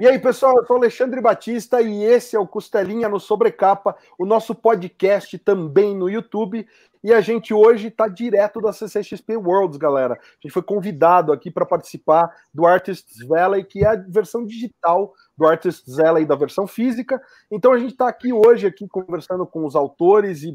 E aí, pessoal, eu sou Alexandre Batista e esse é o Costelinha no Sobrecapa, o nosso podcast também no YouTube. E a gente hoje está direto da CCXP Worlds, galera. A gente foi convidado aqui para participar do Artists Valley, que é a versão digital do Artists Valley da versão física. Então a gente está aqui hoje aqui conversando com os autores e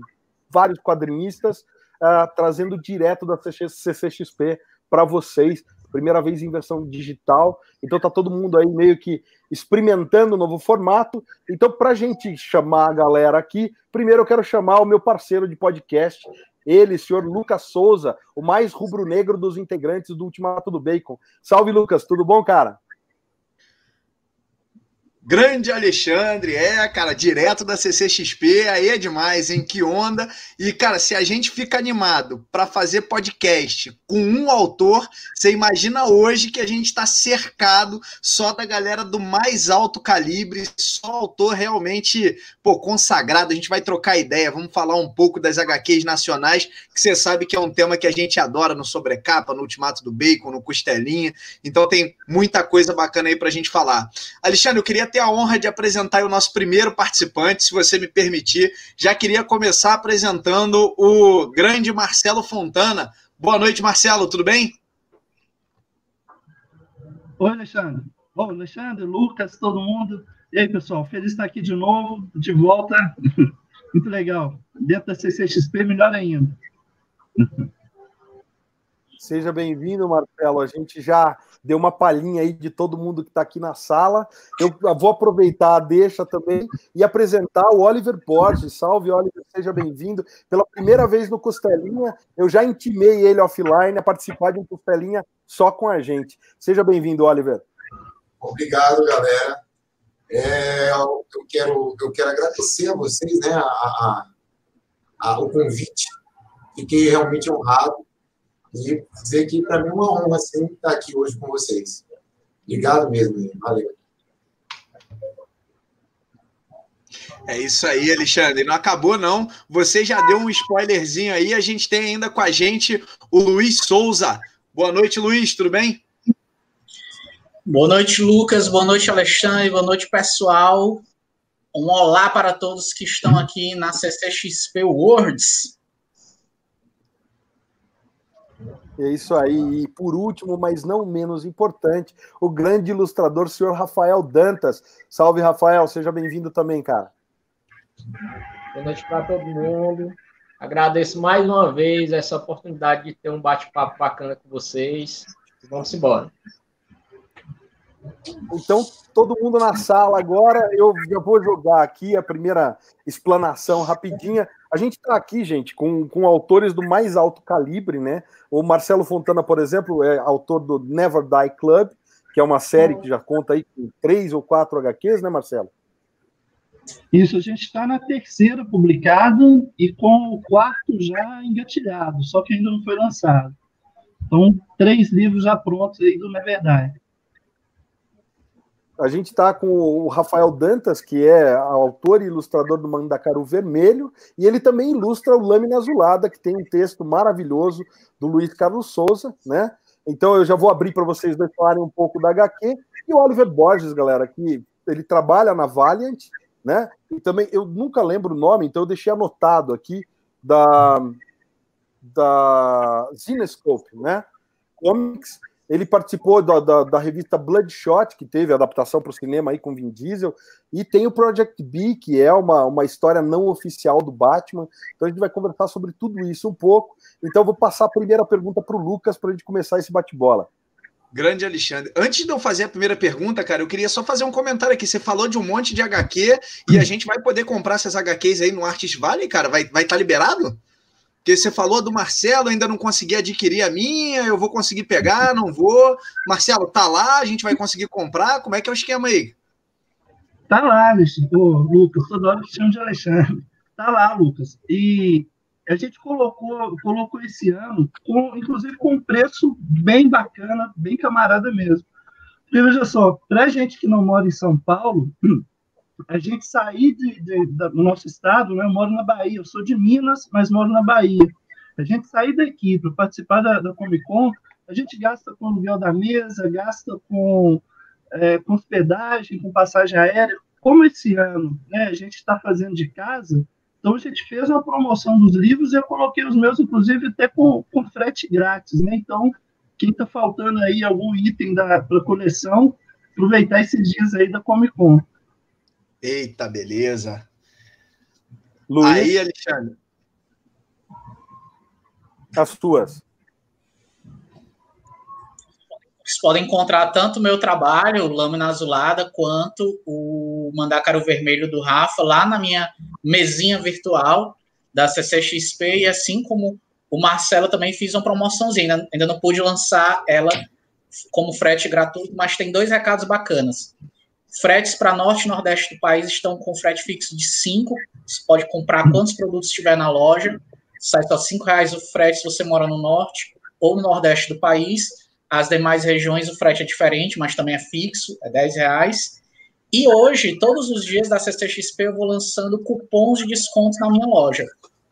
vários quadrinistas, uh, trazendo direto da CCXP para vocês primeira vez em versão digital. Então tá todo mundo aí meio que experimentando o novo formato. Então, para a gente chamar a galera aqui, primeiro eu quero chamar o meu parceiro de podcast, ele, senhor Lucas Souza, o mais rubro-negro dos integrantes do Ultimato do Bacon. Salve, Lucas, tudo bom, cara? Grande Alexandre, é, cara, direto da CCXP, aí é demais, hein? Que onda. E, cara, se a gente fica animado para fazer podcast com um autor, você imagina hoje que a gente está cercado só da galera do mais alto calibre, só autor realmente, pô, consagrado. A gente vai trocar ideia, vamos falar um pouco das HQs nacionais, que você sabe que é um tema que a gente adora no Sobrecapa, no Ultimato do Bacon, no Costelinha. Então tem muita coisa bacana aí pra gente falar. Alexandre, eu queria ter ter a honra de apresentar o nosso primeiro participante, se você me permitir. Já queria começar apresentando o grande Marcelo Fontana. Boa noite, Marcelo, tudo bem? Oi, Alexandre. Bom, Alexandre, Lucas, todo mundo. E aí, pessoal, feliz de estar aqui de novo, de volta. Muito legal. Dentro da CCXP, melhor ainda. Seja bem-vindo, Marcelo. A gente já deu uma palhinha aí de todo mundo que está aqui na sala. Eu vou aproveitar a deixa também e apresentar o Oliver Borges. Salve, Oliver, seja bem-vindo. Pela primeira vez no Costelinha, eu já intimei ele offline a participar de um Costelinha só com a gente. Seja bem-vindo, Oliver. Obrigado, galera. É, eu, quero, eu quero agradecer a vocês né, a, a, a, o convite. Fiquei realmente honrado e dizer que para mim é uma honra sempre estar aqui hoje com vocês. Obrigado mesmo, valeu. É isso aí, Alexandre. Não acabou, não. Você já deu um spoilerzinho aí. A gente tem ainda com a gente o Luiz Souza. Boa noite, Luiz, tudo bem? Boa noite, Lucas. Boa noite, Alexandre. Boa noite, pessoal. Um olá para todos que estão aqui na CCXP Worlds. É isso aí. E por último, mas não menos importante, o grande ilustrador, senhor Rafael Dantas. Salve, Rafael, seja bem-vindo também, cara. Boa noite para todo mundo. Agradeço mais uma vez essa oportunidade de ter um bate-papo bacana com vocês. Vamos embora. Então, todo mundo na sala agora. Eu já vou jogar aqui a primeira explanação rapidinha. A gente está aqui, gente, com, com autores do mais alto calibre, né? O Marcelo Fontana, por exemplo, é autor do Never Die Club, que é uma série que já conta aí com três ou quatro HQs, né, Marcelo? Isso, a gente está na terceira publicado e com o quarto já engatilhado, só que ainda não foi lançado. Então, três livros já prontos aí do Never Die. A gente está com o Rafael Dantas, que é autor e ilustrador do Mandacaru Vermelho, e ele também ilustra o Lâmina Azulada, que tem um texto maravilhoso do Luiz Carlos Souza, né? Então eu já vou abrir para vocês dois falarem um pouco da HQ. E o Oliver Borges, galera, que ele trabalha na Valiant, né? E também eu nunca lembro o nome, então eu deixei anotado aqui da da Zinescope, né? Comics ele participou da, da, da, revista Bloodshot, que teve adaptação para o cinema aí com Vin Diesel, e tem o Project B, que é uma, uma história não oficial do Batman. Então a gente vai conversar sobre tudo isso um pouco. Então eu vou passar a primeira pergunta para o Lucas para a gente começar esse bate-bola. Grande Alexandre. Antes de eu fazer a primeira pergunta, cara, eu queria só fazer um comentário aqui. Você falou de um monte de HQ e a gente vai poder comprar essas HQs aí no Artist Valley, cara? Vai estar vai tá liberado? Porque você falou do Marcelo, ainda não consegui adquirir a minha, eu vou conseguir pegar, não vou. Marcelo, tá lá, a gente vai conseguir comprar. Como é que é o esquema aí? Tá lá, Lucas, toda hora que chamo de Alexandre. Tá lá, Lucas. E a gente colocou, colocou esse ano, com, inclusive com um preço bem bacana, bem camarada mesmo. Porque veja só, para gente que não mora em São Paulo, a gente sair de, de, do nosso estado, né? eu moro na Bahia, eu sou de Minas, mas moro na Bahia. A gente sair daqui para participar da, da Comic Con, a gente gasta com aluguel da mesa, gasta com é, com hospedagem, com passagem aérea. Como esse ano né, a gente está fazendo de casa, então a gente fez uma promoção dos livros e eu coloquei os meus, inclusive, até com, com frete grátis. Né? Então, quem está faltando aí algum item da coleção, aproveitar esses dias aí da Comic Con. Eita, beleza. Luiz, Aí, Alexandre. as tuas. Vocês podem encontrar tanto o meu trabalho, Lâmina Azulada, quanto o Mandácaro Vermelho do Rafa, lá na minha mesinha virtual da CCXP, e assim como o Marcelo também fiz uma promoçãozinha, ainda, ainda não pude lançar ela como frete gratuito, mas tem dois recados bacanas. Fretes para norte e nordeste do país estão com frete fixo de 5. Você pode comprar quantos produtos tiver na loja. Sai só 5 reais o frete se você mora no norte ou no nordeste do país. As demais regiões o frete é diferente, mas também é fixo, é 10 reais. E hoje, todos os dias da CCXP, eu vou lançando cupons de desconto na minha loja.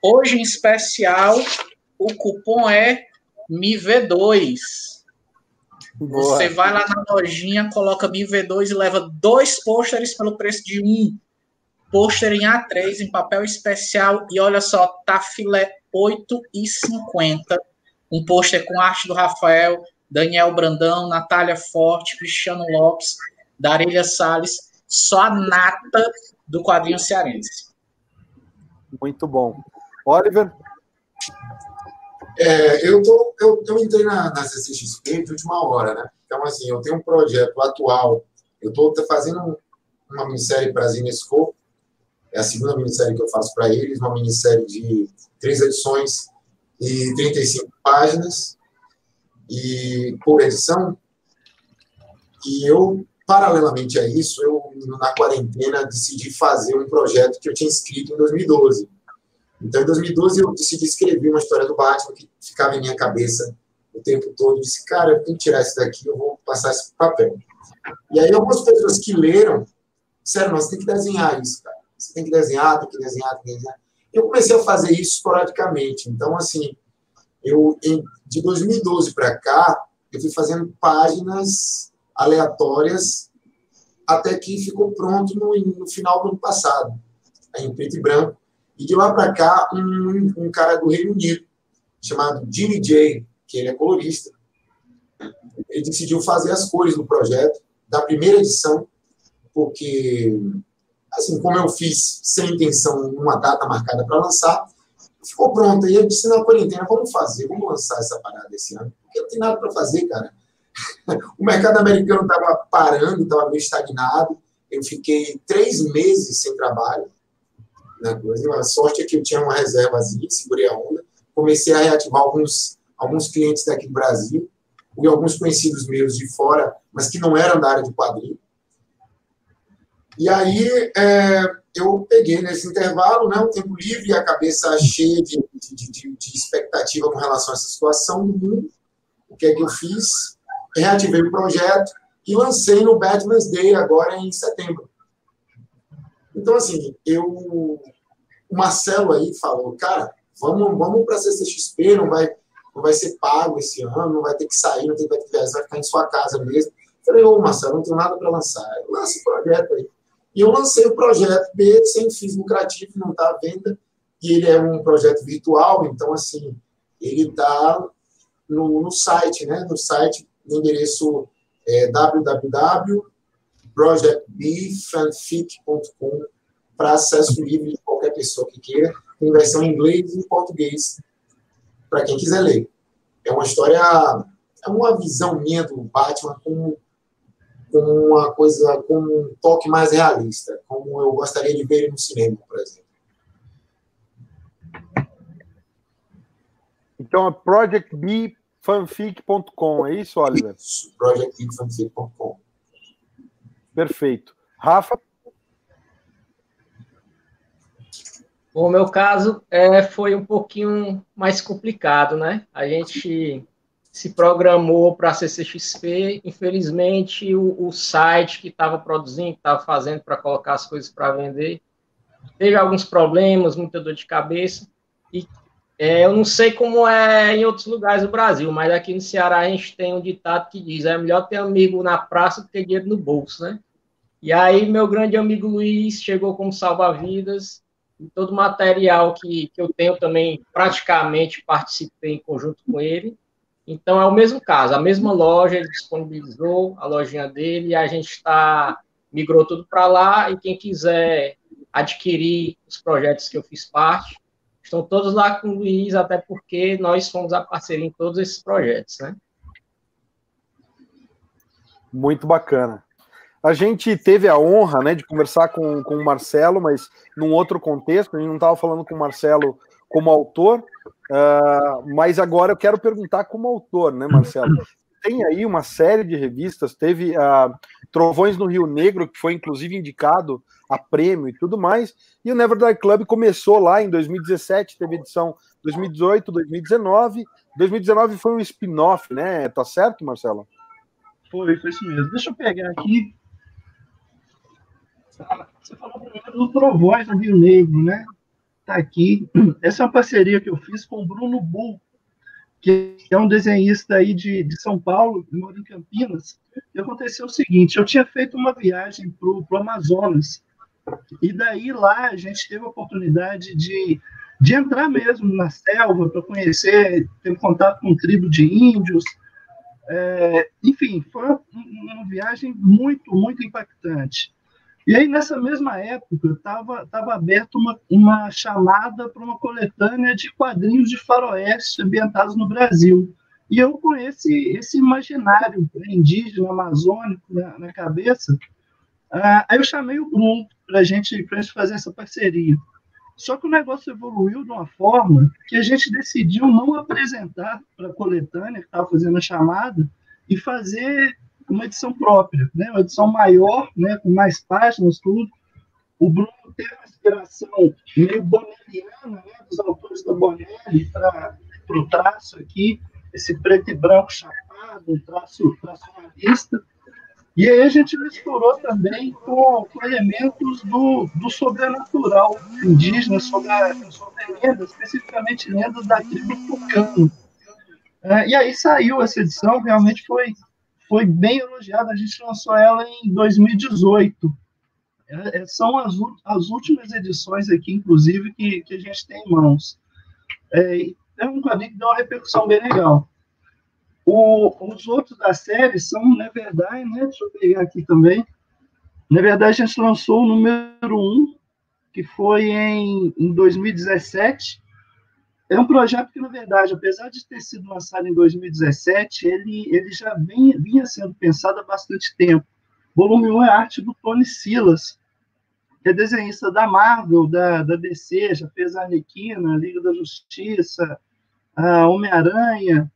Hoje, em especial, o cupom é MIV2. Boa. Você vai lá na lojinha, coloca MIV2 e leva dois pôsteres pelo preço de um. Pôster em A3, em papel especial. E olha só, tá filé R$ 8,50. Um pôster com arte do Rafael, Daniel Brandão, Natália Forte, Cristiano Lopes, Darília Salles. Só a nata do quadrinho cearense. Muito bom. Oliver, É, eu, tô, eu, eu entrei na, na CCXP de última hora, né? Então, assim, eu tenho um projeto atual. Eu estou fazendo um- uma minissérie para a Zinesco. É a segunda minissérie que eu faço para eles, uma minissérie de três edições e 35 páginas e por edição. E eu, paralelamente a isso, eu, na quarentena, decidi fazer um projeto que eu tinha escrito em 2012. Então, em 2012, eu decidi escrever uma história do Batman que ficava em minha cabeça o tempo todo. Eu disse, cara, eu tenho que tirar isso daqui, eu vou passar esse papel. E aí, algumas pessoas que leram disseram, você tem que desenhar isso, cara. Você tem que desenhar, tem que desenhar, tem que desenhar. Eu comecei a fazer isso esporadicamente. Então, assim, eu, em- de 2012 para cá, eu fui fazendo páginas aleatórias até que ficou pronto no, no final do ano passado, aí em preto e branco. E de lá para cá, um, um cara do Reino Unido, chamado Jimmy J, que ele é colorista, ele decidiu fazer as cores do projeto, da primeira edição, porque, assim, como eu fiz sem intenção uma data marcada para lançar, ficou pronto. E eu disse na quarentena, vamos fazer, vamos lançar essa parada esse ano, porque não tem nada para fazer, cara. O mercado americano estava parando, estava meio estagnado. Eu fiquei três meses sem trabalho. Na coisa. A sorte é que eu tinha uma reservazinha, segurei a onda. Comecei a reativar alguns, alguns clientes daqui do Brasil e alguns conhecidos meus de fora, mas que não eram da área de quadrinho. E aí é, eu peguei nesse intervalo, né, um tempo livre a cabeça cheia de, de, de, de expectativa com relação a essa situação do mundo. O que é que eu fiz? Reativei o projeto e lancei no Batman's Day agora em setembro. Então, assim, eu, o Marcelo aí falou, cara, vamos, vamos para a CCXP, não vai, não vai ser pago esse ano, não vai ter que sair, não tem que vai ficar em sua casa mesmo. Falei, ô Marcelo, não tenho nada para lançar. Eu lancei o projeto aí. E eu lancei o projeto B sem fins lucrativos, não está à venda, e ele é um projeto virtual, então, assim, ele está no, no site, né? No site, no endereço é, www.projectbfanfic.com para acesso livre qualquer pessoa que queira. Tem versão em inglês e em português, para quem quiser ler. É uma história, é uma visão minha do Batman com, com uma coisa, com um toque mais realista, como eu gostaria de ver ele no cinema, por exemplo. então é projectbfanfic.com, é isso, Oliver? Isso, projectbfanfic.com. Perfeito. Rafa, o meu caso é, foi um pouquinho mais complicado, né? A gente se programou para a CCXP, infelizmente o, o site que estava produzindo, que estava fazendo para colocar as coisas para vender, teve alguns problemas, muita dor de cabeça, e É, eu não sei como é em outros lugares do Brasil, mas aqui no Ceará a gente tem um ditado que diz: é melhor ter amigo na praça do que dinheiro no bolso, né? E aí, meu grande amigo Luiz chegou como salva-vidas. Todo material que, que eu tenho também, praticamente participei em conjunto com ele. Então, é o mesmo caso, a mesma loja, ele disponibilizou a lojinha dele a gente está migrou tudo para lá. E quem quiser adquirir os projetos que eu fiz parte, estão todos lá com o Luiz, até porque nós fomos a parceria em todos esses projetos, né? Muito bacana. A gente teve a honra né, de conversar com, com o Marcelo, mas num outro contexto, a gente não estava falando com o Marcelo como autor, uh, mas agora eu quero perguntar como autor, né, Marcelo? Tem aí uma série de revistas, teve uh, Trovões no Rio Negro, que foi inclusive indicado a prêmio e tudo mais, e o Never Die Club começou lá em 2017, teve edição 2018, 2019, 2019 foi um spin-off, né? Tá certo, Marcelo? Foi, foi isso mesmo. Deixa eu pegar aqui você falou primeiro do Trovões no Rio Negro, né? Tá aqui. Essa é uma parceria que eu fiz com o Bruno Bull, que é um desenhista aí de, de São Paulo, mora em Campinas. E aconteceu o seguinte: eu tinha feito uma viagem para o Amazonas, e daí lá a gente teve a oportunidade de, de entrar mesmo na selva para conhecer, ter contato com tribo de índios. É, enfim, foi uma, uma viagem muito, muito impactante. E aí, nessa mesma época, estava tava aberta uma, uma chamada para uma coletânea de quadrinhos de faroeste ambientados no Brasil. E eu, com esse, esse imaginário indígena, amazônico na, na cabeça, uh, aí eu chamei o Bruno para gente, a gente fazer essa parceria. Só que o negócio evoluiu de uma forma que a gente decidiu não apresentar para a coletânea que estava fazendo a chamada e fazer uma edição própria, né? uma edição maior, né? com mais páginas, tudo. O Bruno teve uma inspiração meio bonelliana, né? dos autores da Bonelli, para o traço aqui, esse preto e branco chapado, um traço tracionalista. E aí a gente misturou também com, com elementos do, do sobrenatural indígena, sobre, sobre lendas, especificamente lendas da tribo Tucano. É, e aí saiu essa edição, realmente foi foi bem elogiada. A gente lançou ela em 2018. É, é, são as, as últimas edições aqui, inclusive, que, que a gente tem em mãos. É, é um quadrinho que deu uma repercussão bem legal. O, os outros da série são, na verdade, né, deixa eu pegar aqui também. Na verdade, a gente lançou o número 1, que foi em, em 2017, é um projeto que, na verdade, apesar de ter sido lançado em 2017, ele, ele já vinha, vinha sendo pensado há bastante tempo. Volume 1 é arte do Tony Silas, que é desenhista da Marvel, da, da DC, já fez a Arlequina, a Liga da Justiça, a Homem-Aranha.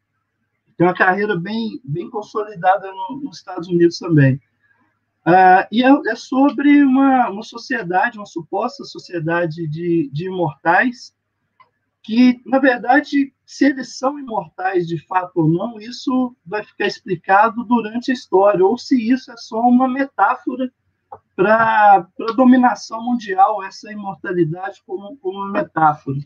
Tem uma carreira bem, bem consolidada no, nos Estados Unidos também. Uh, e é, é, sobre uma, uma sociedade, uma suposta sociedade de, de imortais, que, na verdade, se eles são imortais de fato ou não, isso vai ficar explicado durante a história, ou se isso é só uma metáfora para a dominação mundial, essa imortalidade como, como uma metáfora.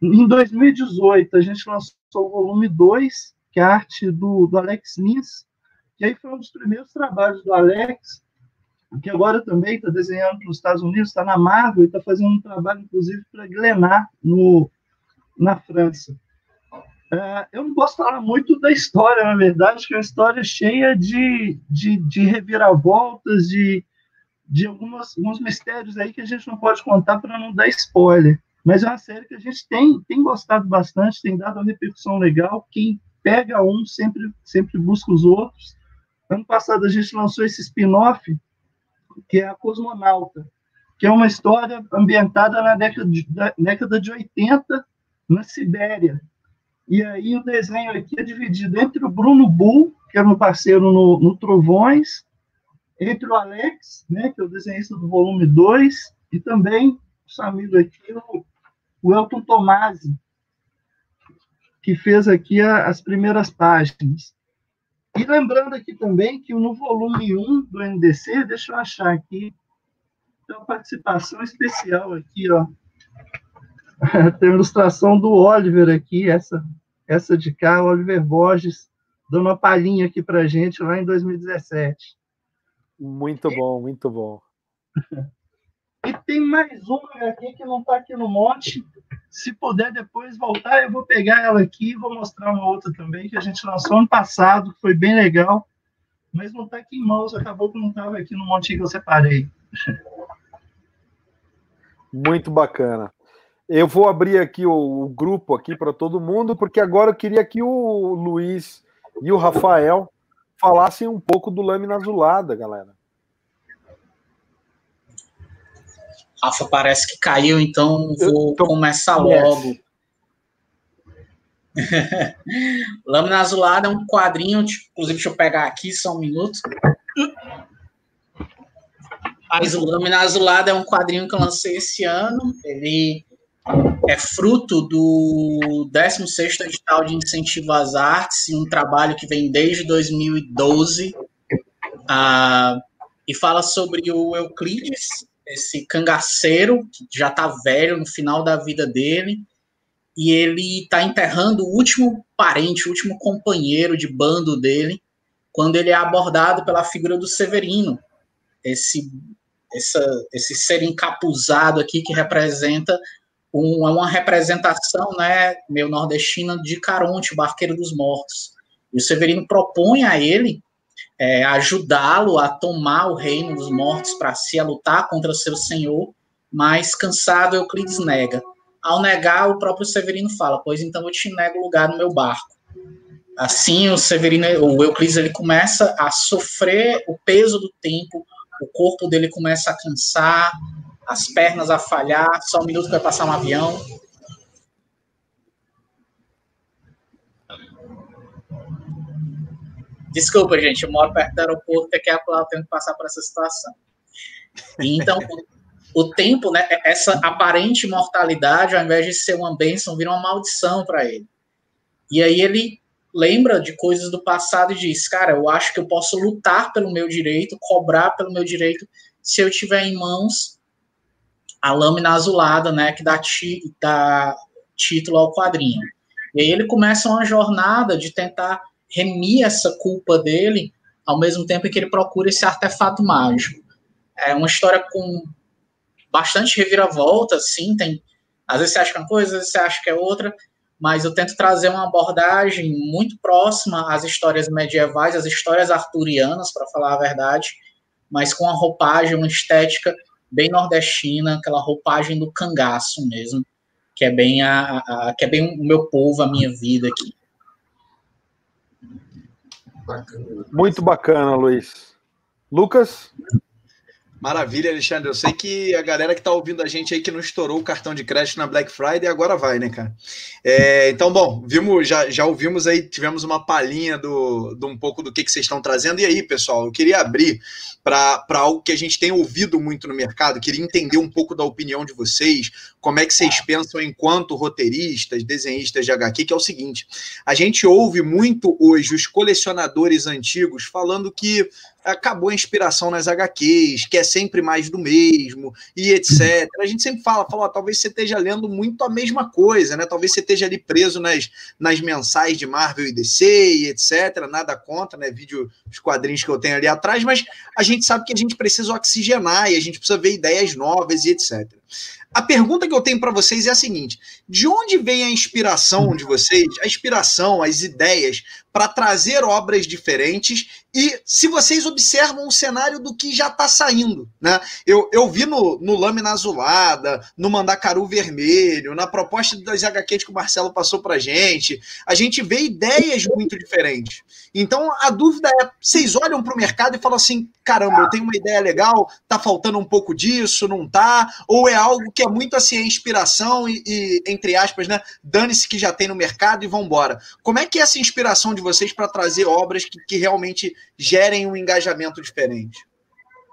Em 2018, a gente lançou o volume 2, que é a arte do, do Alex Nins, que aí foi um dos primeiros trabalhos do Alex, que agora também está desenhando para os Estados Unidos, está na Marvel e está fazendo um trabalho, inclusive, para Glenar, no, na França. É, eu não posso falar muito da história, na verdade, que é uma história cheia de, de, de reviravoltas, de, de algumas, alguns mistérios aí que a gente não pode contar para não dar spoiler. Mas é uma série que a gente tem, tem gostado bastante, tem dado uma repercussão legal. Quem pega um sempre, sempre busca os outros. Ano passado a gente lançou esse spin-off, que é a Cosmonauta, que é uma história ambientada na década de, década de 80, na Sibéria. E aí o desenho aqui é dividido entre o Bruno Bull, que é meu parceiro no, no Trovões, entre o Alex, né, que é o desenhista do volume 2, e também o amigo aqui, o, o Elton Tomasi, que fez aqui a, as primeiras páginas. E lembrando aqui também que no volume 1 do NDC, deixa eu achar aqui, tem uma participação especial aqui, ó, Tem a ilustração do Oliver aqui, essa, essa de cá, Oliver Borges, dando uma palhinha aqui para gente lá em 2017. Muito bom, muito bom. E tem mais uma aqui que não está aqui no monte. Se puder depois voltar, eu vou pegar ela aqui e vou mostrar uma outra também que a gente lançou ano passado, que foi bem legal, mas não está aqui em mãos, acabou que não estava aqui no monte que eu separei. Muito bacana. Eu vou abrir aqui o, o grupo aqui para todo mundo, porque agora eu queria que o Luiz e o Rafael falassem um pouco do Lâmina Azulada, galera. Rafa parece que caiu, então vou tô... começar logo. Lâmina Azulada é um quadrinho, inclusive, deixa eu pegar aqui só um minuto. Mas o Lâmina Azulada é um quadrinho que eu lancei esse ano. Ele é fruto do 16º edital de incentivo às artes, um trabalho que vem desde 2012, ah, e fala sobre o Euclides, esse cangaceiro, que já está velho no final da vida dele, e ele está enterrando o último parente, o último companheiro de bando dele, quando ele é abordado pela figura do Severino, esse, essa, esse ser encapuzado aqui que representa um, é uma representação né, meio nordestina de Caronte, o barqueiro dos mortos. E o Severino propõe a ele é, ajudá-lo a tomar o reino dos mortos para si, a lutar contra seu senhor, mas cansado Euclides nega. Ao negar, o próprio Severino fala: Pois então eu te nego lugar no meu barco. Assim, o Severino, o Euclides, ele começa a sofrer o peso do tempo, o corpo dele começa a cansar, as pernas a falhar, só um minuto vai passar um avião. Desculpa, gente, eu moro perto do aeroporto, é que é eu tenho que passar por essa situação. Então, o, tempo, né, essa aparente mortalidade, ao invés de ser uma bênção, vira uma maldição para ele. E aí ele lembra de coisas do passado e diz: Cara, eu acho que eu posso lutar pelo meu direito, cobrar pelo meu direito, se eu tiver em mãos a lâmina azulada, né, que dá, ti, dá título ao quadrinho. E aí ele começa uma jornada de tentar remir essa culpa dele, ao mesmo tempo que ele procura esse artefato mágico. É uma história com bastante reviravolta, sim, tem às vezes você acha que é uma coisa, às vezes você acha que é outra, mas eu tento trazer uma abordagem muito próxima às histórias medievais, às histórias arturianas, para falar a verdade, mas com uma roupagem, uma estética bem nordestina, aquela roupagem do cangaço mesmo, que é bem a, a, que é bem o meu povo, a minha vida aqui. Muito bacana, Luiz. Lucas? Maravilha, Alexandre. Eu sei que a galera que está ouvindo a gente aí que não estourou o cartão de crédito na Black Friday agora vai, né, cara? É, então, bom, vimos, já, já ouvimos aí, tivemos uma palhinha do, do um pouco do que, que vocês estão trazendo. E aí, pessoal, eu queria abrir para algo que a gente tem ouvido muito no mercado, queria entender um pouco da opinião de vocês, como é que vocês pensam enquanto roteiristas, desenhistas de HQ, que é o seguinte: a gente ouve muito hoje os colecionadores antigos falando que acabou a inspiração nas HQs, que é sempre mais do mesmo, e etc. A gente sempre fala, fala, ó, talvez você esteja lendo muito a mesma coisa, né? Talvez você esteja ali preso nas, nas mensais de Marvel e DC e etc. Nada contra, né? Vídeo, os quadrinhos que eu tenho ali atrás, mas a gente sabe que a gente precisa oxigenar e a gente precisa ver ideias novas e etc. A pergunta que eu tenho para vocês é a seguinte: de onde vem a inspiração de vocês, a inspiração, as ideias para trazer obras diferentes e se vocês observam o cenário do que já está saindo, né? Eu, eu vi no, no Lâmina Azulada, no Mandacaru Vermelho, na proposta das HQs que o Marcelo passou para gente, a gente vê ideias muito diferentes. Então a dúvida é: vocês olham para o mercado e falam assim, caramba, eu tenho uma ideia legal, tá faltando um pouco disso, não tá? Ou é algo que é muito assim, a inspiração e, e entre aspas, né? Dane-se que já tem no mercado e vambora. Como é que é essa inspiração de vocês para trazer obras que, que realmente gerem um engajamento diferente?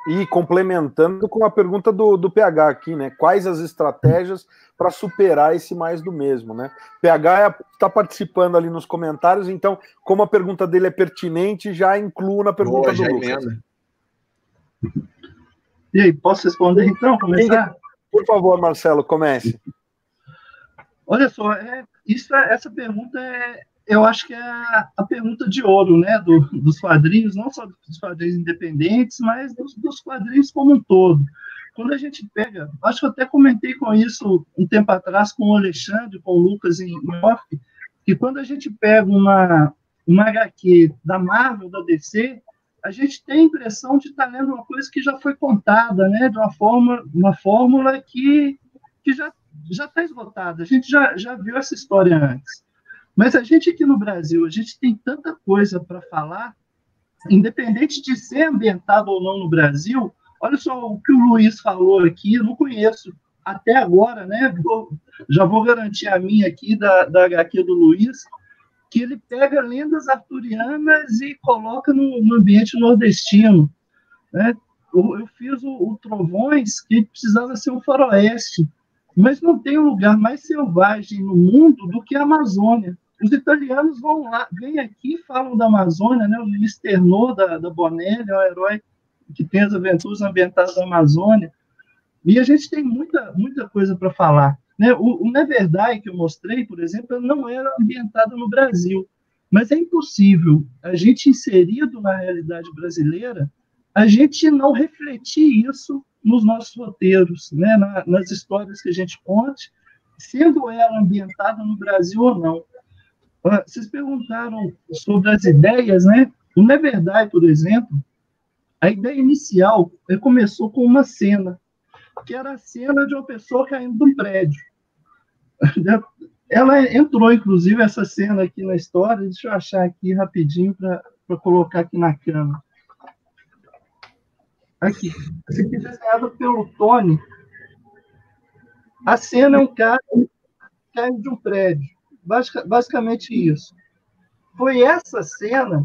E complementando com a pergunta do, do PH aqui, né? Quais as estratégias para superar esse mais do mesmo, né? PH está participando ali nos comentários, então, como a pergunta dele é pertinente, já incluo na pergunta Boa, do Lucas. Emenda. E aí, posso responder então? Começar? Por favor, Marcelo, comece. Olha só, é, isso, é, essa pergunta é, eu acho que é a, pergunta de ouro, né, do, dos quadrinhos, não só dos quadrinhos independentes, mas dos, dos, quadrinhos como um todo. Quando a gente pega, acho que eu até comentei com isso um tempo atrás com o Alexandre, com o Lucas em, off, que quando a gente pega uma, uma HQ da Marvel, da DC, a gente tem a impressão de estar lendo uma coisa que já foi contada, né, de uma forma, uma fórmula que, que já já está esgotada. A gente já, já viu essa história antes. Mas a gente aqui no Brasil, a gente tem tanta coisa para falar, independente de ser ambientado ou não no Brasil. Olha só o que o Luiz falou aqui, eu não conheço até agora, né? Vou, já vou garantir a minha aqui da, da HQ do Luiz, que ele pega lendas arturianas e coloca no, no ambiente nordestino. Né? Eu, eu fiz o, o, Trovões, que precisava ser um faroeste, mas não tem um lugar mais selvagem no mundo do que a Amazônia. Os italianos vão lá, vêm aqui falam da Amazônia, né? o Luiz Ternot da, da Bonelli é o herói que tem as aventuras ambientadas da Amazônia. E a gente tem muita, muita coisa para falar. Né? O, o Neverdai que eu mostrei, por exemplo, não era ambientado no Brasil. Mas é impossível a gente inserido na realidade brasileira, a gente não refletir isso nos nossos roteiros, né? Na, nas histórias que a gente conte, sendo ela ambientada no Brasil ou não. Ah, vocês perguntaram sobre as ideias, né? O Neverdai, por exemplo, a ideia inicial começou com uma cena que era a cena de uma pessoa caindo de um prédio. Ela entrou, inclusive, essa cena aqui na história. Deixa eu achar aqui rapidinho para colocar aqui na câmera. Aqui. Essa aqui é desenhada pelo Tony. A cena é um cara caindo de um prédio. basicamente isso. Foi essa cena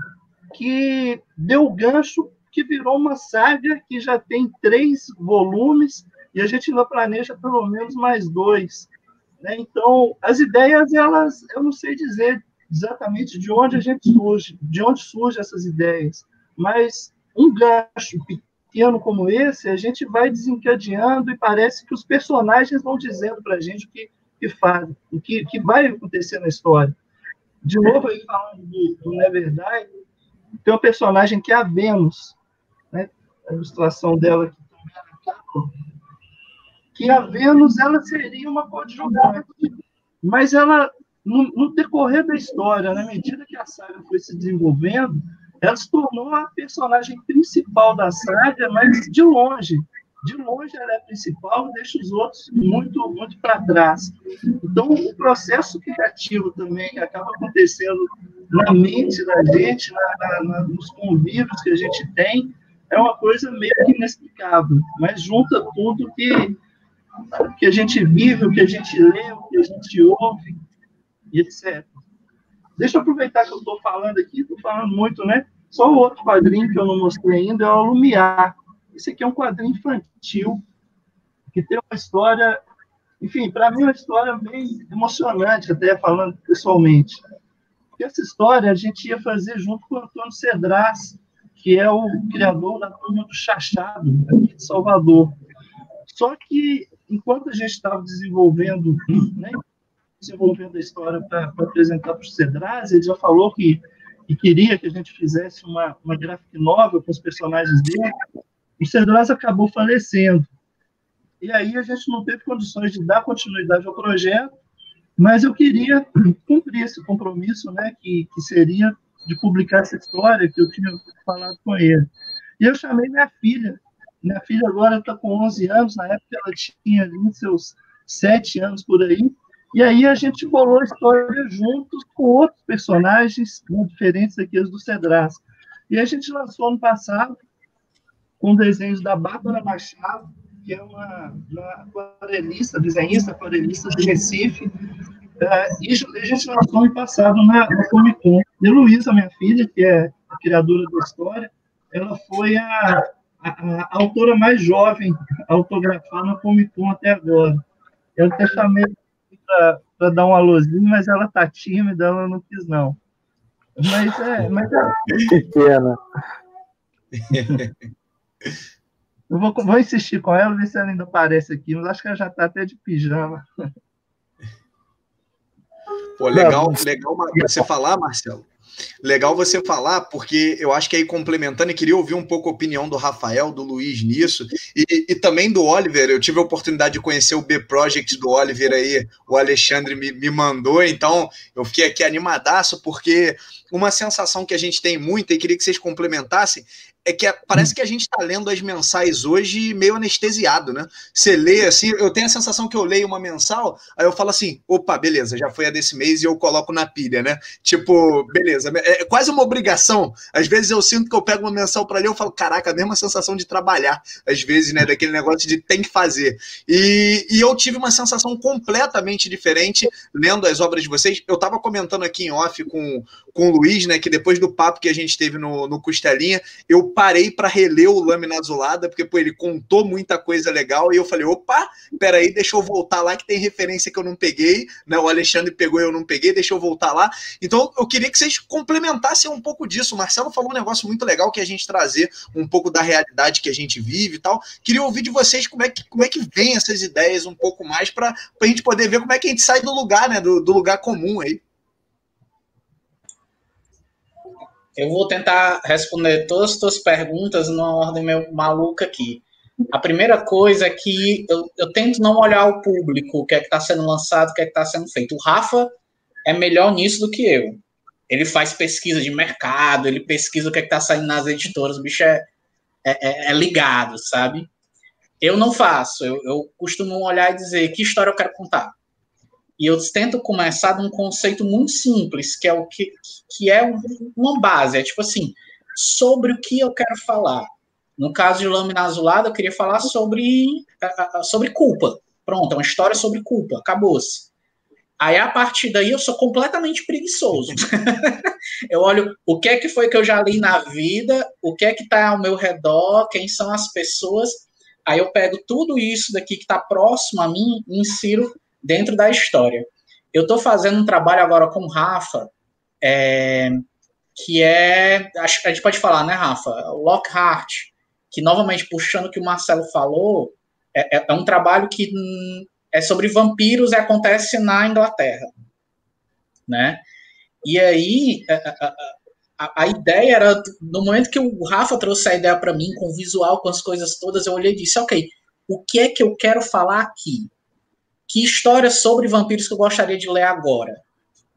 que deu o gancho que virou uma saga que já tem três volumes e a gente ainda planeja pelo menos mais dois. Né? Então, as ideias, elas, eu não sei dizer exatamente de onde a gente surge, de onde surgem essas ideias, mas um gancho pequeno como esse, a gente vai desencadeando e parece que os personagens vão dizendo para a gente o que, que fazem, o que, que vai acontecer na história. De novo, aí falando do, do Neverdai, tem um personagem que é a Vênus, né? a ilustração dela aqui também que a Vênus ela seria uma coadjuvante, mas ela no, no, decorrer da história, na medida que a saga foi se desenvolvendo, ela se tornou a personagem principal da saga, mas de longe, de longe ela é a principal, deixa os outros muito muito para trás. Então o processo criativo também acaba acontecendo na mente da gente, na, na, nos convívios que a gente tem, é uma coisa meio inexplicável, mas junta tudo que o que a gente vive, o que a gente lê, o que a gente ouve, e etc. Deixa eu aproveitar que eu estou falando aqui, estou falando muito, né? Só o outro quadrinho que eu não mostrei ainda é o Lumiar. Esse aqui é um quadrinho infantil, que tem uma história, enfim, para mim é uma história bem emocionante, até falando pessoalmente. Porque essa história a gente ia fazer junto com o Antônio Cedras, que é o criador da turma do Chachado, aqui de Salvador. Só que enquanto a gente estava desenvolvendo, né, desenvolvendo a história para apresentar para o Cedraz, ele já falou que, que, queria que a gente fizesse uma, uma graphic novel com os personagens dele. O Cedraz acabou falecendo. E aí a gente não teve condições de dar continuidade ao projeto, mas eu queria cumprir esse compromisso, né, que, que seria de publicar essa história que eu tinha falado com ele. E eu chamei minha filha, minha filha agora está com 11 anos, na época ela tinha ali seus 7 anos por aí. E aí a gente bolou a história juntos com outros personagens né, diferentes daqueles do Cedras. E a gente lançou ano passado com desenhos da Bárbara Machado, que é uma, uma aquarelista, desenhista, aquarelista de Recife. É, e a gente lançou ano passado na, na Comic Con. E Luísa, minha filha, que é a criadora da história, ela foi a a, a, autora mais jovem a autografar na Comic Con até agora. Eu até chamei para dar um alôzinho, mas ela tá tímida, ela não quis, não. Mas é. Mas é... Que pena. Eu vou, vou insistir com ela, ver se ela ainda aparece aqui, mas acho que ela já está até de pijama. Pô, legal, legal você falar, Marcelo. Legal você falar, porque eu acho que aí complementando, e queria ouvir um pouco a opinião do Rafael, do Luiz nisso, e, e também do Oliver. Eu tive a oportunidade de conhecer o B Project do Oliver aí, o Alexandre me, me mandou, então eu fiquei aqui animadaço, porque uma sensação que a gente tem muito, e queria que vocês complementassem, é que parece que a gente está lendo as mensais hoje meio anestesiado, né? Você lê assim, eu tenho a sensação que eu leio uma mensal, aí eu falo assim, opa, beleza, já foi a desse mês e eu coloco na pilha, né? Tipo, beleza, é quase uma obrigação. Às vezes eu sinto que eu pego uma mensal para ler, eu falo, caraca, a mesma sensação de trabalhar, às vezes, né? Daquele negócio de tem que fazer. E, e eu tive uma sensação completamente diferente lendo as obras de vocês. Eu estava comentando aqui em off com, com o Luiz, né? Que depois do papo que a gente teve no, no Costelinha, eu parei para reler o Lâmina Azulada, porque pô, ele contou muita coisa legal, e eu falei, opa, peraí, deixa eu voltar lá, que tem referência que eu não peguei, né? O Alexandre pegou e eu não peguei, deixa eu voltar lá. Então, eu queria que vocês complementassem um pouco disso. O Marcelo falou um negócio muito legal que é a gente trazer um pouco da realidade que a gente vive e tal. Queria ouvir de vocês como é que, como é que vem essas ideias um pouco mais para a gente poder ver como é que a gente sai do lugar, né? Do, do lugar comum aí. Eu vou tentar responder todas as tuas perguntas numa ordem meio maluca aqui. A primeira coisa é que eu, eu tento não olhar o público, o que é que está sendo lançado, o que é que está sendo feito. O Rafa é melhor nisso do que eu. Ele faz pesquisa de mercado, ele pesquisa o que é está saindo nas editoras, o bicho é, é, é, é, ligado, sabe? Eu não faço, eu, eu costumo olhar e dizer que história eu quero contar. E eu tento começar de um conceito muito simples, que é o que, que é uma base, é tipo assim, sobre o que eu quero falar. No caso de Lâmina Azulada, eu queria falar sobre, sobre culpa. Pronto, é uma história sobre culpa, acabou-se. Aí, a partir daí, eu sou completamente preguiçoso. eu olho o que é que foi que eu já li na vida, o que é que está ao meu redor, quem são as pessoas. Aí eu pego tudo isso daqui que está próximo a mim e insiro dentro da história. Eu estou fazendo um trabalho agora com o Rafa, é, que é. A gente pode falar, né, Rafa? Lockhart, que novamente puxando o que o Marcelo falou, é, é, é um trabalho que hum, é sobre vampiros e acontece na Inglaterra. Né? E aí, a, a, ideia era, no momento que o Rafa trouxe a ideia para mim, com o visual, com as coisas todas, eu olhei e disse: ok, o que é que eu quero falar aqui? Que história sobre vampiros que eu gostaria de ler agora,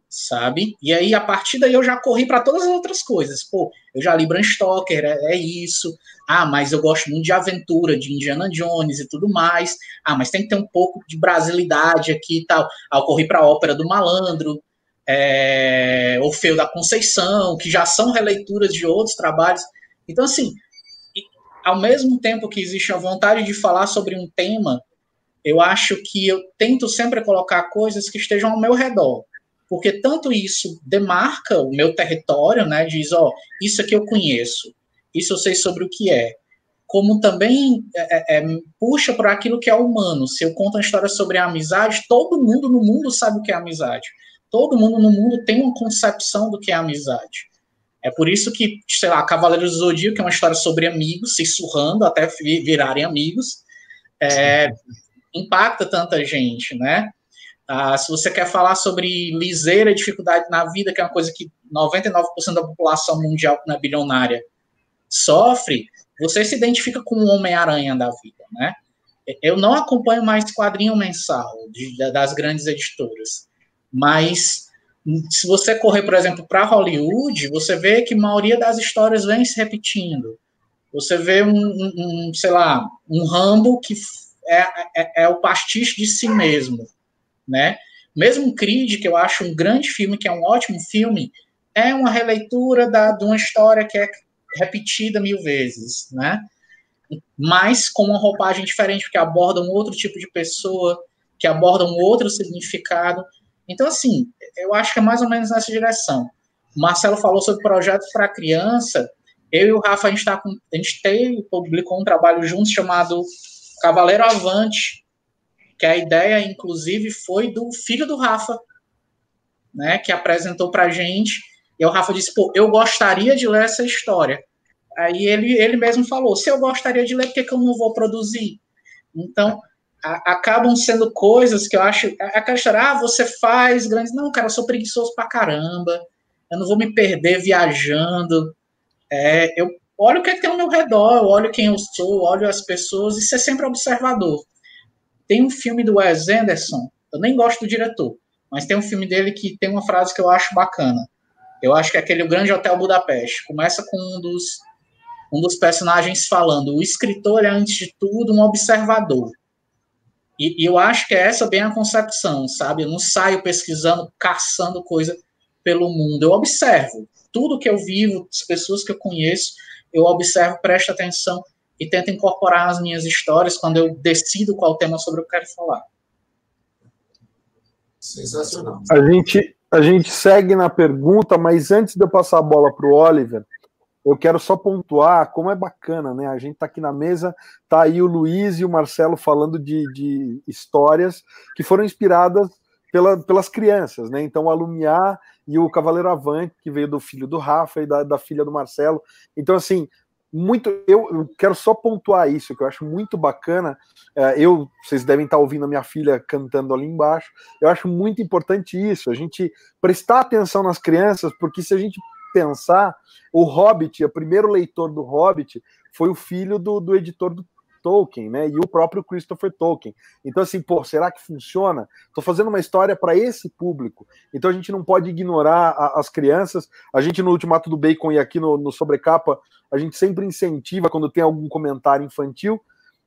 sabe? E aí, a partir daí, eu já corri para todas as outras coisas. Pô, eu já li Bram Stoker, é, é, isso. Ah, mas eu gosto muito de aventura, de Indiana Jones e tudo mais. Ah, mas tem que ter um pouco de brasilidade aqui e tal. Ah, eu corri para a Ópera do Malandro, é, Orfeu da Conceição, que já são releituras de outros trabalhos. Então, assim, ao mesmo tempo que existe a vontade de falar sobre um tema eu acho que eu tento sempre colocar coisas que estejam ao meu redor, porque tanto isso demarca o meu território, né? Diz, ó, isso aqui eu conheço, isso eu sei sobre o que é, como também é, é, é puxa para aquilo que é humano. Se eu conto uma história sobre a amizade, todo mundo no mundo sabe o que é amizade. Todo mundo no mundo tem uma concepção do que é amizade. É por isso que, sei lá, Cavaleiros do Zodíaco é uma história sobre amigos se surrando até virarem amigos. É, impacta tanta gente, né? Ah, se você quer falar sobre liseira dificuldade na vida, que é uma coisa que 99% da população mundial que não é bilionária sofre, você se identifica com o Homem-Aranha da vida, né? Eu não acompanho mais quadrinho mensal de, das grandes editoras, mas se você correr, por exemplo, para Hollywood, você vê que a maioria das histórias vem se repetindo. Você vê um, um, um sei lá, um Rambo que é, é, é, o pastiche de si mesmo, né? Mesmo Creed, que eu acho um grande filme, que é um ótimo filme, é uma releitura da, de uma história que é repetida mil vezes, né? Mas com uma roupagem diferente, porque aborda um outro tipo de pessoa, que aborda um outro significado. Então, assim, eu acho que é mais ou menos nessa direção. O Marcelo falou sobre projetos para criança. Eu e o Rafa, a gente, tá com, a gente tem, publicou um trabalho juntos chamado Cavaleiro Avante, que a ideia, inclusive, foi do filho do Rafa, né, que apresentou para gente. E o Rafa disse: pô, eu gostaria de ler essa história. Aí ele, ele mesmo falou: se eu gostaria de ler, por que, que eu não vou produzir? Então, a, acabam sendo coisas que eu acho. Aquela história, ah, você faz grandes. Não, cara, eu sou preguiçoso pra caramba. Eu não vou me perder viajando. É, eu olho o que, é que tem ao meu redor, olho quem eu sou, olho as pessoas e ser sempre observador. Tem um filme do Wes Anderson, eu nem gosto do diretor, mas tem um filme dele que tem uma frase que eu acho bacana. Eu acho que é aquele O Grande Hotel Budapeste. Começa com um dos, um dos personagens falando: o escritor é, antes de tudo, um observador. E, e, eu acho que é essa bem a concepção, sabe? Eu não saio pesquisando, caçando coisa pelo mundo. Eu observo. Tudo que eu vivo, as pessoas que eu conheço, eu observo, presto atenção e tento incorporar nas minhas histórias quando eu decido qual tema sobre eu quero falar. Sensacional. A gente, a gente segue na pergunta, mas antes de eu passar a bola para o Oliver, eu quero só pontuar como é bacana, né? A gente tá aqui na mesa, tá aí o Luiz e o Marcelo falando de, de histórias que foram inspiradas pela, pelas crianças, né? Então, a Lumiar e o Cavaleiro Avante, que veio do filho do Rafa e da, da filha do Marcelo. Então, assim, muito. Eu, eu, quero só pontuar isso, que eu acho muito bacana. É, eu, vocês devem estar ouvindo a minha filha cantando ali embaixo. Eu acho muito importante isso, a gente prestar atenção nas crianças, porque se a gente pensar, o Hobbit, o primeiro leitor do Hobbit, foi o filho do, do editor do Tolkien, né? E o próprio Christopher Tolkien. Então, assim, pô, será que funciona? Estou fazendo uma história para esse público. Então a gente não pode ignorar a, as crianças. A gente, no Ultimato do Bacon e aqui no, no Sobrecapa, a gente sempre incentiva quando tem algum comentário infantil.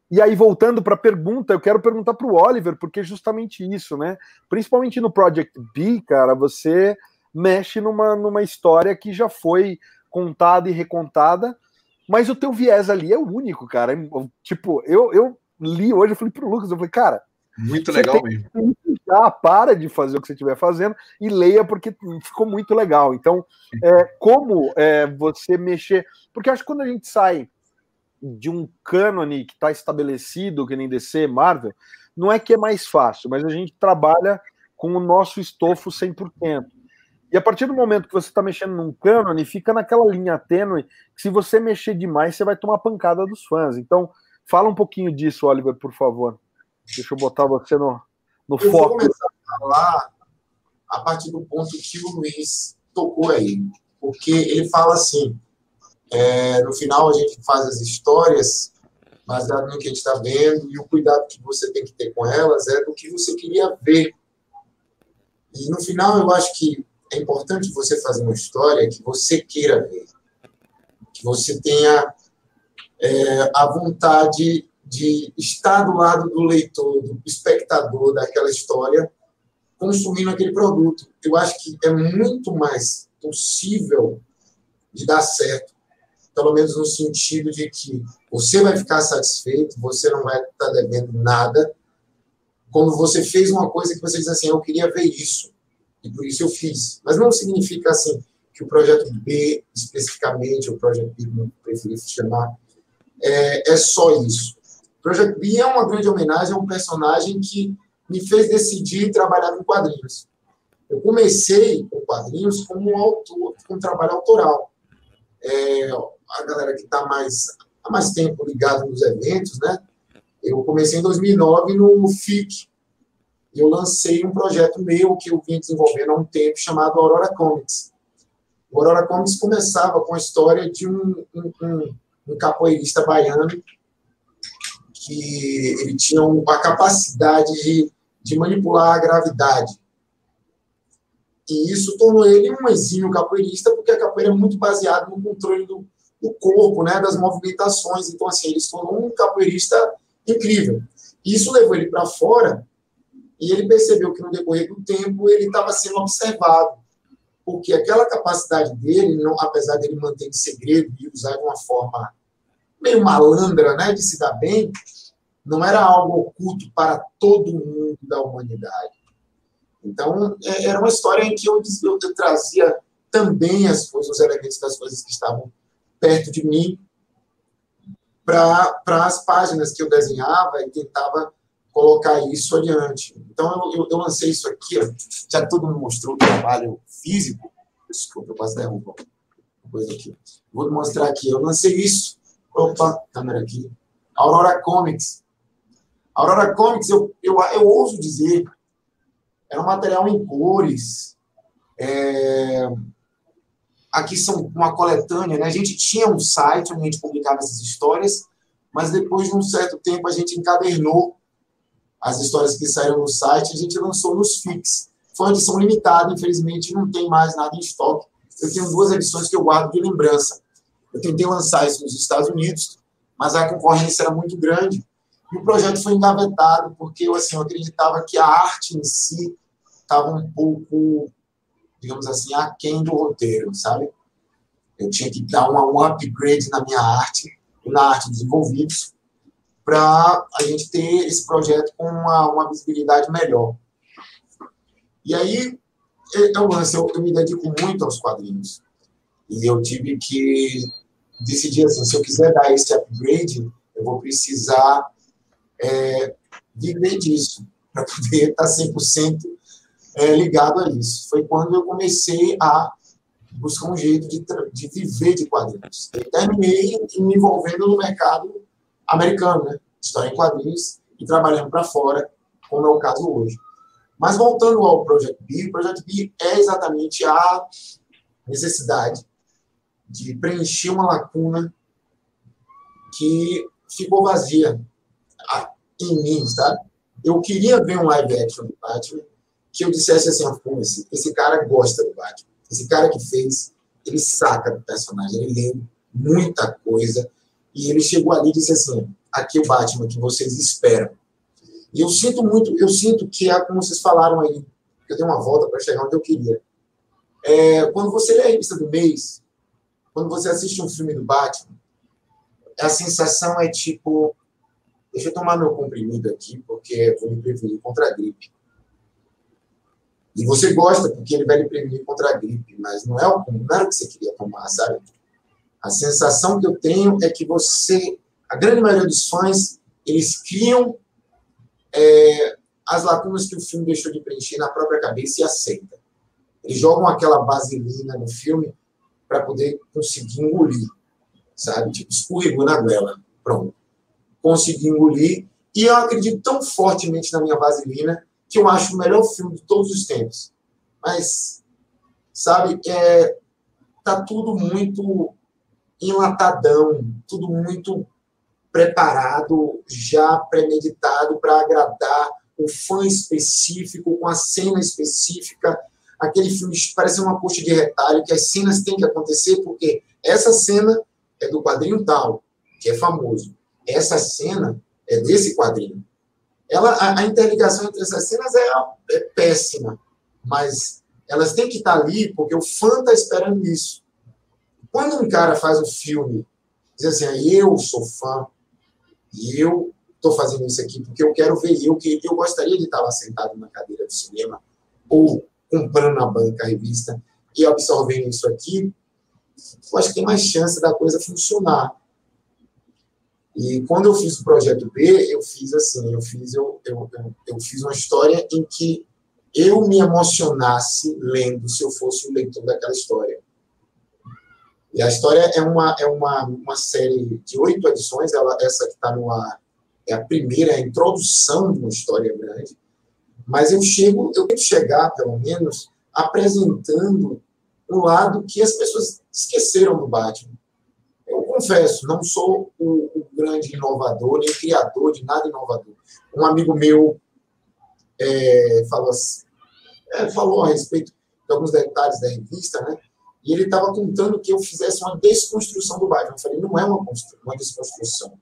E aí, voltando para a pergunta, eu quero perguntar para o Oliver, porque justamente isso, né? Principalmente no Project B, cara, você mexe numa, numa história que já foi contada e recontada, mas o teu viés ali é o único, cara. Tipo, eu, eu li hoje, eu falei pro Lucas, eu falei, cara. Muito legal mesmo. Já para de fazer o que você estiver fazendo e leia, porque ficou muito legal. Então, é, como é, você mexer. Porque acho que quando a gente sai de um cânone que está estabelecido, que nem DC, Marvel, não é que é mais fácil, mas a gente trabalha com o nosso estofo 100%. E a partir do momento que você está mexendo num cânone, fica naquela linha tênue que se você mexer demais, você vai tomar pancada dos fãs. Então, fala um pouquinho disso, Oliver, por favor. Deixa eu botar você no, no eu foco. Vou começar a falar a partir do ponto que o Luiz tocou aí. Porque ele fala assim, é, no final a gente faz as histórias baseado no que a gente está vendo e o cuidado que você tem que ter com elas é do que você queria ver. E no final eu acho que é importante você fazer uma história que você queira ver, que você tenha é, a vontade de estar do lado do leitor, do espectador daquela história, consumindo aquele produto. Eu acho que é muito mais possível de dar certo, pelo menos no sentido de que você vai ficar satisfeito, você não vai estar devendo nada, quando você fez uma coisa que você diz assim, eu queria ver isso e por isso eu fiz. Mas não significa assim que o projeto B, especificamente, o projeto B, como eu preferi chamar, é, é só isso. O projeto B é uma grande homenagem a um personagem que me fez decidir trabalhar com quadrinhos. Eu comecei com quadrinhos como um autor, com um trabalho autoral. É, a galera que está mais há mais tempo ligado nos eventos, né? Eu comecei em 2009 no FIC, eu lancei um projeto meu que eu vim desenvolvendo há um tempo, chamado Aurora Comics. O Aurora Comics começava com a história de um, um, um, um capoeirista baiano que ele tinha uma capacidade de, de manipular a gravidade. E isso tornou ele um exímio capoeirista, porque a capoeira é muito baseada no controle do, do corpo, né, das movimentações. Então, assim, ele se tornou um capoeirista incrível. Isso levou ele para fora e ele percebeu que no decorrer do tempo ele estava sendo observado, porque aquela capacidade dele, não, apesar dele manter em segredo e usar de uma forma meio malandra, né, de se dar bem, não era algo oculto para todo mundo da humanidade. Então, é, era uma história em que eu, eu, eu trazia também as coisas, os elementos das coisas que estavam perto de mim para as páginas que eu desenhava e tentava colocar isso adiante. Então, eu, eu, lancei isso aqui, ó, já todo mundo mostrou o trabalho físico. Desculpa, eu quase derrubo coisa aqui. Vou mostrar aqui, eu lancei isso. Opa, câmera aqui. Aurora Comics. Aurora Comics, eu, eu, eu ouso dizer, era um material em cores. É... Aqui são uma coletânea, né? A gente tinha um site onde a gente publicava essas histórias, mas depois de um certo tempo a gente encadernou as histórias que saíram no site, a gente lançou nos FIX. Foi uma edição limitada, infelizmente não tem mais nada em estoque. Eu tenho duas edições que eu guardo de lembrança. Eu tentei lançar isso nos Estados Unidos, mas a concorrência era muito grande e o projeto foi engavetado porque eu, assim, eu acreditava que a arte em si estava um pouco, digamos assim, aquém do roteiro, sabe? Eu tinha que dar uma, um upgrade na minha arte na arte dos envolvidos para a gente ter esse projeto com uma, uma visibilidade melhor. E aí, lance, eu, eu me dedico muito aos quadrinhos. E eu tive que decidir assim, se eu quiser dar esse upgrade, eu vou precisar é, viver disso, para poder estar 100% é, ligado a isso. Foi quando eu comecei a buscar um jeito de, de viver de quadrinhos. Eu terminei me envolvendo no mercado americano, né? História em quadrinhos e trabalhando para fora, como é o caso hoje. Mas voltando ao Project B, o Project B é exatamente a necessidade de preencher uma lacuna que ficou vazia em mim, sabe? Eu queria ver um live action do Batman que eu dissesse assim, esse, esse cara gosta do Batman. Esse cara que fez, ele saca do personagem, ele leu muita coisa e ele chegou ali e disse assim, aqui é o Batman que vocês esperam. E eu sinto muito, eu sinto que é como vocês falaram aí, eu dei uma volta para chegar onde eu queria. É, quando você lê a revista do mês, quando você assiste um filme do Batman, a sensação é tipo, deixa eu tomar meu comprimido aqui, porque vou me prevenir contra a gripe. E você gosta, porque ele vai lhe prevenir contra a gripe, mas não é, o, não era o que você queria tomar, sabe? A sensação que eu tenho é que você, a grande maioria dos fãs, eles criam é, as lacunas que o filme deixou de preencher na própria cabeça e aceita. Eles jogam aquela vaselina no filme para poder conseguir engolir, sabe? Tipo, escorregou na goela, pronto consegui engolir. E eu acredito tão fortemente na minha vaselina que eu acho o melhor filme de todos os tempos. Mas, sabe, é, tá tudo muito enlatadão, tudo muito preparado, já premeditado para agradar o fã específico, com a cena específica. Aquele filme parece uma coxa de retalho, que as cenas têm que acontecer, porque essa cena é do quadrinho tal, que é famoso essa cena é desse quadrinho. Ela, a, a interligação entre essas cenas é, é, péssima, mas elas têm que estar ali porque o fã está esperando isso. Quando um cara faz um filme, diz assim, ah, eu sou fã, e eu estou fazendo isso aqui porque eu quero ver eu, que eu gostaria de estar lá sentado na cadeira do cinema, ou comprando na banca a revista e absorvendo isso aqui, eu acho que tem mais chance da coisa funcionar. E quando eu fiz o projeto B, eu fiz assim, eu fiz, eu, eu, eu, fiz uma história em que eu me emocionasse lendo se eu fosse o leitor daquela história. E a história é uma, é uma, uma série de oito edições, ela, essa que está no ar é a primeira, é a introdução de uma história grande, mas eu chego, eu tento chegar, pelo menos, apresentando um lado que as pessoas esqueceram do Batman confesso, não sou o, o, grande inovador, nem criador de nada inovador. Um amigo meu é, falou, assim, é, falou a respeito de alguns detalhes da revista, né? E ele estava contando que eu fizesse uma desconstrução do Batman. Eu falei, não é uma, uma desconstrução.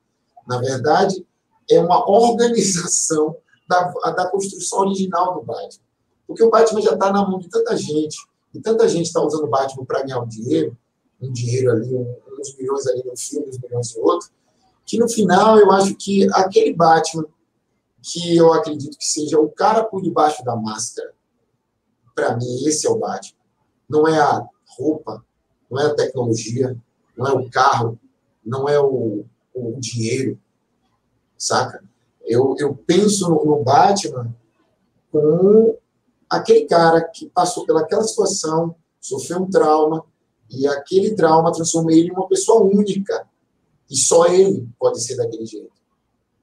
Na verdade, é uma organização da, da construção original do Batman. Porque o Batman já está na mão de tanta gente, e tanta gente está usando o Batman para ganhar um dinheiro, um dinheiro ali, um, uns milhões ali no filme, uns milhões em outro, que no final eu acho que aquele Batman, que eu acredito que seja o cara por debaixo da máscara, para mim esse é o Batman. Não é a roupa, não é a tecnologia, não é o carro, não é o, o dinheiro, saca? Eu, eu penso no, no Batman como aquele cara que passou pelaquela situação, sofreu um trauma, e aquele trauma transforma ele em uma pessoa única. E só ele pode ser daquele jeito.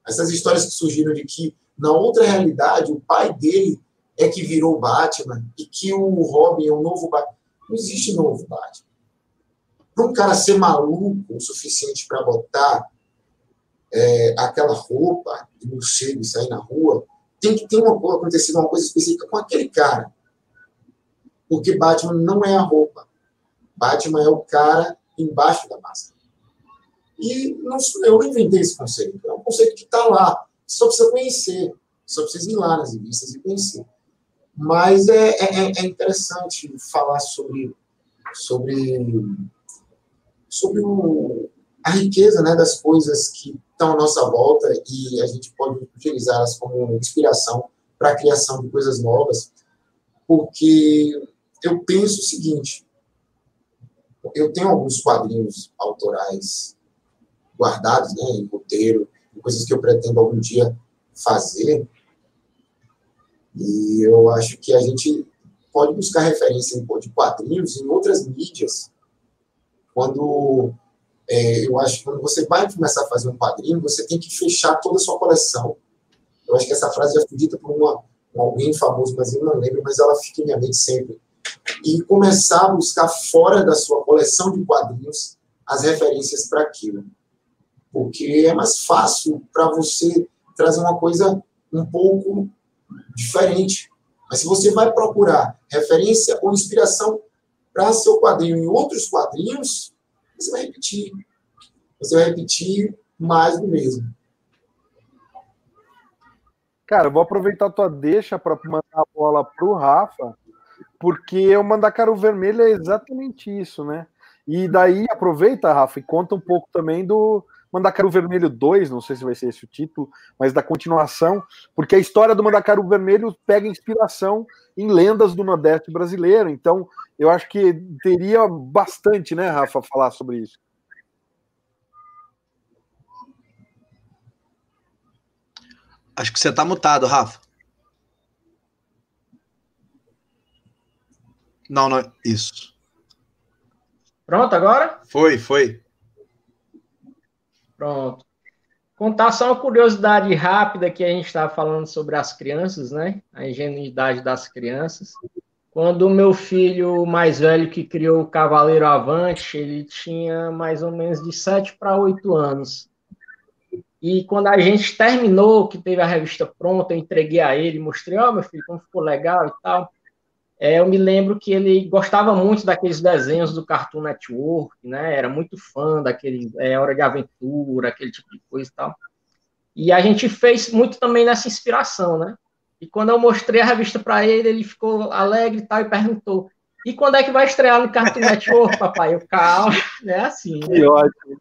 Essas histórias que surgiram de que, na outra realidade, o pai dele é que virou Batman e que o Robin é o novo Batman. Não existe novo Batman. Para um cara ser maluco o suficiente para botar é, aquela roupa de morcego e sair na rua, tem que ter uma, acontecido uma coisa específica com aquele cara. Porque Batman não é a roupa. Batman é o cara embaixo da máscara. E não, eu não inventei esse conceito. É um conceito que está lá. Só precisa conhecer. Só precisa ir lá nas revistas e conhecer. Mas é, é, é interessante falar sobre, sobre, sobre o, a riqueza né, das coisas que estão à nossa volta e a gente pode utilizá-las como inspiração para a criação de coisas novas, porque eu penso o seguinte: eu tenho alguns quadrinhos autorais guardados, né, em roteiro, coisas que eu pretendo algum dia fazer, e eu acho que a gente pode buscar referência de quadrinhos em outras mídias, quando é, eu acho que quando você vai começar a fazer um quadrinho, você tem que fechar toda a sua coleção. Eu acho que essa frase já foi dita por uma, alguém famoso, mas eu não lembro, mas ela fica em minha mente sempre. E começar a buscar fora da sua coleção de quadrinhos as referências para aquilo. Porque é mais fácil para você trazer uma coisa um pouco diferente. Mas se você vai procurar referência ou inspiração para seu quadrinho em outros quadrinhos, você vai repetir. Você vai repetir mais do mesmo. Cara, eu vou aproveitar a tua deixa para mandar a bola pro Rafa, porque o Mandacaru Vermelho é exatamente isso, né? E daí aproveita, Rafa, e conta um pouco também do, Mandacaru Vermelho 2, não sei se vai ser esse o título, mas da continuação, porque a história do Mandacaru Vermelho pega inspiração em lendas do Nordeste brasileiro. Então, eu acho que teria bastante, né, Rafa, falar sobre isso. Acho que você está mutado, Rafa. Não, não, isso. Pronto agora? Foi, foi. Pronto. Contar só uma curiosidade rápida que a gente estava falando sobre as crianças, né? A ingenuidade das crianças. Quando o meu filho mais velho, que criou o Cavaleiro Avante, ele tinha mais ou menos de 7 para 8 anos. E quando a gente terminou, que teve a revista pronta, eu entreguei a ele, mostrei, ó, oh, meu filho, como ficou legal e tal. É, eu me lembro que ele gostava muito daqueles desenhos do Cartoon Network, né? Era muito fã daquele é, Hora de Aventura, aquele tipo de coisa e tal. E a gente fez muito também nessa inspiração, né? E quando eu mostrei a revista para ele, ele ficou alegre e tal e perguntou: "E quando é que vai estrear no Cartoon Network, papai?" Eu calma, né? Assim. Né? Que ótimo.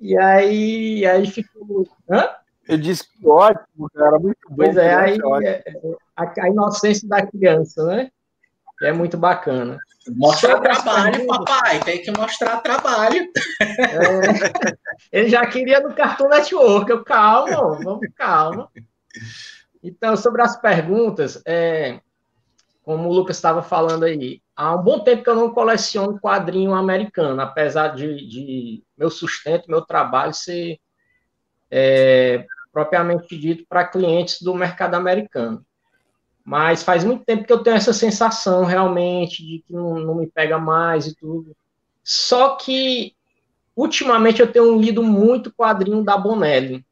E aí, aí ficou, hã? Eu disse que ótimo, cara, muito bom. Pois é, aí é, a, a inocência da criança, né? É muito bacana. Mostrar trabalho, papai, tem que mostrar trabalho. É, ele já queria no Cartoon Network, eu, calma, vamos calma. Então, sobre as perguntas, é, como o Lucas estava falando aí, há um bom tempo que eu não coleciono quadrinho americano, apesar de, de meu sustento, meu trabalho ser é, propriamente dito para clientes do mercado americano. Mas faz muito tempo que eu tenho essa sensação realmente de que não, não me pega mais e tudo. Só que ultimamente eu tenho lido muito quadrinho da Bonelli.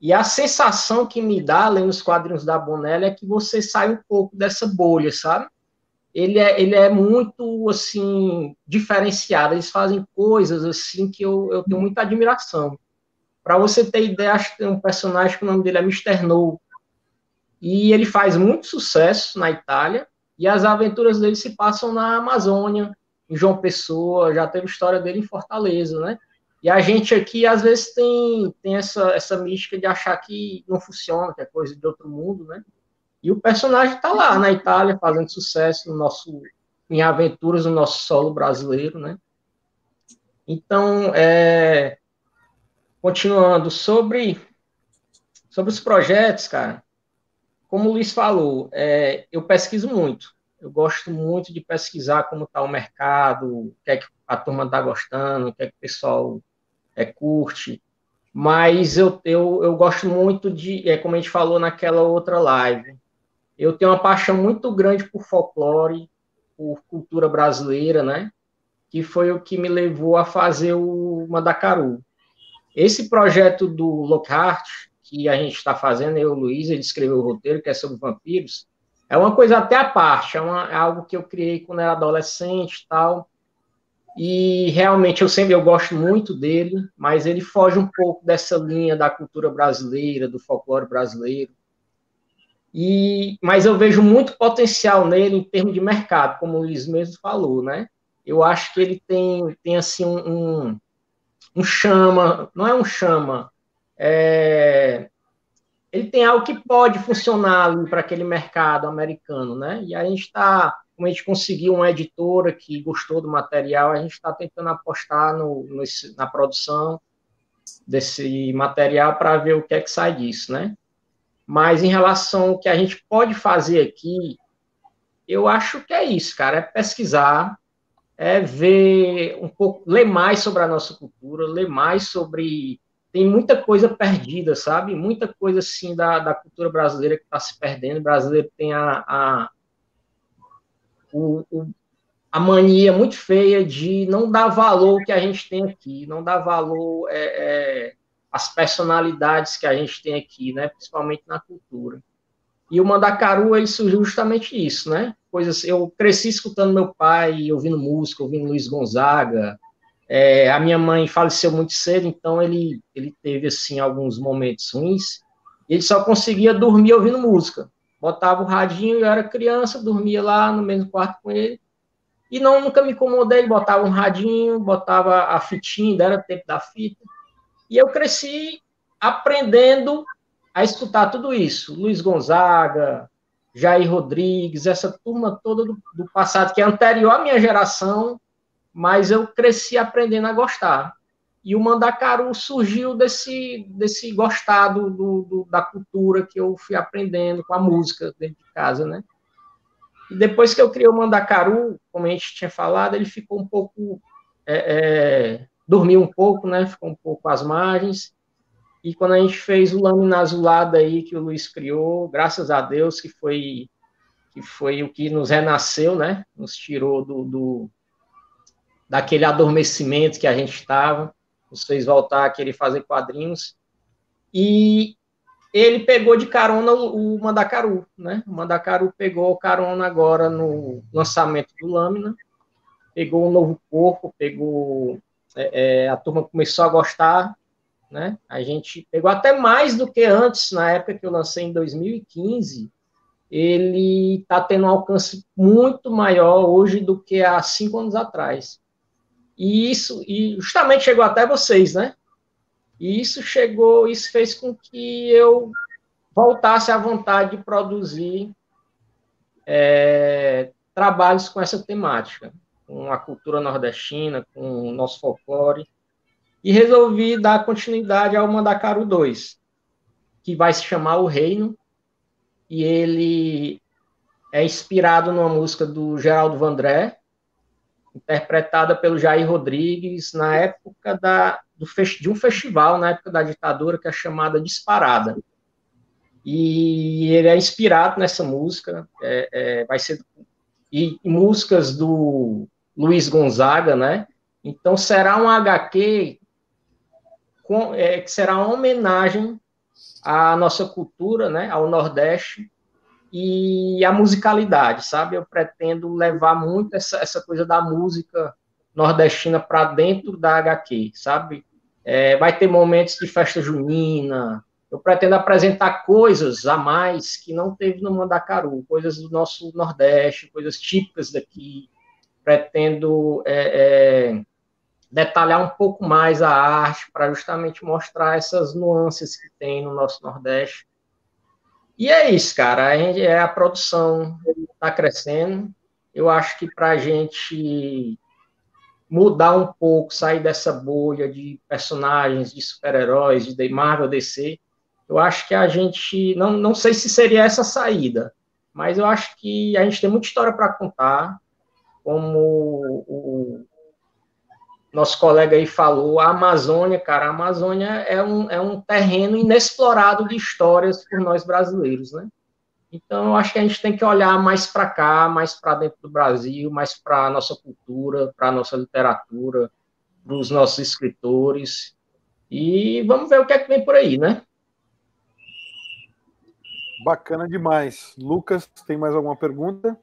E a sensação que me dá lendo os quadrinhos da Bonelli é que você sai um pouco dessa bolha, sabe? Ele é, ele é muito, assim, diferenciado. Eles fazem coisas, assim, que eu, eu tenho muita admiração. Para você ter ideia, acho que tem um personagem que o nome dele é Mr. No, e ele faz muito sucesso na Itália, e as aventuras dele se passam na Amazônia, em João Pessoa, já teve história dele em Fortaleza, né? E a gente aqui, às vezes, tem, tem essa, essa mística de achar que não funciona, que é coisa de outro mundo, né? E o personagem está lá na Itália, fazendo sucesso no nosso, em aventuras no nosso solo brasileiro, né? Então, é, continuando, sobre, sobre os projetos, cara, como o Luiz falou, é, eu pesquiso muito. Eu gosto muito de pesquisar como está o mercado, o que é que a turma está gostando, o que é que o pessoal é, curte. Mas eu, eu, eu gosto muito de, é como a gente falou naquela outra live, eu tenho uma paixão muito grande por folclore, por cultura brasileira, né? Que foi o que me levou a fazer o Mandacaru. Esse projeto do Lockhart, que a gente está fazendo, eu o Luiz, ele escreveu o roteiro, que é sobre vampiros, é uma coisa até à parte, é, uma, é algo que eu criei quando era adolescente e tal, e realmente eu sempre eu gosto muito dele, mas ele foge um pouco dessa linha da cultura brasileira, do folclore brasileiro. E, mas eu vejo muito potencial nele em termos de mercado, como o Luiz mesmo falou, né? Eu acho que ele tem, tem assim um, um, um chama, não é um chama, é, ele tem algo que pode funcionar para aquele mercado americano, né? E a gente está, como a gente conseguiu uma editora que gostou do material, a gente está tentando apostar no, no, na produção desse material para ver o que é que sai disso, né? Mas em relação ao que a gente pode fazer aqui, eu acho que é isso, cara, é pesquisar, é ver um pouco, ler mais sobre a nossa cultura, ler mais sobre tem muita coisa perdida, sabe? Muita coisa assim da, da cultura brasileira que está se perdendo. O brasileiro tem a, a, o, o, a mania muito feia de não dar valor que a gente tem aqui, não dar valor é, é, às personalidades que a gente tem aqui, né? Principalmente na cultura. E o Mandacaru, ele surgiu justamente isso, né? Coisas, eu cresci escutando meu pai, ouvindo música, ouvindo Luiz Gonzaga, é, a minha mãe faleceu muito cedo, então ele, ele teve assim alguns momentos ruins. Ele só conseguia dormir ouvindo música. Botava o radinho, eu era criança, dormia lá no mesmo quarto com ele. E não nunca me incomodei, botava um radinho, botava a fitinha, ainda era tempo da fita. E eu cresci aprendendo a escutar tudo isso. Luiz Gonzaga, Jair Rodrigues, essa turma toda do, do passado, que é anterior à minha geração, mas eu cresci aprendendo a gostar. E o Mandacaru surgiu desse, desse gostado do, do, da cultura que eu fui aprendendo com a música dentro de casa, né? E depois que eu criei o Mandacaru, como a gente tinha falado, ele ficou um pouco. É, é, dormiu um pouco, né? Ficou um pouco às margens. E quando a gente fez o Lâmina Azulada aí, que o Luiz criou, graças a Deus, que foi, que foi o que nos renasceu, né? Nos tirou do, do daquele adormecimento que a gente estava, nos fez voltar a querer fazer quadrinhos. E ele pegou de carona o, Mandacaru, né? O Mandacaru pegou carona agora no lançamento do Lâmina, pegou um novo corpo, pegou. É, é, a turma começou a gostar, né? A gente pegou até mais do que antes, na época que eu lancei em 2015. Ele está tendo um alcance muito maior hoje do que há cinco anos atrás. E isso, e justamente chegou até vocês, né? E isso chegou, isso fez com que eu voltasse à vontade de produzir é, trabalhos com essa temática, com a cultura nordestina, com o nosso folclore, e resolvi dar continuidade ao Mandacaru 2, que vai se chamar O Reino, e ele é inspirado numa música do Geraldo Vandré, interpretada pelo Jair Rodrigues na época da, do, de um festival, na época da ditadura, que é chamada Disparada. E ele é inspirado nessa música, é, é, vai ser e, e, músicas do Luiz Gonzaga, né? Então será um HQ com, é, que será uma homenagem à nossa cultura, né? Ao Nordeste e a musicalidade, sabe? Eu pretendo levar muito essa, essa coisa da música nordestina para dentro da HQ, sabe? É, vai ter momentos de festa junina. Eu pretendo apresentar coisas a mais que não teve no Mandacaru, coisas do nosso Nordeste, coisas típicas daqui. Pretendo é, é, detalhar um pouco mais a arte para justamente mostrar essas nuances que tem no nosso Nordeste e é isso, cara. A, gente, é, a produção está crescendo. Eu acho que para a gente mudar um pouco, sair dessa bolha de personagens, de super-heróis, de Marvel DC, eu acho que a gente. Não, não sei se seria essa saída, mas eu acho que a gente tem muita história para contar. Como o, nosso colega aí falou, a Amazônia, cara, a Amazônia é um, é um terreno inexplorado de histórias por nós brasileiros, né? Então, eu acho que a gente tem que olhar mais para cá, mais para dentro do Brasil, mais para a nossa cultura, para a nossa literatura, para os nossos escritores. E vamos ver o que é que vem por aí, né? Bacana demais. Lucas, tem mais alguma pergunta?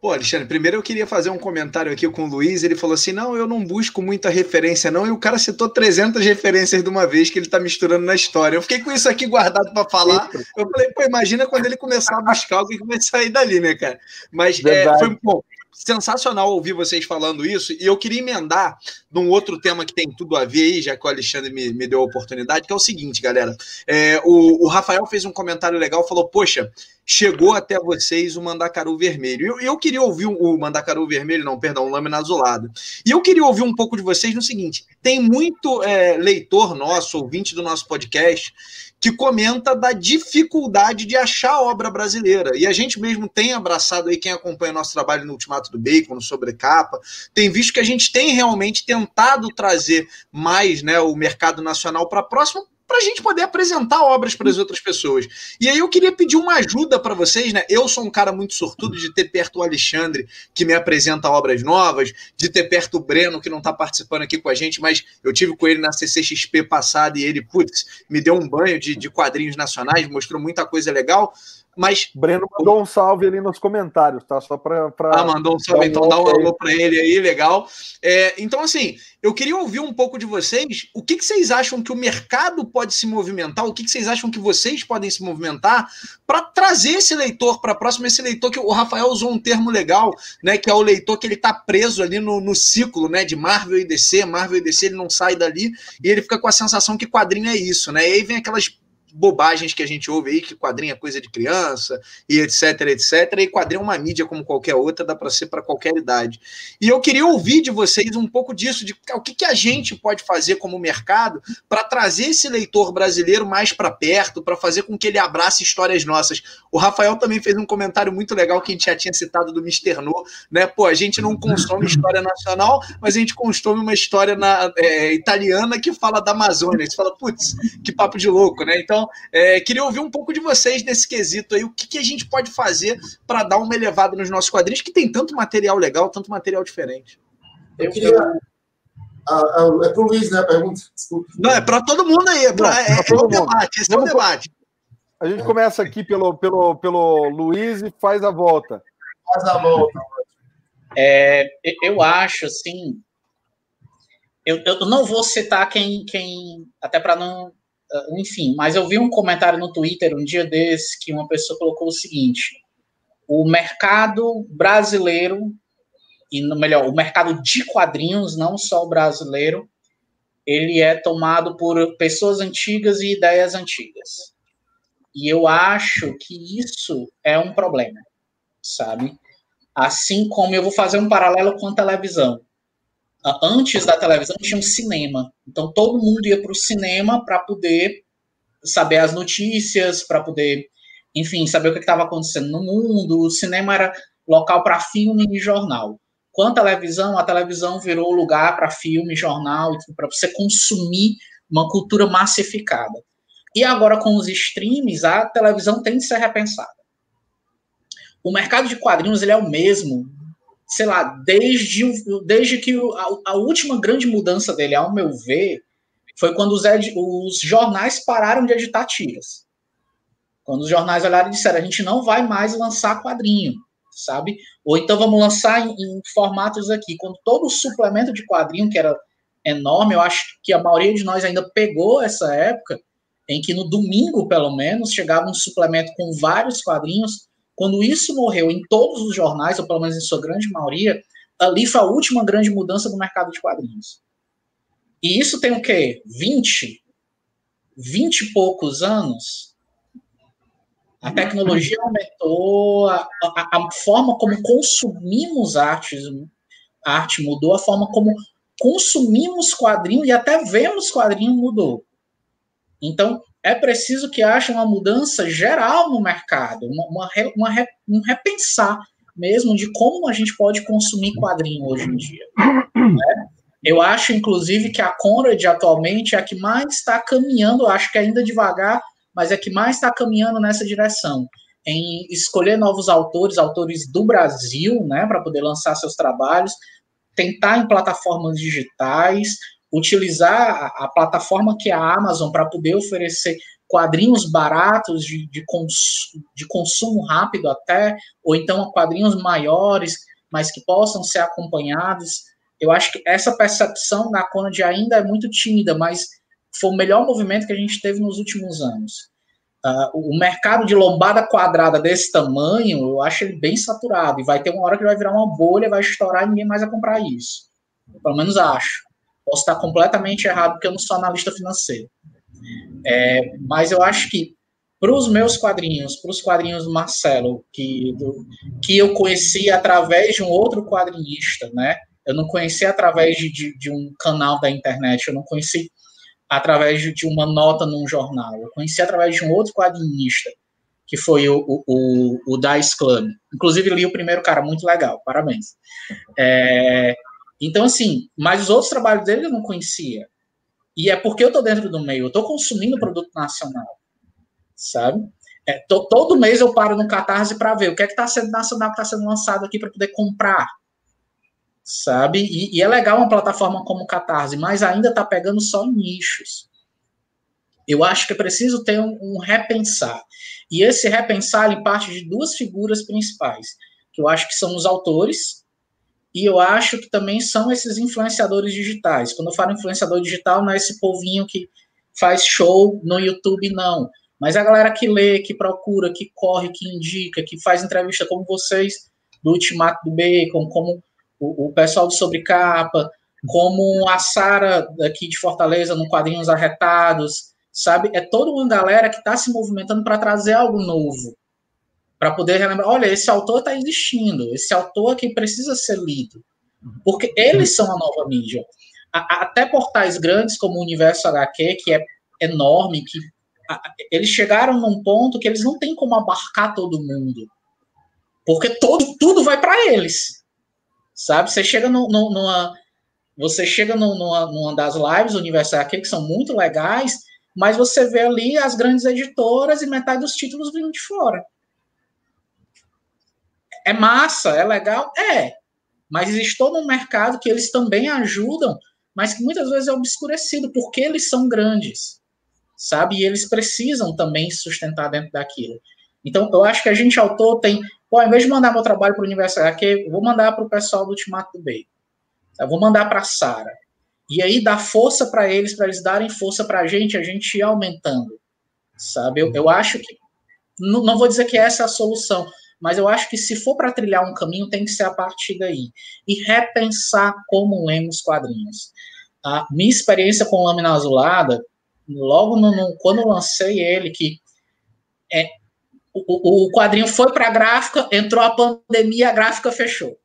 Pô, Alexandre, primeiro eu queria fazer um comentário aqui com o Luiz. Ele falou assim: não, eu não busco muita referência, não. E o cara citou 300 referências de uma vez que ele tá misturando na história. Eu fiquei com isso aqui guardado para falar. Eu falei, pô, imagina quando ele começar a buscar o que vai sair dali, né, cara? Mas é, foi bom sensacional ouvir vocês falando isso, e eu queria emendar num outro tema que tem tudo a ver aí, já que o Alexandre me, me deu a oportunidade, que é o seguinte, galera. É, o, o, Rafael fez um comentário legal, falou: Poxa, chegou até vocês o Mandacaru Vermelho. Eu, eu queria ouvir o, o Mandacaru Vermelho, não, perdão, o Lâmina Azulada. E eu queria ouvir um pouco de vocês no seguinte: tem muito é, leitor nosso, ouvinte do nosso podcast, que comenta da dificuldade de achar obra brasileira. E a gente mesmo tem abraçado aí, quem acompanha nosso trabalho no Ultimato do Bacon, no Sobrecapa, tem visto que a gente tem realmente tentado trazer mais né, o mercado nacional para próximo para a gente poder apresentar obras para as outras pessoas. E aí eu queria pedir uma ajuda para vocês, né? Eu sou um cara muito sortudo de ter perto o Alexandre, que me apresenta obras novas, de ter perto o Breno, que não está participando aqui com a gente, mas eu tive com ele na CCXP passada e ele, putz, me deu um banho de, de quadrinhos nacionais, mostrou muita coisa legal. Mas. Breno mandou um salve ali nos comentários, tá? Só para. Ah, mandou um salve, então dá um alô para ele aí, legal. É, então, assim, eu queria ouvir um pouco de vocês. O que, que vocês acham que o mercado pode se movimentar? O que, que vocês acham que vocês podem se movimentar para trazer esse leitor para próximo? Esse leitor que o Rafael usou um termo legal, né? Que é o leitor que ele está preso ali no, no ciclo, né? De Marvel e DC, Marvel e DC, ele não sai dali e ele fica com a sensação que quadrinho é isso, né? E aí vem aquelas bobagens que a gente ouve aí, que quadrinho é coisa de criança, e etc, etc. E quadrinho é uma mídia como qualquer outra, dá para ser para qualquer idade. E eu queria ouvir de vocês um pouco disso, de o que, que a gente pode fazer como mercado para trazer esse leitor brasileiro mais para perto, para fazer com que ele abrace histórias nossas. O Rafael também fez um comentário muito legal que a gente já tinha citado do Mister No, né? Pô, a gente não consome história nacional, mas a gente consome uma história na, é, italiana que fala da Amazônia. Você fala, putz, que papo de louco, né? Então, então, é, queria ouvir um pouco de vocês nesse quesito aí. O que, que a gente pode fazer para dar uma elevada nos nossos quadrinhos, que tem tanto material legal, tanto material diferente. Eu queria. Ah, ah, é para o Luiz, né? A pergunta. Desculpa. Não, é para todo mundo aí. É, pra, é, é, o debate. Esse é o debate. A gente começa aqui pelo, pelo, pelo Luiz e faz a volta. Faz a volta. É, eu acho, assim. Eu, eu não vou citar quem. quem até para não enfim, mas eu vi um comentário no Twitter um dia desse que uma pessoa colocou o seguinte: o mercado brasileiro, e melhor, o mercado de quadrinhos, não só o brasileiro, ele é tomado por pessoas antigas e ideias antigas. E eu acho que isso é um problema, sabe? Assim como eu vou fazer um paralelo com a televisão antes da televisão tinha um cinema. Então todo mundo ia para o cinema para poder saber as notícias, para poder, enfim, saber o que estava acontecendo no mundo. O cinema era local para filme e jornal. Com a televisão, a televisão virou lugar para filme, jornal, para você consumir uma cultura massificada. E agora com os streams, a televisão tem de ser repensada. O mercado de quadrinhos ele é o mesmo sei lá, desde, desde que a, a, última grande mudança dele, ao meu ver, foi quando os, ed, os jornais pararam de editar tiras. Quando os jornais olharam e disseram, a gente não vai mais lançar quadrinho, sabe? Ou então vamos lançar em, em formatos aqui. Quando todo o suplemento de quadrinho, que era enorme, eu acho que a maioria de nós ainda pegou essa época, em que no domingo, pelo menos, chegava um suplemento com vários quadrinhos, quando isso morreu em todos os jornais, ou pelo menos em sua grande maioria, ali foi a última grande mudança do mercado de quadrinhos. E isso tem o quê? 20? 20 e poucos anos? A tecnologia aumentou, a, a, a forma como consumimos artes, arte mudou, a forma como consumimos quadrinhos e até vemos quadrinho mudou. Então, é preciso que haja uma mudança geral no mercado, uma, uma, uma, um repensar mesmo de como a gente pode consumir quadrinho hoje em dia. Né? Eu acho, inclusive, que a Conrad atualmente é a que mais está caminhando, acho que ainda devagar, mas é a que mais está caminhando nessa direção, em escolher novos autores, autores do Brasil, né, para poder lançar seus trabalhos, tentar em plataformas digitais, utilizar a, plataforma que é a Amazon para poder oferecer quadrinhos baratos de, de, cons, de consumo rápido até, ou então quadrinhos maiores, mas que possam ser acompanhados. Eu acho que essa percepção da Conad ainda é muito tímida, mas foi o melhor movimento que a gente teve nos últimos anos. Uh, o mercado de lombada quadrada desse tamanho, eu acho ele bem saturado, e vai ter uma hora que vai virar uma bolha, vai estourar e ninguém mais vai comprar isso. Eu, pelo menos acho. Posso estar completamente errado, porque eu não sou analista financeiro. É, mas eu acho que para os meus quadrinhos, para os quadrinhos do Marcelo, que, do, que eu conheci através de um outro quadrinista, né? Eu não conheci através de, de, de um canal da internet, eu não conheci através de, de uma nota num jornal, eu conheci através de um outro quadrinista, que foi o, o, o, o Dice Club. Inclusive, li o primeiro cara, muito legal, parabéns. É, então, assim, mas os outros trabalhos dele eu não conhecia. E é porque eu estou dentro do meio, eu estou consumindo produto nacional, sabe? É, tô, todo mês eu paro no Catarse para ver o que é que está sendo nacional, que está sendo lançado aqui para poder comprar, sabe? E, e, é legal uma plataforma como o Catarse, mas ainda está pegando só nichos. Eu acho que é preciso ter um, um repensar. E esse repensar ele parte de duas figuras principais, que eu acho que são os autores, e eu acho que também são esses influenciadores digitais. Quando eu falo influenciador digital, não é esse povinho que faz show no YouTube, não. Mas a galera que lê, que procura, que corre, que indica, que faz entrevista como vocês do Ultimato do Bacon, como o, o pessoal do Sobrecapa, como a Sara daqui de Fortaleza no Quadrinhos Arretados, sabe? É toda uma galera que está se movimentando para trazer algo novo para poder relembrar, olha, esse autor está existindo, esse autor aqui precisa ser lido, porque eles são a nova mídia. A, até portais grandes como o Universo HQ, que é enorme, que a, eles chegaram num ponto que eles não têm como abarcar todo mundo, porque todo, tudo vai para eles, sabe? Você chega no, no, numa, você chega no, numa, numa das lives do Universo HQ, que são muito legais, mas você vê ali as grandes editoras e metade dos títulos vindo de fora. É massa, é legal? É. Mas existe todo um mercado que eles também ajudam, mas que muitas vezes é obscurecido, porque eles são grandes, sabe? E eles precisam também sustentar dentro daquilo. Então, eu acho que a gente, autor, tem. Pô, ao invés de mandar meu trabalho para o Universo HQ, vou mandar para o pessoal do Ultimato do Bacon. Eu vou mandar para a Sara. E aí dar força para eles, para eles darem força para a gente, a gente ir aumentando. Sabe? Eu, eu acho que. Não, não vou dizer que essa é a solução, mas eu acho que se for para trilhar um caminho, tem que ser a partir daí. E repensar como lemos quadrinhos. A minha experiência com Lâmina Azulada, logo no, no, quando lancei ele, que é, o, o quadrinho foi para a gráfica, entrou a pandemia, a gráfica fechou.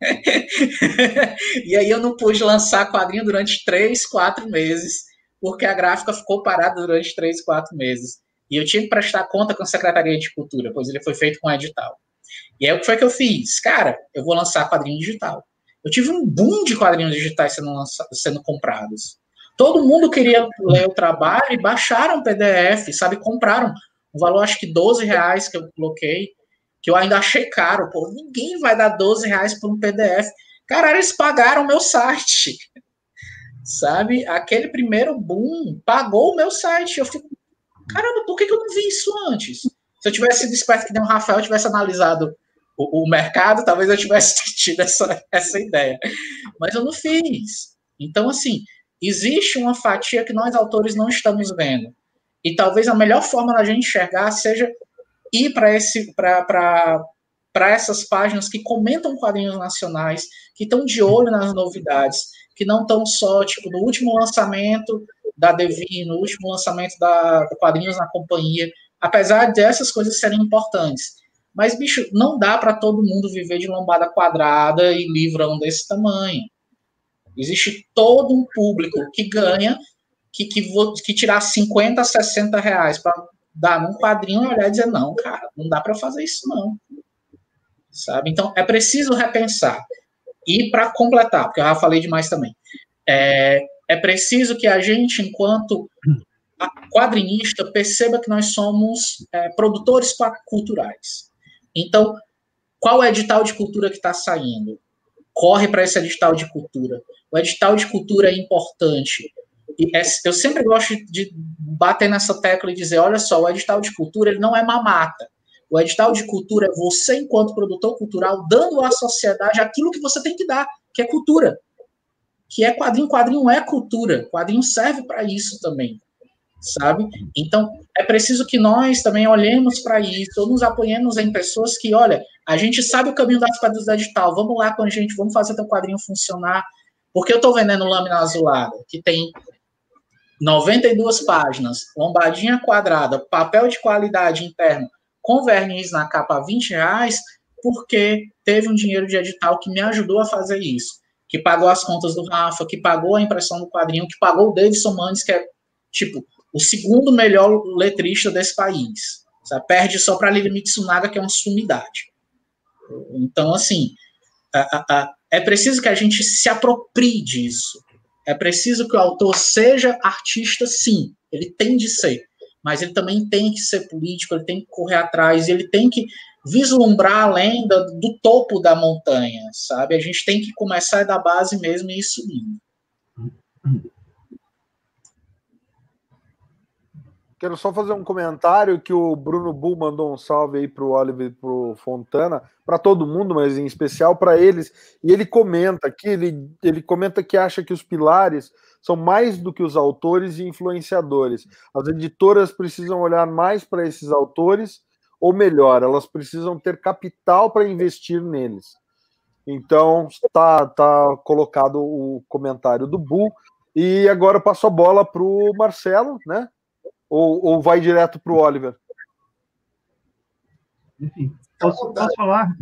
e aí eu não pude lançar quadrinho durante três, quatro meses, porque a gráfica ficou parada durante três, quatro meses. E eu tinha que prestar conta com a Secretaria de Cultura, pois ele foi feito com edital. E aí o que foi que eu fiz? Cara, eu vou lançar quadrinho digital. Eu tive um boom de quadrinhos digitais sendo, sendo comprados. Todo mundo queria ler o trabalho e baixaram o PDF, sabe? Compraram. Um valor, acho que 12 reais que eu coloquei, que eu ainda achei caro. Pô, ninguém vai dar 12 reais por um PDF. Cara, eles pagaram o meu site. Sabe? Aquele primeiro boom pagou o meu site. Eu fico, caramba, por que, que eu não vi isso antes? Se eu tivesse sido esperto que nem o Rafael, tivesse analisado o, o, mercado, talvez eu tivesse tido essa, essa ideia. Mas eu não fiz. Então, assim, existe uma fatia que nós, autores, não estamos vendo. E talvez a melhor forma da gente enxergar seja ir para esse para essas páginas que comentam quadrinhos nacionais, que estão de olho nas novidades, que não estão só, tipo, no último lançamento da Devi, no último lançamento da Quadrinhos na Companhia, apesar dessas coisas serem importantes. Mas, bicho, não dá para todo mundo viver de lombada quadrada e livrão desse tamanho. Existe todo um público que ganha, que, que, que tirar 50, 60 reais para dar num quadrinho e olhar e dizer, não, cara, não dá para fazer isso, não. Sabe? Então, é preciso repensar. E para completar, porque eu já falei demais também, é, é preciso que a gente, enquanto quadrinista, perceba que nós somos é, produtores culturais. Então, qual é o edital de cultura que está saindo? Corre para esse edital de cultura. O edital de cultura é importante. E é, eu sempre gosto de bater nessa tecla e dizer: olha só, o edital de cultura ele não é mamata. O edital de cultura é você, enquanto produtor cultural, dando à sociedade aquilo que você tem que dar, que é cultura. Que é quadrinho. Quadrinho é cultura. Quadrinho serve para isso também sabe? Então, é preciso que nós também olhemos para isso, ou nos apoiemos em pessoas que, olha, a gente sabe o caminho das da edital, vamos lá com a gente, vamos fazer teu quadrinho funcionar, porque eu estou vendendo lâmina azulada, que tem 92 páginas, lombadinha quadrada, papel de qualidade interno, com verniz na capa a 20 reais, porque teve um dinheiro de edital que me ajudou a fazer isso, que pagou as contas do Rafa, que pagou a impressão do quadrinho, que pagou o Davidson Manes, que é, tipo, o segundo melhor letrista desse país. Sabe? Perde só para Lili Mitsunaga, que é uma sumidade. Então, assim, é preciso que a gente se aproprie disso. É preciso que o autor seja artista, sim, ele tem de ser, mas ele também tem que ser político, ele tem que correr atrás, ele tem que vislumbrar além do, do topo da montanha, sabe? A gente tem que começar da base mesmo e ir subindo. Quero só fazer um comentário que o Bruno Bull mandou um salve aí pro Oliver e pro Fontana, para todo mundo, mas em especial para eles. E ele comenta aqui, ele, ele comenta que acha que os pilares são mais do que os autores e influenciadores. As editoras precisam olhar mais para esses autores, ou melhor, elas precisam ter capital para investir neles. Então, está tá colocado o comentário do Bull. E agora eu passo a bola para o Marcelo, né? Ou, ou vai direto para o Oliver? Enfim, posso, posso falar?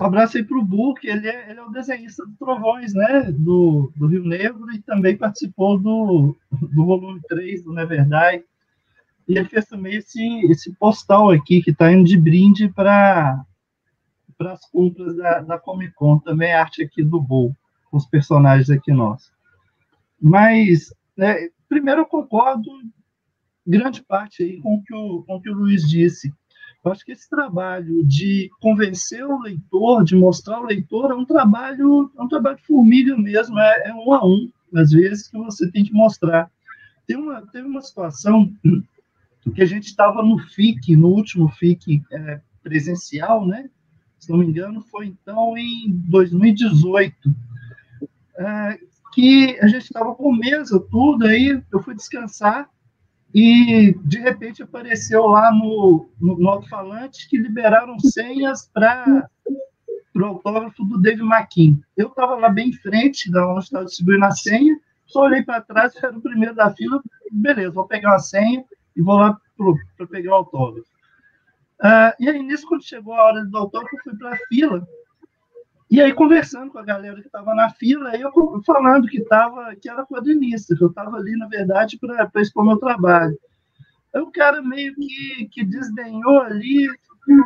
Um abraço aí para o Book, ele é, ele é o desenhista do Trovões, né? Do, do Rio Negro e também participou do, do volume 3 do Neverdai. E ele fez também esse, esse postal aqui, que está indo de brinde para as compras da, da Comic Con, também é arte aqui do Bull, com os personagens aqui nossos. Mas, né, primeiro eu concordo grande parte aí com o que o, com o, que o Luiz disse. Eu acho que esse trabalho de convencer o leitor, de mostrar ao leitor, é um trabalho, é um trabalho de formiga mesmo, é, é um a um, às vezes, que você tem que mostrar. Tem uma, teve uma situação que a gente estava no FIC, no último FIC é, presencial, né? Se não me engano, foi então em 2018, é, que a gente estava com mesa, tudo, aí eu fui descansar, e de repente apareceu lá no, no, no alto-falante que liberaram senhas para o autógrafo do Dave McKean. Eu estava lá bem em frente, da onde estava distribuindo a senha, só olhei para trás, era o primeiro da fila, beleza, vou pegar uma senha e vou lá para pegar o autógrafo. Uh, e aí, nisso, quando chegou a hora do autógrafo, eu fui para a fila e aí, conversando com a galera que estava na fila, aí eu falando que, tava, que era quadrinista, que eu estava ali, na verdade, para expor meu trabalho. Aí o cara meio que, que desdenhou ali,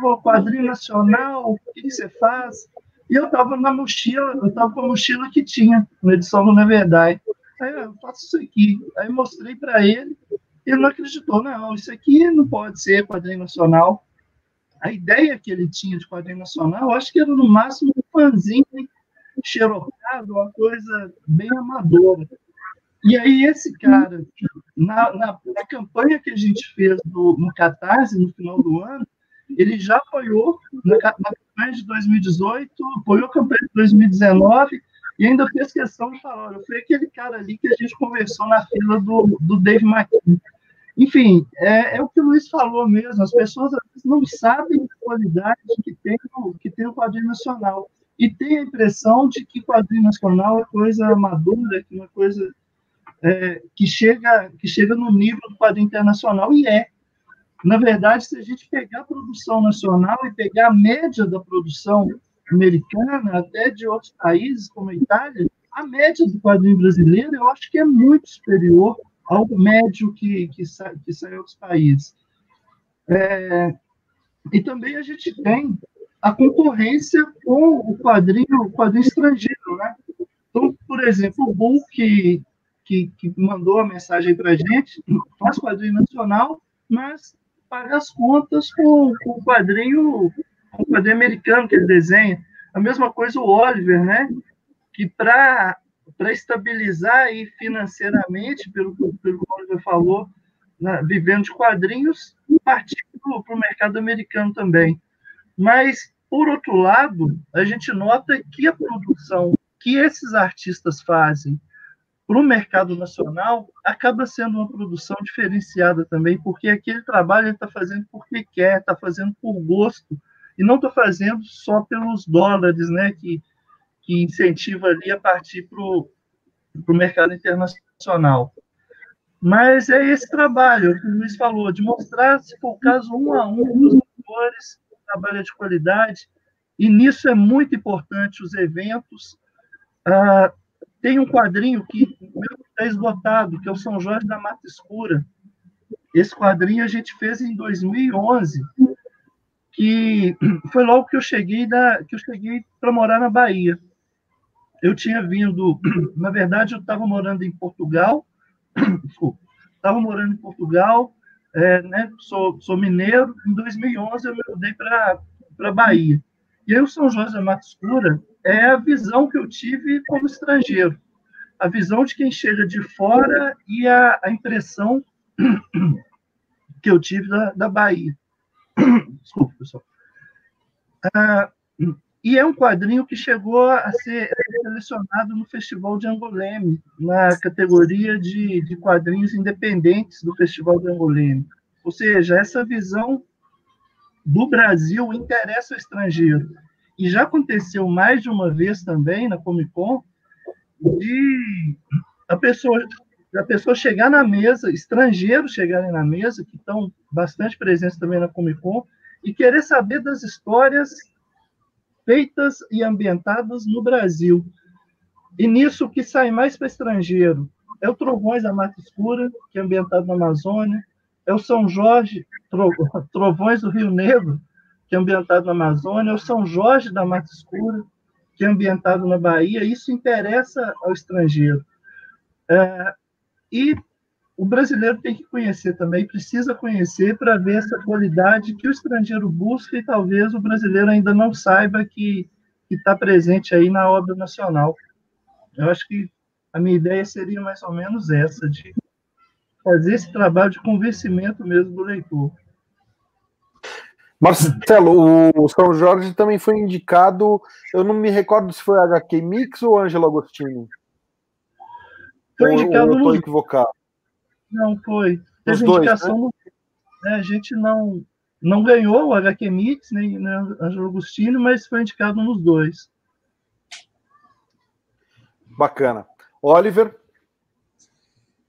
o quadrinho nacional, o que, que você faz? E eu estava na mochila, eu estava com a mochila que tinha, na edição do Na Verdade. Aí eu faço isso aqui. Aí mostrei para ele, ele não acreditou, não, isso aqui não pode ser quadrinho nacional a ideia que ele tinha de quadrinho nacional, acho que era no máximo um fanzinho xerocado, uma coisa bem amadora. E aí esse cara, na, na, na campanha que a gente fez do, no Catarse, no final do ano, ele já apoiou na, na campanha de 2018, apoiou a campanha de 2019 e ainda fez questão de falar, olha, foi aquele cara ali que a gente conversou na fila do, do Dave McKean. Enfim, é, é, o que o Luiz falou mesmo, as pessoas às vezes não sabem a qualidade que tem, que tem o quadrinho nacional. E tem a impressão de que quadrinho nacional é coisa madura, que é uma coisa é, que, chega, que chega no nível do quadrinho internacional, e é. Na verdade, se a gente pegar a produção nacional e pegar a média da produção americana, até de outros países, como a Itália, a média do quadrinho brasileiro eu acho que é muito superior ao médio que, que, sai, que sai países. É, e também a gente tem a concorrência com o quadrinho, o quadrinho estrangeiro, né? Então, por exemplo, o Bull, que, que, que mandou a mensagem para a gente, faz quadrinho nacional, mas paga as contas com, com o quadrinho, com o quadrinho americano que ele desenha. A mesma coisa o Oliver, né? Que para estabilizar aí financeiramente, pelo, que o Oliver falou, né, vivendo de quadrinhos, partir para o mercado americano também. Mas, por outro lado, a gente nota que a produção que esses artistas fazem para o mercado nacional acaba sendo uma produção diferenciada também, porque aquele trabalho ele está fazendo porque quer, está fazendo por gosto, e não está fazendo só pelos dólares, né, que, que incentiva ali a partir para o mercado internacional. Mas é esse trabalho que o Luiz falou, de mostrar, se for o caso, um a um dos autores, trabalho de qualidade, e nisso é muito importante os eventos. Ah, tem um quadrinho que está esgotado, que é o São Jorge da Mata Escura. Esse quadrinho a gente fez em 2011, que foi logo que eu cheguei que eu cheguei para morar na Bahia. Eu tinha vindo, na verdade, eu estava morando em Portugal, desculpa, estava morando em Portugal, é, né, sou, sou mineiro, em 2011 eu me mudei para a Bahia. E aí o São José Mata Escura é a visão que eu tive como estrangeiro. A visão de quem chega de fora e a, a impressão que eu tive da, da Bahia. Desculpa, pessoal. Ah, e é um quadrinho que chegou a ser selecionado no Festival de Angoleme, na categoria de, de quadrinhos independentes do Festival de Angoleme. Ou seja, essa visão do Brasil interessa o estrangeiro. E já aconteceu mais de uma vez também na Comic Con de a pessoa, a pessoa chegar na mesa, estrangeiros chegarem na mesa, que estão bastante presentes também na Comic Con, e querer saber das histórias feitas e ambientadas no Brasil. E nisso o que sai mais para estrangeiro é o Trovões da Mata Escura, que é ambientado na Amazônia, é o São Jorge, Trovões do Rio Negro, que é ambientado na Amazônia, é o São Jorge da Mata Escura, que é ambientado na Bahia. Isso interessa ao estrangeiro. É, e o brasileiro tem que conhecer também, precisa conhecer para ver essa qualidade que o estrangeiro busca e talvez o brasileiro ainda não saiba que está presente aí na obra nacional. Eu acho que a minha ideia seria mais ou menos essa, de fazer esse trabalho de convencimento mesmo do leitor. Marcelo, o São Jorge também foi indicado, eu não me recordo se foi HQ Mix ou Ângelo Agostini. Foi indicado ou, ou equivocado. Não, foi. Teve dois, indicação. Né? a gente não, não ganhou o HQ Mix, nem né, Angelo Agostino, mas foi indicado nos dois. Bacana. Oliver?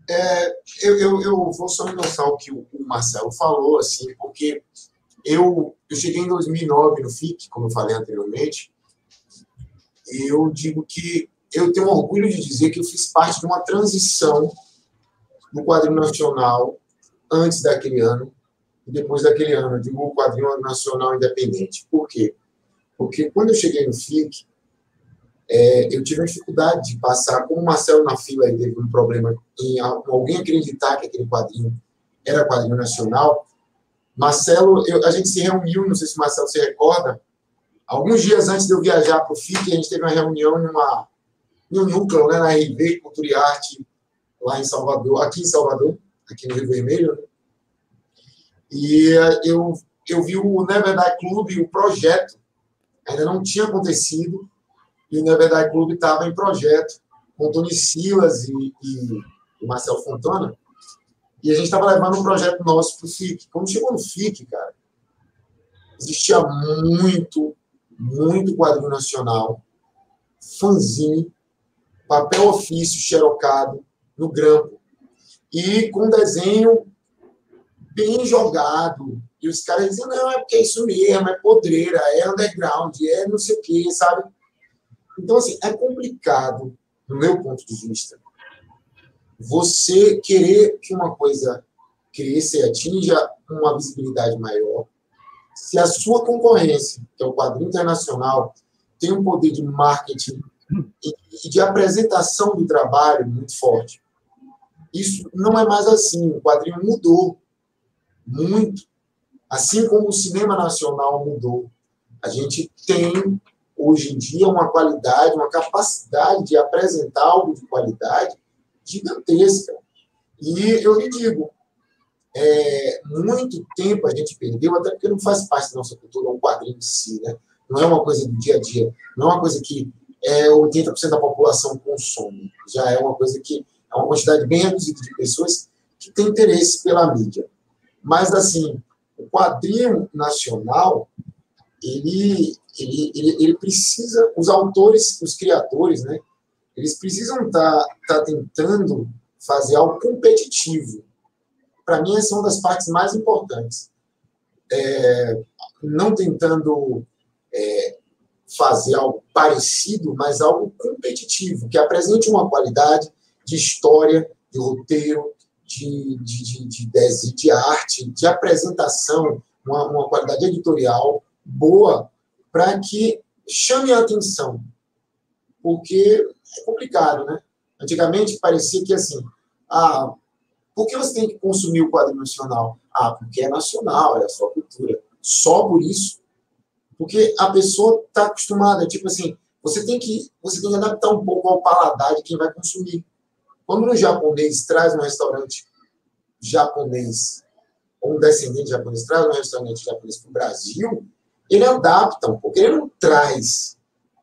É, eu, eu, eu, vou só endossar o que o Marcelo falou, assim, porque eu, eu cheguei em 2009 no FIC, como eu falei anteriormente, e eu digo que eu tenho orgulho de dizer que eu fiz parte de uma transição no quadrinho nacional antes daquele ano e depois daquele ano. Eu digo o quadrinho nacional independente. Por quê? Porque quando eu cheguei no FIC, é, eu tive a dificuldade de passar, como o Marcelo na fila teve um problema em alguém acreditar que aquele quadrinho era quadrinho nacional. Marcelo, eu, a gente se reuniu, não sei se o Marcelo se recorda, alguns dias antes de eu viajar para o FIC, a gente teve uma reunião em um núcleo, né, na RV Cultura e Arte, lá em Salvador, aqui em Salvador, aqui no Rio Vermelho, né? E eh, eu, eu vi o Never Die Club, o projeto, ainda não tinha acontecido, e o Never Die Club estava em projeto, com Tony Silas e, e, Marcel Fontana, e a gente estava levando um projeto nosso para o FIC. Quando chegou no FIC, cara, existia muito, muito quadrinho nacional, fanzine, papel ofício xerocado, no grampo. E com desenho bem jogado. E os caras diziam, não, é porque é isso mesmo, é podreira, é underground, é não sei o quê, sabe? Então, assim, é complicado, no meu ponto de vista, você querer que uma coisa cresça e atinja uma visibilidade maior, se a sua concorrência, que é o quadrinho internacional, tem um poder de marketing e de apresentação do trabalho muito forte. Isso não é mais assim. O quadrinho mudou muito. Assim como o cinema nacional mudou. A gente tem, hoje em dia, uma qualidade, uma capacidade de apresentar algo de qualidade gigantesca. E eu lhe digo, é, muito tempo a gente perdeu, até porque não faz parte da nossa cultura um quadrinho em si, né? Não é uma coisa do dia a dia, não é uma coisa que é, 80% da população consome. Já é uma coisa que é uma quantidade bem reduzida de pessoas que tem interesse pela mídia. Mas, assim, o quadrinho nacional, ele, ele, ele, ele precisa, os autores, os criadores, né? Eles precisam estar tá, tá tentando fazer algo competitivo. Para mim, essa é uma das partes mais importantes. É, não tentando é, fazer algo parecido, mas algo competitivo, que apresente uma qualidade de história, de roteiro, de, de, de, de, de, arte, de apresentação, uma, uma qualidade editorial boa, para que chame a atenção. Porque é complicado, né? Antigamente parecia que assim, ah, por que você tem que consumir o quadrinho nacional? Ah, porque é nacional, é a sua cultura. Só por isso porque a pessoa está acostumada, tipo assim, você tem que você tem que adaptar um pouco ao paladar de quem vai consumir. Quando um japonês traz um restaurante japonês, ou um descendente japonês traz um restaurante japonês para o Brasil, ele adapta um pouco, ele não traz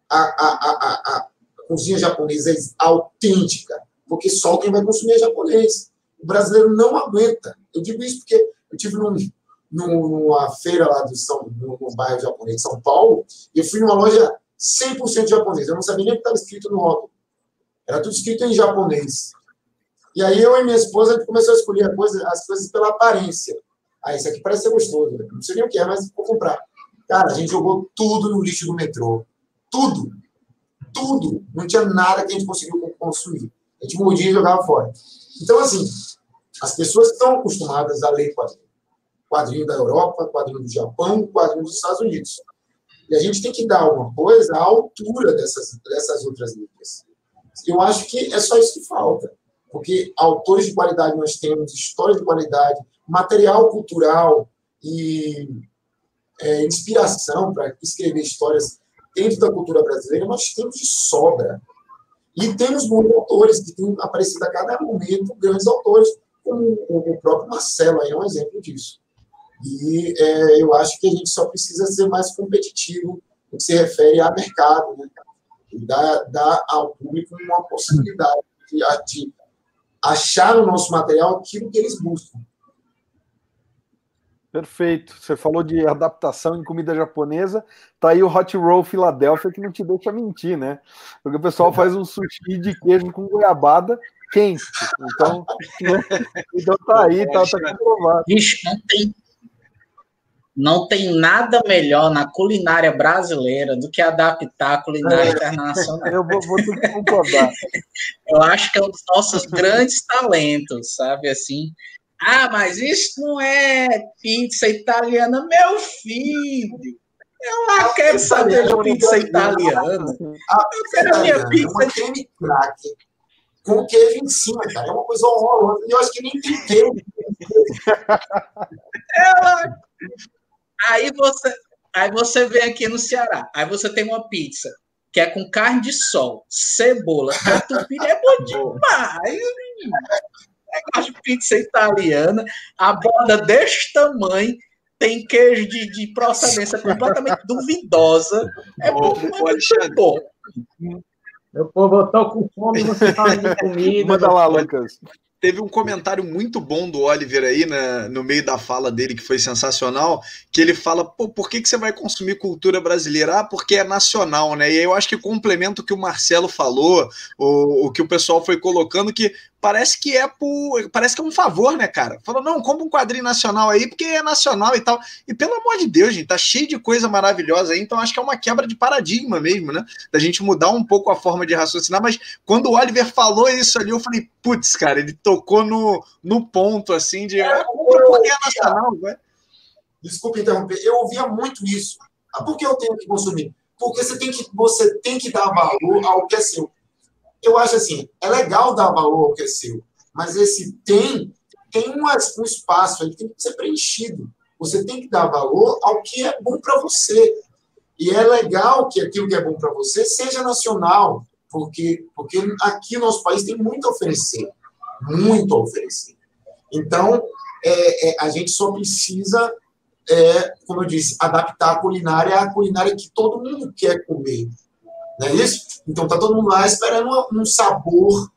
a, a, a, a, cozinha japonesa autêntica, porque só quem vai consumir é japonês. O brasileiro não aguenta. Eu digo isso porque eu tive num, numa feira lá do São, no, no bairro japonês de São Paulo, e eu fui numa loja 100% japonês. Eu não sabia nem o que estava escrito no rótulo. Era tudo escrito em japonês. E aí eu e minha esposa a gente começou a escolher coisa, as coisas pela aparência. Ah, isso aqui parece ser gostoso. Né? Não sei nem o que é, mas vou comprar. Cara, a gente jogou tudo no lixo do metrô. Tudo. Tudo. Não tinha nada que a gente conseguiu consumir. A gente mordia e jogava fora. Então, assim, as pessoas estão acostumadas a ler quadrinhos quadrinho da Europa, quadrinho do Japão, quadrinho dos Estados Unidos. E a gente tem que dar uma coisa à altura dessas, dessas outras mídias. Eu acho que é só isso que falta. Porque autores de qualidade nós temos, histórias de qualidade, material cultural e é, inspiração para escrever histórias dentro da cultura brasileira, nós temos de sobra. E temos muitos autores que têm aparecido a cada momento grandes autores, como o próprio Marcelo aí é um exemplo disso. E é, eu acho que a gente só precisa ser mais competitivo no que se refere a mercado, né? E dar, dar ao público uma possibilidade de, de achar no nosso material aquilo que eles buscam. Perfeito. Você falou de adaptação em comida japonesa. Tá aí o Hot Roll Filadélfia que não te deixa mentir, né? Porque o pessoal faz um sushi de queijo com goiabada quente. Então, né? então tá aí, tá, tá comprovado. Vixe, não tem, não tem nada melhor na culinária brasileira do que adaptar a culinária é. internacional. Eu vou, vou ter que concordar. Eu acho que é um dos nossos grandes talentos, sabe assim? Ah, mas isso não é pizza italiana, meu filho. Eu lá quero saber de pizza italiana. Eu quero a minha pizza de com queijo em cima, cara. É uma coisa horrorosa. Eu acho que nem tem queijo. Ela Aí você, aí você vem aqui no Ceará, aí você tem uma pizza que é com carne de sol, cebola, catupiry, é bom demais. Negócio de pizza italiana, a borda deste tamanho, tem queijo de, de procedência completamente duvidosa. É bom, é bom. Meu povo, eu tô com fome, você fala de comida. Manda lá, Lucas. Teve um comentário muito bom do Oliver aí né, no meio da fala dele, que foi sensacional, que ele fala, pô, por que, que você vai consumir cultura brasileira? Ah, porque é nacional, né? E aí eu acho que complementa o que o Marcelo falou, o, o que o pessoal foi colocando, que parece que é por. Parece que é um favor, né, cara? Falou, não, compra um quadrinho nacional aí, porque é nacional e tal. E pelo amor de Deus, gente, tá cheio de coisa maravilhosa aí, então acho que é uma quebra de paradigma mesmo, né? Da gente mudar um pouco a forma de raciocinar. Mas quando o Oliver falou isso ali, eu falei, putz, cara, ele tocou no, no ponto assim de. É, compra porque é nacional, né? Desculpe interromper, eu ouvia muito isso. Ah, por que eu tenho que consumir? porque você tem que, você tem que dar valor ao que é seu. Eu acho assim, é legal dar valor ao que é seu, mas esse tem tem um, espaço que tem que ser preenchido. Você tem que dar valor ao que é bom para você. E é legal que aquilo que é bom para você seja nacional, porque, porque aqui no nosso país tem muito a oferecer. Muito a oferecer. Então, é, é, a gente só precisa, é, como eu disse, adaptar a culinária à culinária que todo mundo quer comer. Não é isso? Então, está todo mundo lá esperando um sabor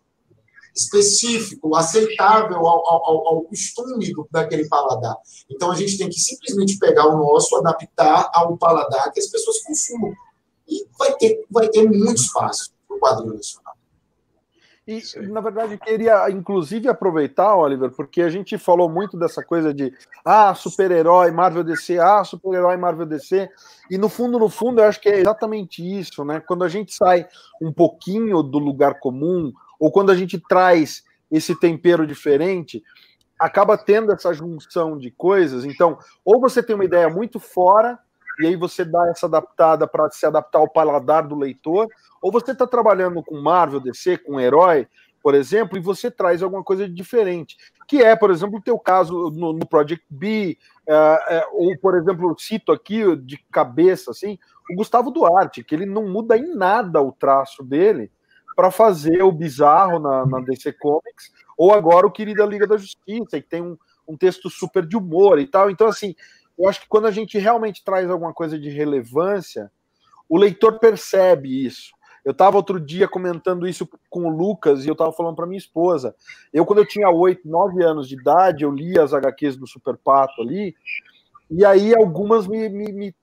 específico, aceitável ao, ao, ao costume daquele paladar. Então, a gente tem que simplesmente pegar o nosso, adaptar ao paladar que as pessoas consumam. E vai ter, vai ter muito espaço para o quadrinho nacional. E, na verdade, queria inclusive aproveitar, Oliver, porque a gente falou muito dessa coisa de ah, super-herói, Marvel DC, ah, super-herói, Marvel DC. E no fundo, no fundo, eu acho que é exatamente isso, né? Quando a gente sai um pouquinho do lugar comum, ou quando a gente traz esse tempero diferente, acaba tendo essa junção de coisas. Então, ou você tem uma ideia muito fora, e aí você dá essa adaptada para se adaptar ao paladar do leitor, ou você está trabalhando com Marvel, DC, com herói, por exemplo, e você traz alguma coisa diferente, que é, por exemplo, o teu caso no, no Project B, é, é, ou, por exemplo, cito aqui de cabeça, assim, o Gustavo Duarte, que ele não muda em nada o traço dele, para fazer o bizarro na, na, DC Comics, ou agora o Querida Liga da Justiça, que tem um, um texto super de humor e tal. Então, assim, eu acho que quando a gente realmente traz alguma coisa de relevância, o leitor percebe isso. Eu estava outro dia comentando isso com o Lucas e eu estava falando para minha esposa. Eu, quando eu tinha 8, 9 anos de idade, eu li as HQs do Super Pato ali, e aí algumas me, me, me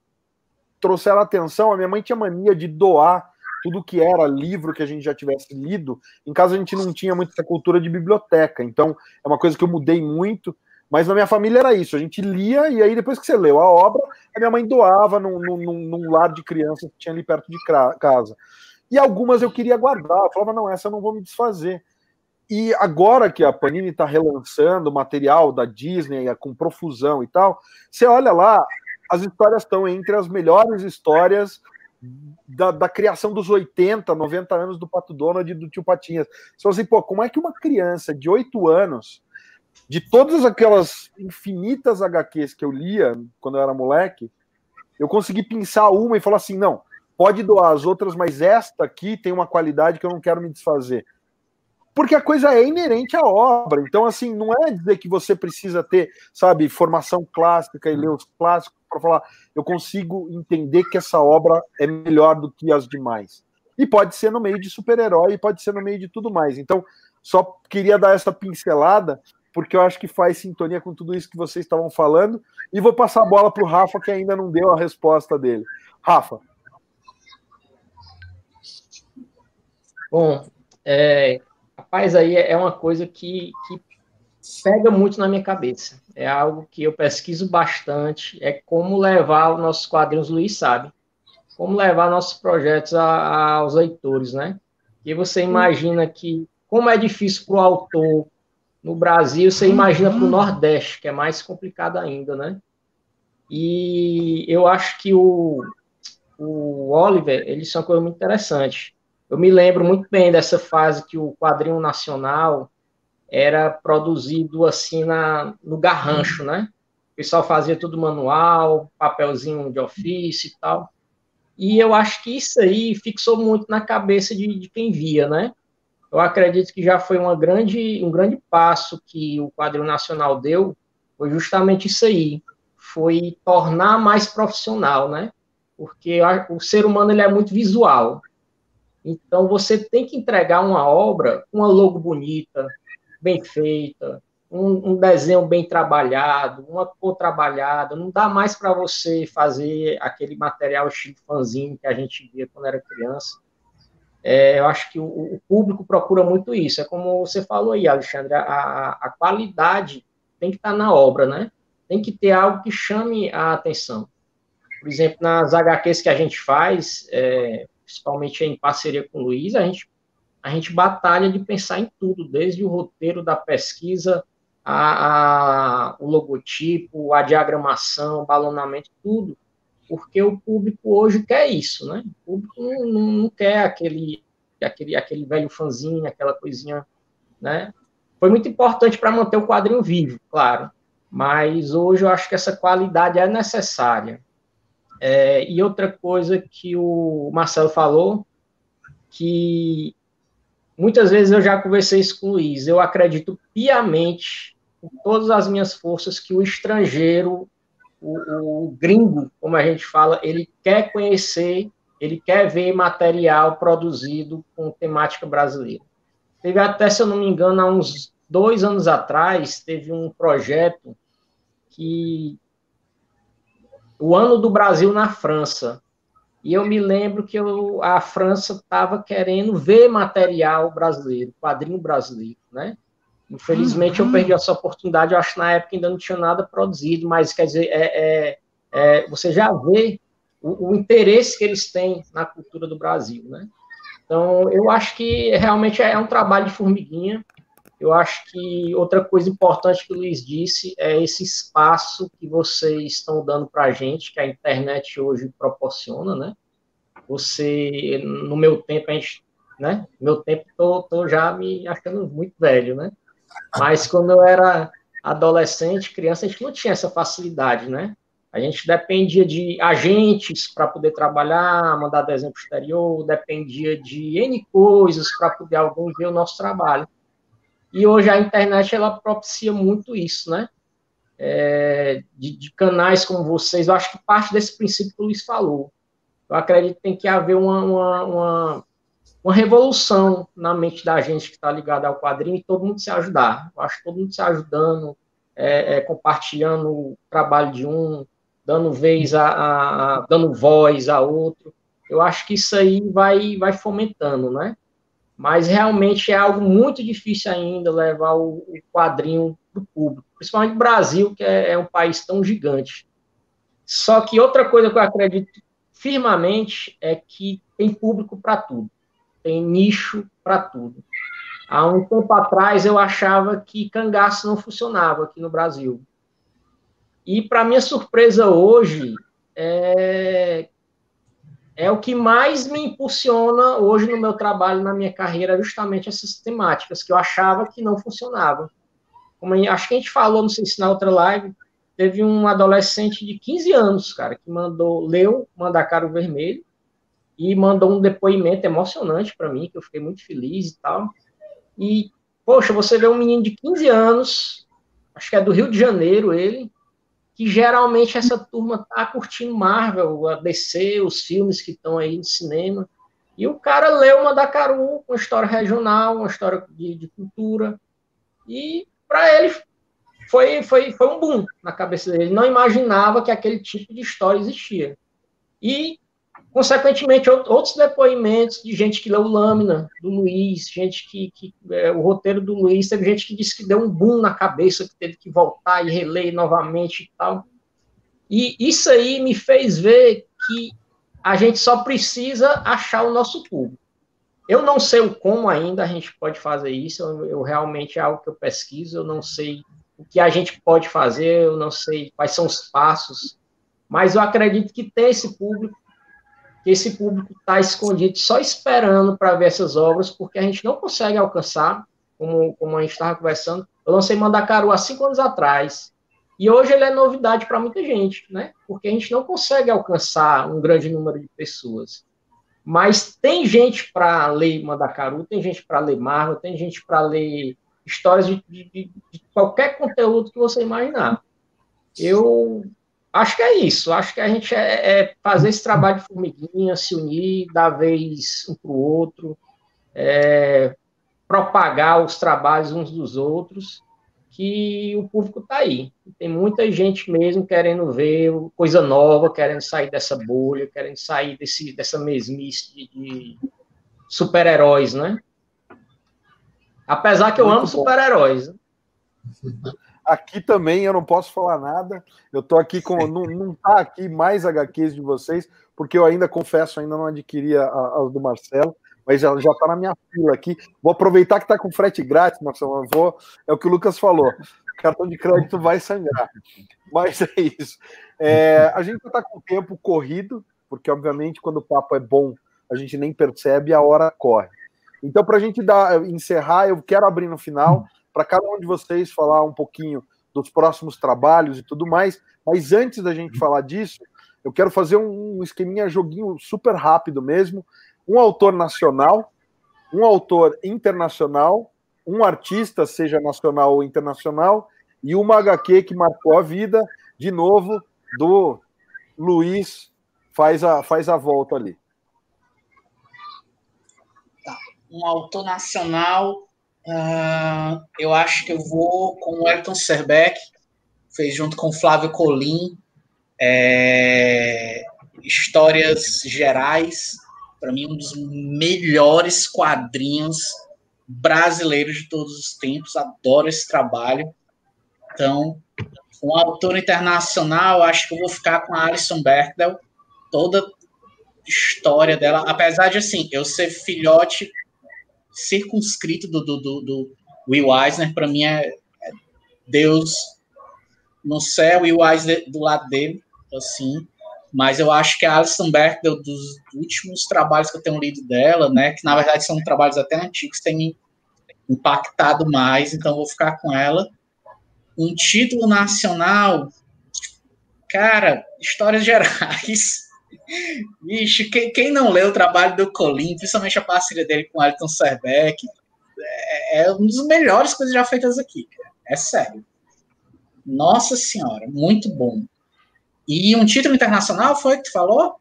trouxeram atenção. A minha mãe tinha mania de doar tudo que era livro que a gente já tivesse lido. Em casa a gente não tinha muito essa cultura de biblioteca, então é uma coisa que eu mudei muito. Mas na minha família era isso, a gente lia e aí depois que você leu a obra, a minha mãe doava num, num, num lar de crianças que tinha ali perto de casa. E algumas eu queria guardar, eu falava, não, essa eu não vou me desfazer. E agora que a Panini está relançando material da Disney com profusão e tal, você olha lá, as histórias estão entre as melhores histórias da, da, criação dos 80, 90 anos do Pato Donald e do Tio Patinhas. Você assim, pô, como é que uma criança de 8 anos, de todas aquelas infinitas HQs que eu lia quando eu era moleque, eu consegui pensar uma e falar assim: não, pode doar as outras, mas esta aqui tem uma qualidade que eu não quero me desfazer porque a coisa é inerente à obra. Então, assim, não é dizer que você precisa ter, sabe, formação clássica e ler os clássicos para falar, eu consigo entender que essa obra é melhor do que as demais. E pode ser no meio de super-herói, pode ser no meio de tudo mais. Então, só queria dar essa pincelada, porque eu acho que faz sintonia com tudo isso que vocês estavam falando. E vou passar a bola para o Rafa, que ainda não deu a resposta dele. Rafa. Bom, é, Rapaz, aí é uma coisa que, que pega muito na minha cabeça. É algo que eu pesquiso bastante. É como levar os nossos quadrinhos, Luiz sabe, como levar nossos projetos a, a, aos leitores, né? E você imagina que, como é difícil para o autor no Brasil, você imagina para o Nordeste, que é mais complicado ainda, né? E eu acho que o, o Oliver, ele é uma coisa muito interessante. Eu me lembro muito bem dessa fase que o quadrinho nacional era produzido assim na, no garrancho, né? O pessoal fazia tudo manual, papelzinho de ofício e tal. E eu acho que isso aí fixou muito na cabeça de, de quem via, né? Eu acredito que já foi uma grande, um grande passo que o quadrinho nacional deu, foi justamente isso aí, foi tornar mais profissional, né? Porque o ser humano ele é muito visual. Então, você tem que entregar uma obra, uma logo bonita, bem feita, um, um desenho bem trabalhado, uma cor trabalhada. Não dá mais para você fazer aquele material estilo fanzinho que a gente via quando era criança. É, eu acho que o, o, público procura muito isso. É como você falou aí, Alexandre, a, a qualidade tem que estar tá na obra, né? Tem que ter algo que chame a atenção. Por exemplo, nas HQs que a gente faz, é, principalmente em parceria com o Luiz, a gente, a gente batalha de pensar em tudo, desde o roteiro da pesquisa, a, a, o logotipo, a diagramação, o balonamento, tudo. Porque o público hoje quer isso, né? O público não, não, quer aquele, aquele, aquele velho fanzinho, aquela coisinha, né? Foi muito importante para manter o quadrinho vivo, claro, mas hoje eu acho que essa qualidade é necessária. É, e outra coisa que o Marcelo falou, que muitas vezes eu já conversei isso com o Luiz, eu acredito piamente, com todas as minhas forças, que o estrangeiro, o, o gringo, como a gente fala, ele quer conhecer, ele quer ver material produzido com temática brasileira. Teve até, se eu não me engano, há uns dois anos atrás, teve um projeto que o ano do Brasil na França. E eu me lembro que eu, a França estava querendo ver material brasileiro, quadrinho brasileiro, né? Infelizmente uhum. eu perdi essa oportunidade, eu acho que na época ainda não tinha nada produzido, mas quer dizer, é, é, é você já vê o, o, interesse que eles têm na cultura do Brasil, né? Então, eu acho que realmente é um trabalho de formiguinha, eu acho que outra coisa importante que o Luiz disse é esse espaço que vocês estão dando para a gente, que a internet hoje proporciona, né? Você, no meu tempo, a gente, né? Meu tempo, tô, tô já me achando muito velho, né? Mas quando eu era adolescente, criança, a gente não tinha essa facilidade, né? A gente dependia de agentes para poder trabalhar, mandar desenho para exterior, dependia de N coisas para poder alguém ver o nosso trabalho. E hoje a internet ela propicia muito isso, né? É, de, de, canais como vocês, eu acho que parte desse princípio que o Luiz falou. Eu acredito que tem que haver uma, uma, uma, uma revolução na mente da gente que está ligada ao quadrinho e todo mundo se ajudar. Eu acho todo mundo se ajudando, é, é, compartilhando o trabalho de um, dando vez a, a, a, dando voz a outro. Eu acho que isso aí vai, vai fomentando, né? mas realmente é algo muito difícil ainda levar o, o quadrinho para o público, principalmente o Brasil, que é, é, um país tão gigante. Só que outra coisa que eu acredito firmemente é que tem público para tudo, tem nicho para tudo. Há um tempo atrás eu achava que cangaço não funcionava aqui no Brasil. E para minha surpresa hoje, é, é o que mais me impulsiona hoje no meu trabalho, na minha carreira, justamente essas temáticas que eu achava que não funcionavam. Como acho que a gente falou, não sei se na outra live, teve um adolescente de 15 anos, cara, que mandou, leu Mandacaro Vermelho e mandou um depoimento emocionante para mim, que eu fiquei muito feliz e tal. E, poxa, você vê um menino de 15 anos, acho que é do Rio de Janeiro ele, que geralmente essa turma tá curtindo Marvel, a DC, os filmes que estão aí no cinema. E o cara leu Caru, uma história regional, uma história de, de cultura. E para ele foi, foi, foi um boom na cabeça dele. Ele não imaginava que aquele tipo de história existia. E Consequentemente, outros depoimentos de gente que leu Lâmina, do Luiz, gente que, que é, o roteiro do Luiz, teve gente que disse que deu um boom na cabeça, que teve que voltar e reler novamente e tal. E isso aí me fez ver que a gente só precisa achar o nosso público. Eu não sei o como ainda a gente pode fazer isso, eu, eu realmente é algo que eu pesquiso, eu não sei o que a gente pode fazer, eu não sei quais são os passos, mas eu acredito que tem esse público esse público está escondido só esperando para ver essas obras, porque a gente não consegue alcançar, como, como a gente estava conversando. Eu lancei Mandacaru há cinco anos atrás, e hoje ele é novidade para muita gente, né? Porque a gente não consegue alcançar um grande número de pessoas. Mas tem gente para ler Mandacaru, tem gente para ler Marvel, tem gente para ler histórias de, de, de, qualquer conteúdo que você imaginar. Eu acho que é isso. Acho que a gente é, é fazer esse trabalho de formiguinha, se unir, dar vez um para o outro, é, propagar os trabalhos uns dos outros, que o público está aí. Tem muita gente mesmo querendo ver coisa nova, querendo sair dessa bolha, querendo sair desse, dessa mesmice de, de super-heróis, né? Apesar que eu Muito amo super-heróis. Né? Aqui também eu não posso falar nada. Eu tô aqui com. Não, não tá aqui mais HQs de vocês, porque eu ainda confesso, ainda não adquiri as do Marcelo, mas já, já tá na minha fila aqui. Vou aproveitar que tá com frete grátis, Marcelo. Eu vou, é o que o Lucas falou. cartão de crédito vai sangrar. Mas é isso. É, a gente está com o tempo corrido, porque, obviamente, quando o papo é bom, a gente nem percebe a hora corre. Então, para a gente dar, encerrar, eu quero abrir no final para cada um de vocês falar um pouquinho dos próximos trabalhos e tudo mais. Mas antes da gente falar disso, eu quero fazer um esqueminha joguinho super rápido mesmo. Um autor nacional, um autor internacional, um artista, seja nacional ou internacional, e uma HQ que marcou a vida, de novo, do Luiz faz a, faz a volta ali. Tá. Um autor nacional, uh, eu acho que eu vou com o Elton Serbeck, fez junto com o Flávio Colim, é, Histórias Gerais, para mim, um dos melhores quadrinhos brasileiros de todos os tempos. Adoro esse trabalho. Então, um autor internacional, acho que eu vou ficar com a Alison Bechdel. Toda história dela, apesar de assim, eu ser filhote circunscrito do, do, do, do Will Eisner, para mim é, é, Deus no céu e o Eisner do lado dele, assim. Mas eu acho que a Alison Bechdel, dos últimos trabalhos que eu tenho lido dela, né, que na verdade são trabalhos até antigos, tem me impactado mais, então vou ficar com ela. Um título nacional, cara, Histórias Gerais. Vixe, quem, quem não leu o trabalho do Colin, principalmente a parceria dele com Alton Serbeck, é, é um dos melhores coisas já feitas aqui, cara. É sério. Nossa Senhora, muito bom. E um título internacional foi que tu falou?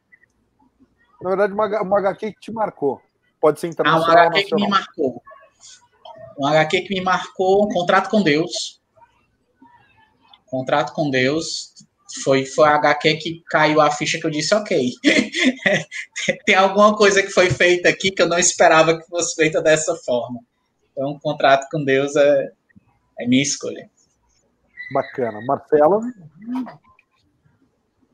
Na verdade, uma, uma HQ que te marcou. Pode ser internacional. Ah, uma HQ que me marcou. Um HQ que me marcou, Contrato com Deus. Contrato com Deus. Foi, foi a HQ que caiu a ficha que eu disse, ok. Tem alguma coisa que foi feita aqui que eu não esperava que fosse feita dessa forma. Então, Contrato com Deus é, é minha escolha. Bacana. Marcela?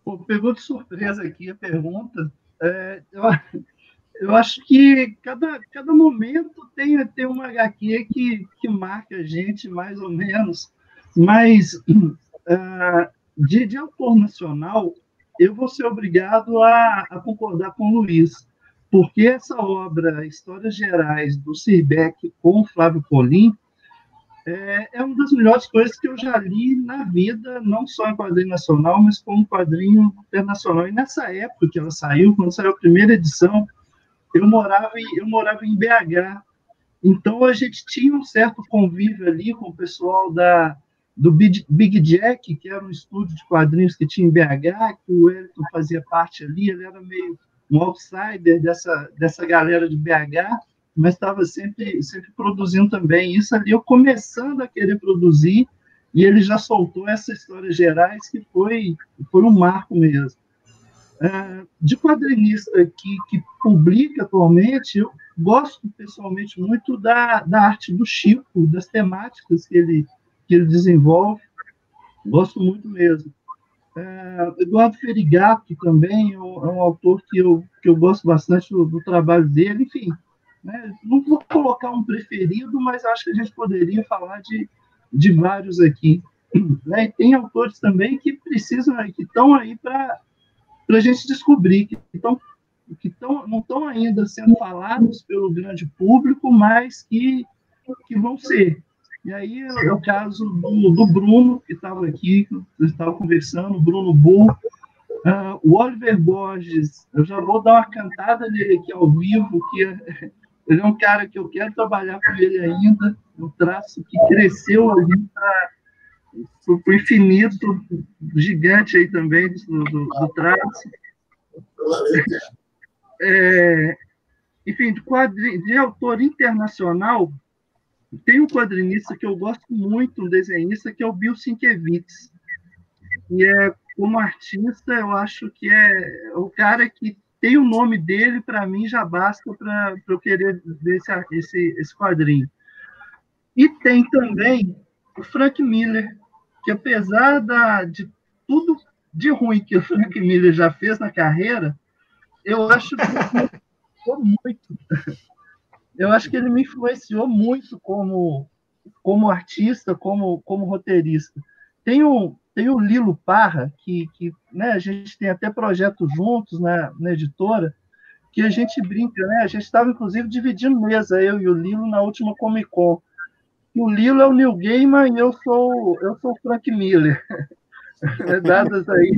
Pô, pegou de surpresa aqui a pergunta. É, eu, eu, acho que cada, cada momento tem, tem uma HQ que, que marca a gente, mais ou menos. Mas uh, de, de autor nacional, eu vou ser obrigado a, a concordar com o Luiz, porque essa obra, Histórias Gerais, do Sirbeck com Flávio Polim, é, é uma das melhores coisas que eu já li na vida, não só em quadrinho nacional, mas como quadrinho internacional. E nessa época que ela saiu, quando saiu a primeira edição, eu morava em, eu morava em BH. Então a gente tinha um certo convívio ali com o pessoal da, do Big, Jack, que era um estúdio de quadrinhos que tinha em BH, que o Elton fazia parte ali, ele era meio um outsider dessa, dessa galera de BH mas estava sempre, sempre produzindo também. Isso ali eu começando a querer produzir, e ele já soltou essa história gerais que foi, foi um marco mesmo. É, de quadrinista que, que publica atualmente, eu gosto pessoalmente muito da, da arte do Chico, das temáticas que ele, que ele desenvolve, gosto muito mesmo. É, Eduardo Ferigato também é um, é um, autor que eu, que eu gosto bastante do, do trabalho dele, enfim, né? Não vou colocar um preferido, mas acho que a gente poderia falar de, de vários aqui. Né? E tem autores também que precisam, que estão aí para a gente descobrir, que, estão, que tão, não estão ainda sendo falados pelo grande público, mas que, que vão ser. E aí é o caso do, do Bruno, que estava aqui, que estava conversando, Bruno Bull, uh, o Oliver Borges, eu já vou dar uma cantada nele aqui ao vivo, que é, ele é um cara que eu quero trabalhar com ele ainda, um traço que cresceu ali para o infinito gigante aí também do, do, do traço. É, enfim, de, quadri, de autor internacional, tem um quadrinista que eu gosto muito, um desenhista, que é o Bill Sienkiewicz. E é, como artista, eu acho que é o cara que tem o nome dele, para mim já basta para eu querer ver esse, esse, esse quadrinho. E tem também o Frank Miller, que apesar da, de tudo de ruim que o Frank Miller já fez na carreira, eu acho que muito. Eu acho que ele me influenciou muito como, como artista, como, como roteirista. Tem o, tem o Lilo Parra, que, que né, a gente tem até projetos juntos na, na editora, que a gente brinca, né? A gente estava, inclusive, dividindo mesa, eu e o Lilo, na última Comic Con. O Lilo é o Neil Gaiman e eu sou, eu sou o Frank Miller. Dadas aí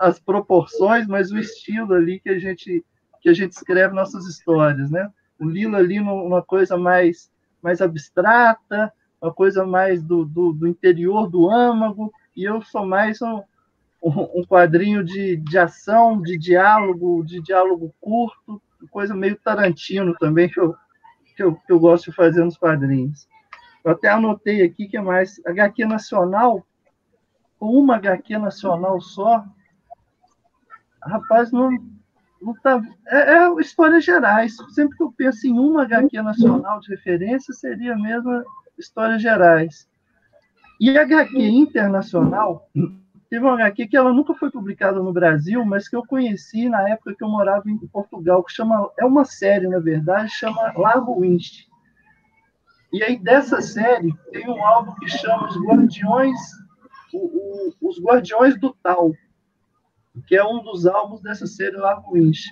as proporções, mas o estilo ali que a gente que a gente escreve nossas histórias, né? O Lilo ali numa coisa mais mais abstrata, uma coisa mais do, do, do interior do âmago, e eu sou mais um, um quadrinho de, de ação, de diálogo, de diálogo curto, coisa meio Tarantino também, que eu, que eu, que eu gosto de fazer nos quadrinhos. Eu até anotei aqui que é mais HQ nacional, uma HQ nacional só, rapaz, não, tá, é, é histórias gerais. Sempre que eu penso em uma HQ nacional de referência, seria mesmo histórias gerais. E a HQ internacional, teve uma HQ que ela nunca foi publicada no Brasil, mas que eu conheci na época que eu morava em Portugal, que chama, é uma série, na verdade, chama Largo Winch. E aí, dessa série, tem um álbum que chama Os Guardiões, o, o, Os Guardiões do Tal, que é um dos álbuns dessa série Largo Winch.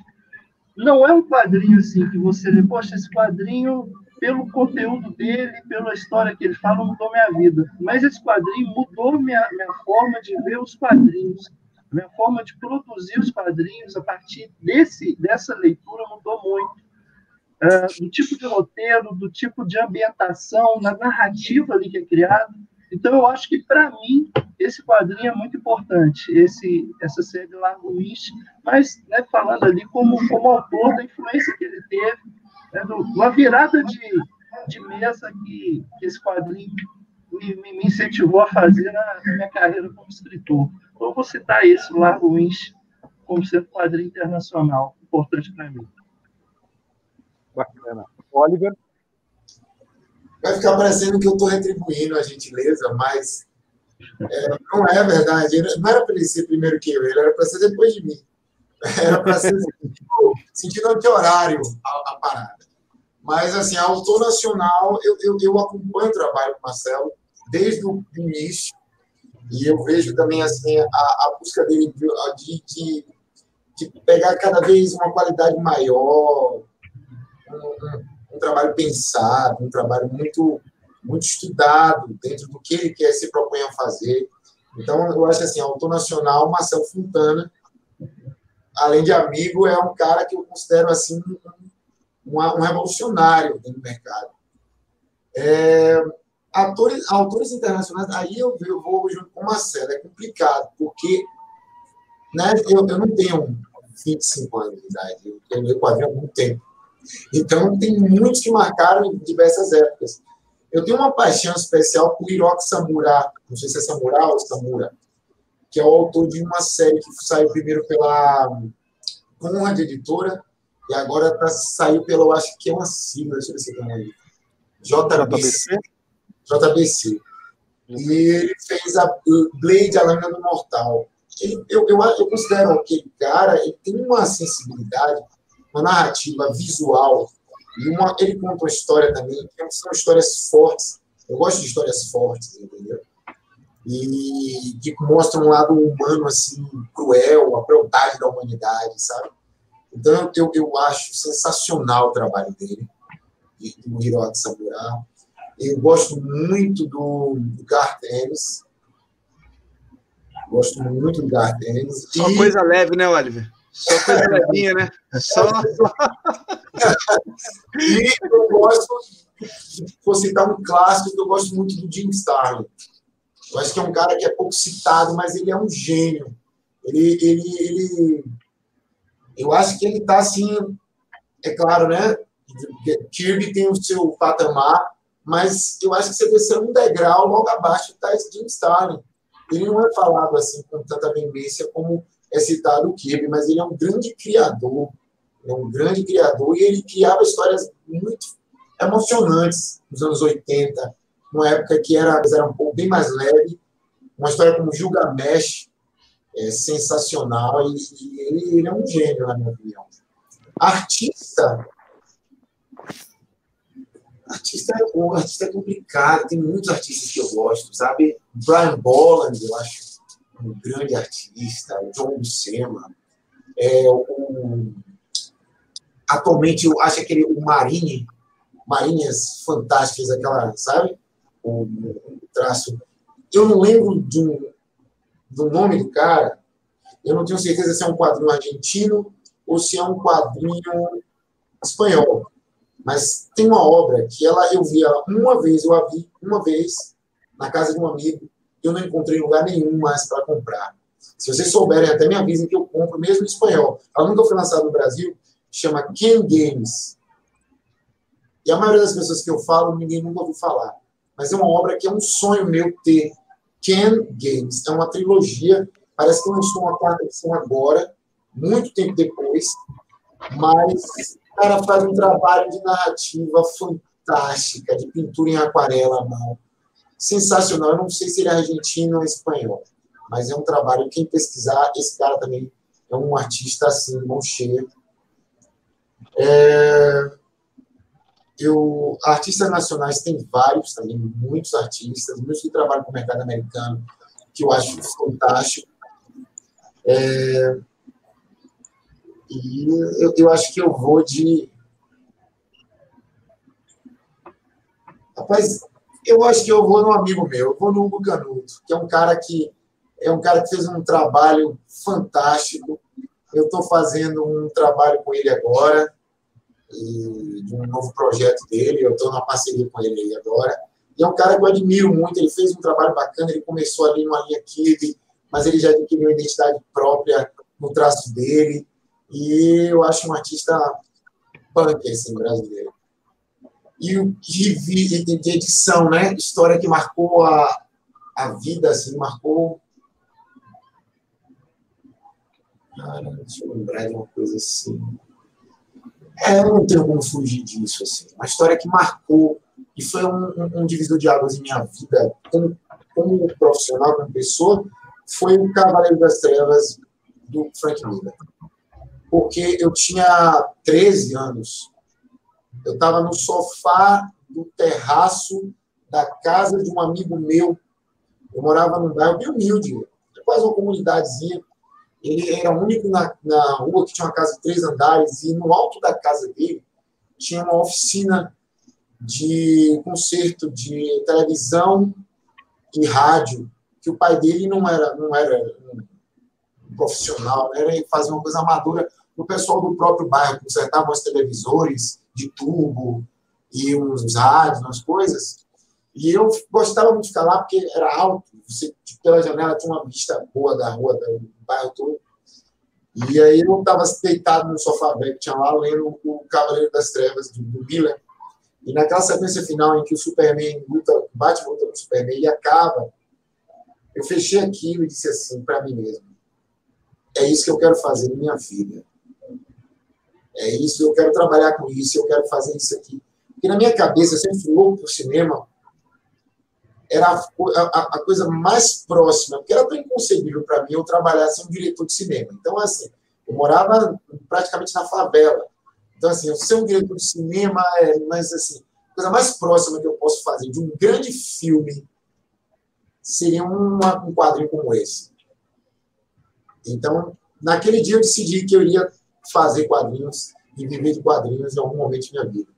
Não é um quadrinho assim que você vê, poxa, esse quadrinho pelo conteúdo dele, pela história que ele fala, mudou minha vida. Mas esse quadrinho mudou minha, minha forma de ver os quadrinhos, minha forma de produzir os quadrinhos a partir desse, dessa leitura mudou muito. Uh, do tipo de roteiro, do tipo de ambientação, na narrativa ali que é criada. Então, eu acho que, para mim, esse quadrinho é muito importante, esse, essa série lá, Luiz, mas né, falando ali como, como autor da influência que ele teve é uma virada de, de mesa que, que esse quadrinho me, me, incentivou a fazer na, na, minha carreira como escritor. Então, eu vou citar esse, Largo Winch, como sendo um quadrinho internacional, importante para mim. Bacana. Oliver? Vai ficar parecendo que eu estou retribuindo a gentileza, mas é, não é verdade. Não era para ele ser primeiro que eu, ele era para ser depois de mim. Era para ser sentido, sentido anti-horário a, a, parada. Mas, assim, a autor nacional, eu, eu, eu acompanho o trabalho do Marcelo desde o início, e eu vejo também, assim, a, a busca dele de, de, de, pegar cada vez uma qualidade maior, um, trabalho pensado, um trabalho muito, muito estudado dentro do que ele quer se propõe a fazer. Então, eu acho assim, autor nacional, Marcelo Fontana, além de amigo, é um cara que eu considero assim um, um revolucionário dentro do mercado. É, atores, autores internacionais, aí eu, eu vou junto com o Marcelo, é complicado, porque né, eu, eu não tenho 25 anos de idade, eu tenho quadrinho há muito tempo. Então, tem muitos que marcaram em diversas épocas. Eu tenho uma paixão especial por Hiroki Samura, não sei se é Samura ou Samura, que é o autor de uma série que saiu primeiro pela Conrad Editora e agora tá, saiu pela, eu acho que é uma sigla, deixa eu ver se tem aí. JBC. JBC. E ele fez a Blade, a Lâmina do Mortal. Ele, eu, eu, eu considero aquele cara, ele tem uma sensibilidade, uma narrativa visual, e uma, ele conta uma história também, que são histórias fortes. Eu gosto de histórias fortes, entendeu? e que mostra um lado humano assim cruel, a crueldade da humanidade, sabe? Então eu, eu acho sensacional o trabalho dele, do Hiroki Samura. Eu gosto muito do, do Garth Ennis. Gosto muito do Garth Ennis. Só e... coisa leve, né, Oliver? Só coisa levinha, né? Só. e eu gosto, vou citar um clássico que eu gosto muito do Jim Starlin. Eu acho que é um cara que é pouco citado, mas ele é um gênio. Ele, ele, ele eu acho que ele está assim, é claro, né? Kirby tem o seu patamar, mas eu acho que você desceu um degrau logo abaixo está esse Jim Starlin. Ele não é falado assim com tanta veemência como é citado o Kirby, mas ele é um grande criador, é um grande criador e ele criava histórias muito emocionantes nos anos 80, numa época que era, era um pouco bem mais leve. Uma história como Gilgamesh, é sensacional, e, e ele, ele, é um gênio, na minha opinião. Artista. Artista, o artista é complicado, tem muitos artistas que eu gosto, sabe? Brian Bolland, eu acho um grande artista, John Buscema, é, atualmente eu acho aquele o Marine, Marinhas Fantásticas, aquela, sabe? O, o traço. Eu não lembro do, do nome do cara, eu não tenho certeza se é um quadrinho argentino ou se é um quadrinho espanhol. Mas tem uma obra que ela eu vi ela uma vez, eu a vi uma vez na casa de um amigo, eu não encontrei lugar nenhum mais para comprar. Se vocês souberem, até me avisem que eu compro mesmo em espanhol. Ela nunca foi lançada no Brasil, chama Ken Games. E a maioria das pessoas que eu falo, ninguém nunca ouviu falar. Mas é uma obra que é um sonho meu ter. Ken Games. É uma trilogia. Parece que lançou uma quarta edição agora, muito tempo depois. Mas o cara faz um trabalho de narrativa fantástica, de pintura em aquarela mão. Sensacional. Eu não sei se ele é argentino ou espanhol, mas é um trabalho. Quem pesquisar, esse cara também é um artista assim, mão cheia. É, eu, artistas nacionais tem vários também, muitos artistas, muitos que trabalham com o mercado americano, que eu acho fantástico. É, e eu, eu acho que eu vou de. Rapaz, eu acho que eu vou no amigo meu, eu vou no Hugo Canuto, que é um cara que é um cara que fez um trabalho fantástico. Eu estou fazendo um trabalho com ele agora e de um novo projeto dele. Eu estou na parceria com ele aí agora. E é um cara que eu admiro muito. Ele fez um trabalho bacana. Ele começou ali numa linha Kibe, mas ele já adquiriu uma identidade própria no traço dele. E eu acho um artista punk, assim, brasileiro. E o de, de edição, né? História que marcou a, a vida, assim, marcou. Cara, deixa eu lembrar de uma coisa assim. É, eu não tenho como fugir disso. Assim. Uma história que marcou e foi um, um, um divisor de águas em minha vida, como, como profissional, como pessoa, foi o Cavaleiro das Trevas do Frank Miller. Porque eu tinha 13 anos, eu estava no sofá do terraço da casa de um amigo meu. Eu morava num bairro bem humilde, quase uma comunidadezinha. Ele era o único na, na rua que tinha uma casa de três andares e no alto da casa dele tinha uma oficina de concerto de televisão e rádio, que o pai dele não era, não era um profissional, era fazer uma coisa amadora o pessoal do próprio bairro, consertava os televisores de tubo e uns rádios, umas coisas. E eu gostava muito de ficar lá porque era alto, você pela janela tinha uma vista boa da rua, do bairro todo. E aí eu estava deitado no sofá velho que tinha lá, lendo o Cavaleiro das Trevas, do, do Miller. E naquela sequência final em que o Superman luta, bate luta com o Superman e acaba, eu fechei aquilo e disse assim para mim mesmo: é isso que eu quero fazer na minha vida. É isso, eu quero trabalhar com isso, eu quero fazer isso aqui. Porque na minha cabeça, eu sempre fui louco por cinema, era a, a, a, coisa mais próxima, porque era tão inconcebível para mim eu trabalhar sem um diretor de cinema. Então, assim, eu morava praticamente na favela. Então, assim, eu ser um diretor de cinema é, mas assim, a coisa mais próxima que eu posso fazer de um grande filme seria uma, um quadrinho como esse. Então, naquele dia eu decidi que eu iria fazer quadrinhos e viver de quadrinhos em algum momento da minha vida.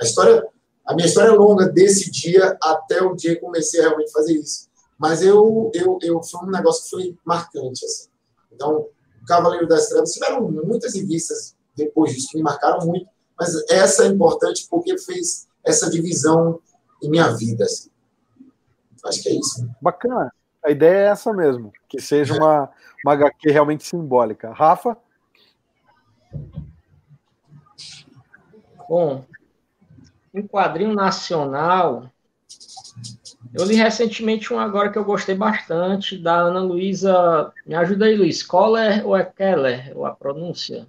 A história a minha história é longa desse dia até o dia que comecei a realmente fazer isso. Mas eu, eu, eu foi um negócio que foi marcante. Assim. Então, Cavaleiro das Trevas tiveram muitas revistas depois disso que me marcaram muito, mas essa é importante porque fez essa divisão em minha vida. Assim. Acho que é isso. Né? Bacana. A ideia é essa mesmo, que seja uma, uma HQ realmente simbólica. Rafa? Bom, um quadrinho nacional. Eu li recentemente um agora que eu gostei bastante, da Ana Luísa. Me ajuda aí, Luiz. Coller ou é Keller? Ou a pronúncia?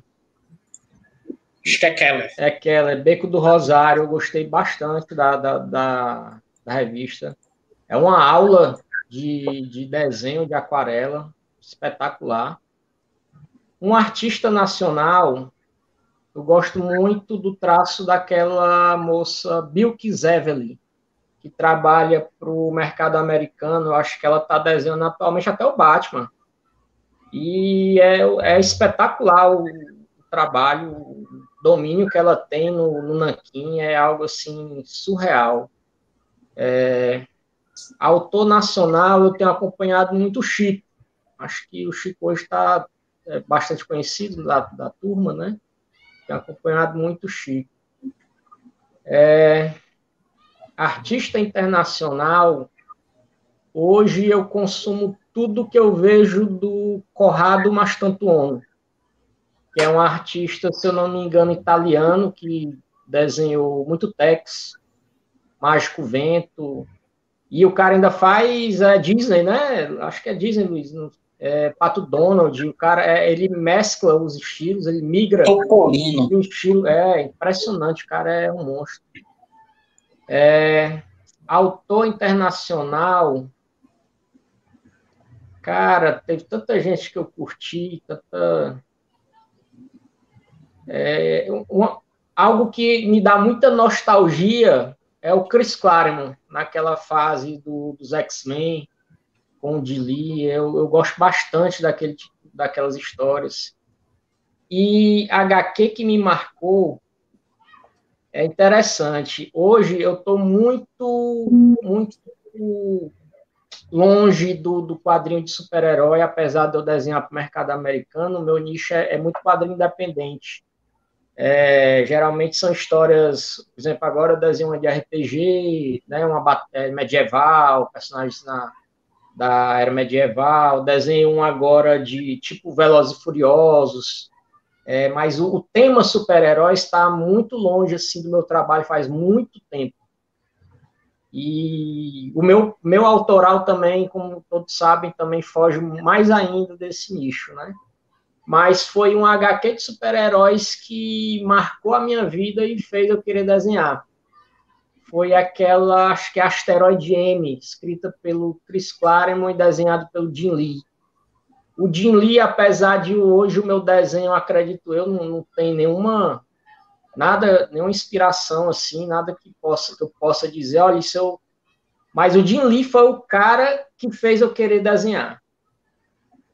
Acho que é Keller. É Keller, Beco do Rosário. Eu gostei bastante da, da, da, da revista. É uma aula de, de desenho de aquarela, espetacular. Um artista nacional Eu gosto muito do traço daquela moça Bilk Zevely, que trabalha para o mercado americano. Eu acho que ela está desenhando atualmente até o Batman. E é, é espetacular o, o trabalho, o domínio que ela tem no, no é algo assim surreal. É, autor nacional, eu tenho acompanhado muito o Chico. Acho que o Chico hoje está é, bastante conhecido da, da turma, né? Tenho acompanhado muito o Chico. É, artista internacional, hoje eu consumo tudo que eu vejo do Corrado Mastantuono, que é um artista, se eu não me engano, italiano, que desenhou muito Tex, Mágico Vento, e o cara ainda faz é, Disney, né? Acho que é Disney, Luiz. É, Pato Donald, o cara, é, ele mescla os estilos, ele migra. Topolino. Um estilo, é impressionante, o cara é um monstro. É, autor internacional, cara, teve tanta gente que eu curti, tanta. É, uma, algo que me dá muita nostalgia é o Chris Claremont, naquela fase do, dos X-Men, com o Lee, eu, eu gosto bastante daquele, daquelas histórias. E HQ que me marcou é interessante. Hoje eu estou muito, muito longe do, do quadrinho de super-herói, apesar de eu desenhar para o mercado americano, meu nicho é, é muito quadrinho independente. É, geralmente são histórias, por exemplo, agora eu desenho uma de RPG, né, uma é, medieval, personagens na, da era medieval, desenho um agora de tipo Velozes e Furiosos, é, mas o, o tema super-herói está muito longe assim do meu trabalho faz muito tempo. E o meu, meu autoral também, como todos sabem, também foge mais ainda desse nicho, né? mas foi um HQ de super-heróis que marcou a minha vida e fez eu querer desenhar. Foi aquela, acho que é Asteroid M, escrita pelo Chris Claremont e desenhado pelo Jim Lee. O Jim Lee, apesar de hoje o meu desenho, acredito eu, não, não tem nenhuma nada, nenhuma inspiração assim, nada que possa que eu possa dizer, olha, isso eu mas o Jim Lee foi o cara que fez eu querer desenhar.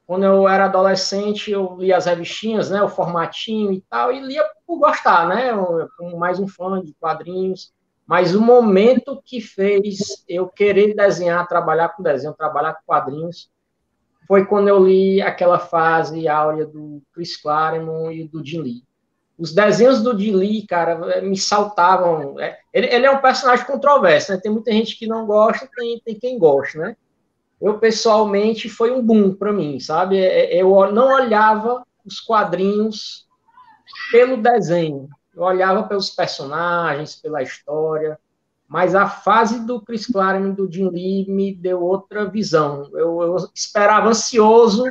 Quando eu era adolescente, eu lia as revistinhas, né, o formatinho e tal, e lia por gostar, né, como mais um fã de quadrinhos. Mas o momento que fez eu querer desenhar, trabalhar com desenho, trabalhar com quadrinhos, foi quando eu li aquela fase áurea do Chris Claremont e do Jim Lee. Os desenhos do Jim Lee, cara, me saltavam. É, ele, ele é um personagem controverso, né? Tem muita gente que não gosta, tem, tem quem gosta, né? eu pessoalmente foi um boom para mim, sabe? É, é, eu não olhava os quadrinhos pelo desenho, eu olhava pelos personagens, pela história, mas a fase do Chris Claremont do Jim Lee me deu outra visão. Eu, eu esperava ansioso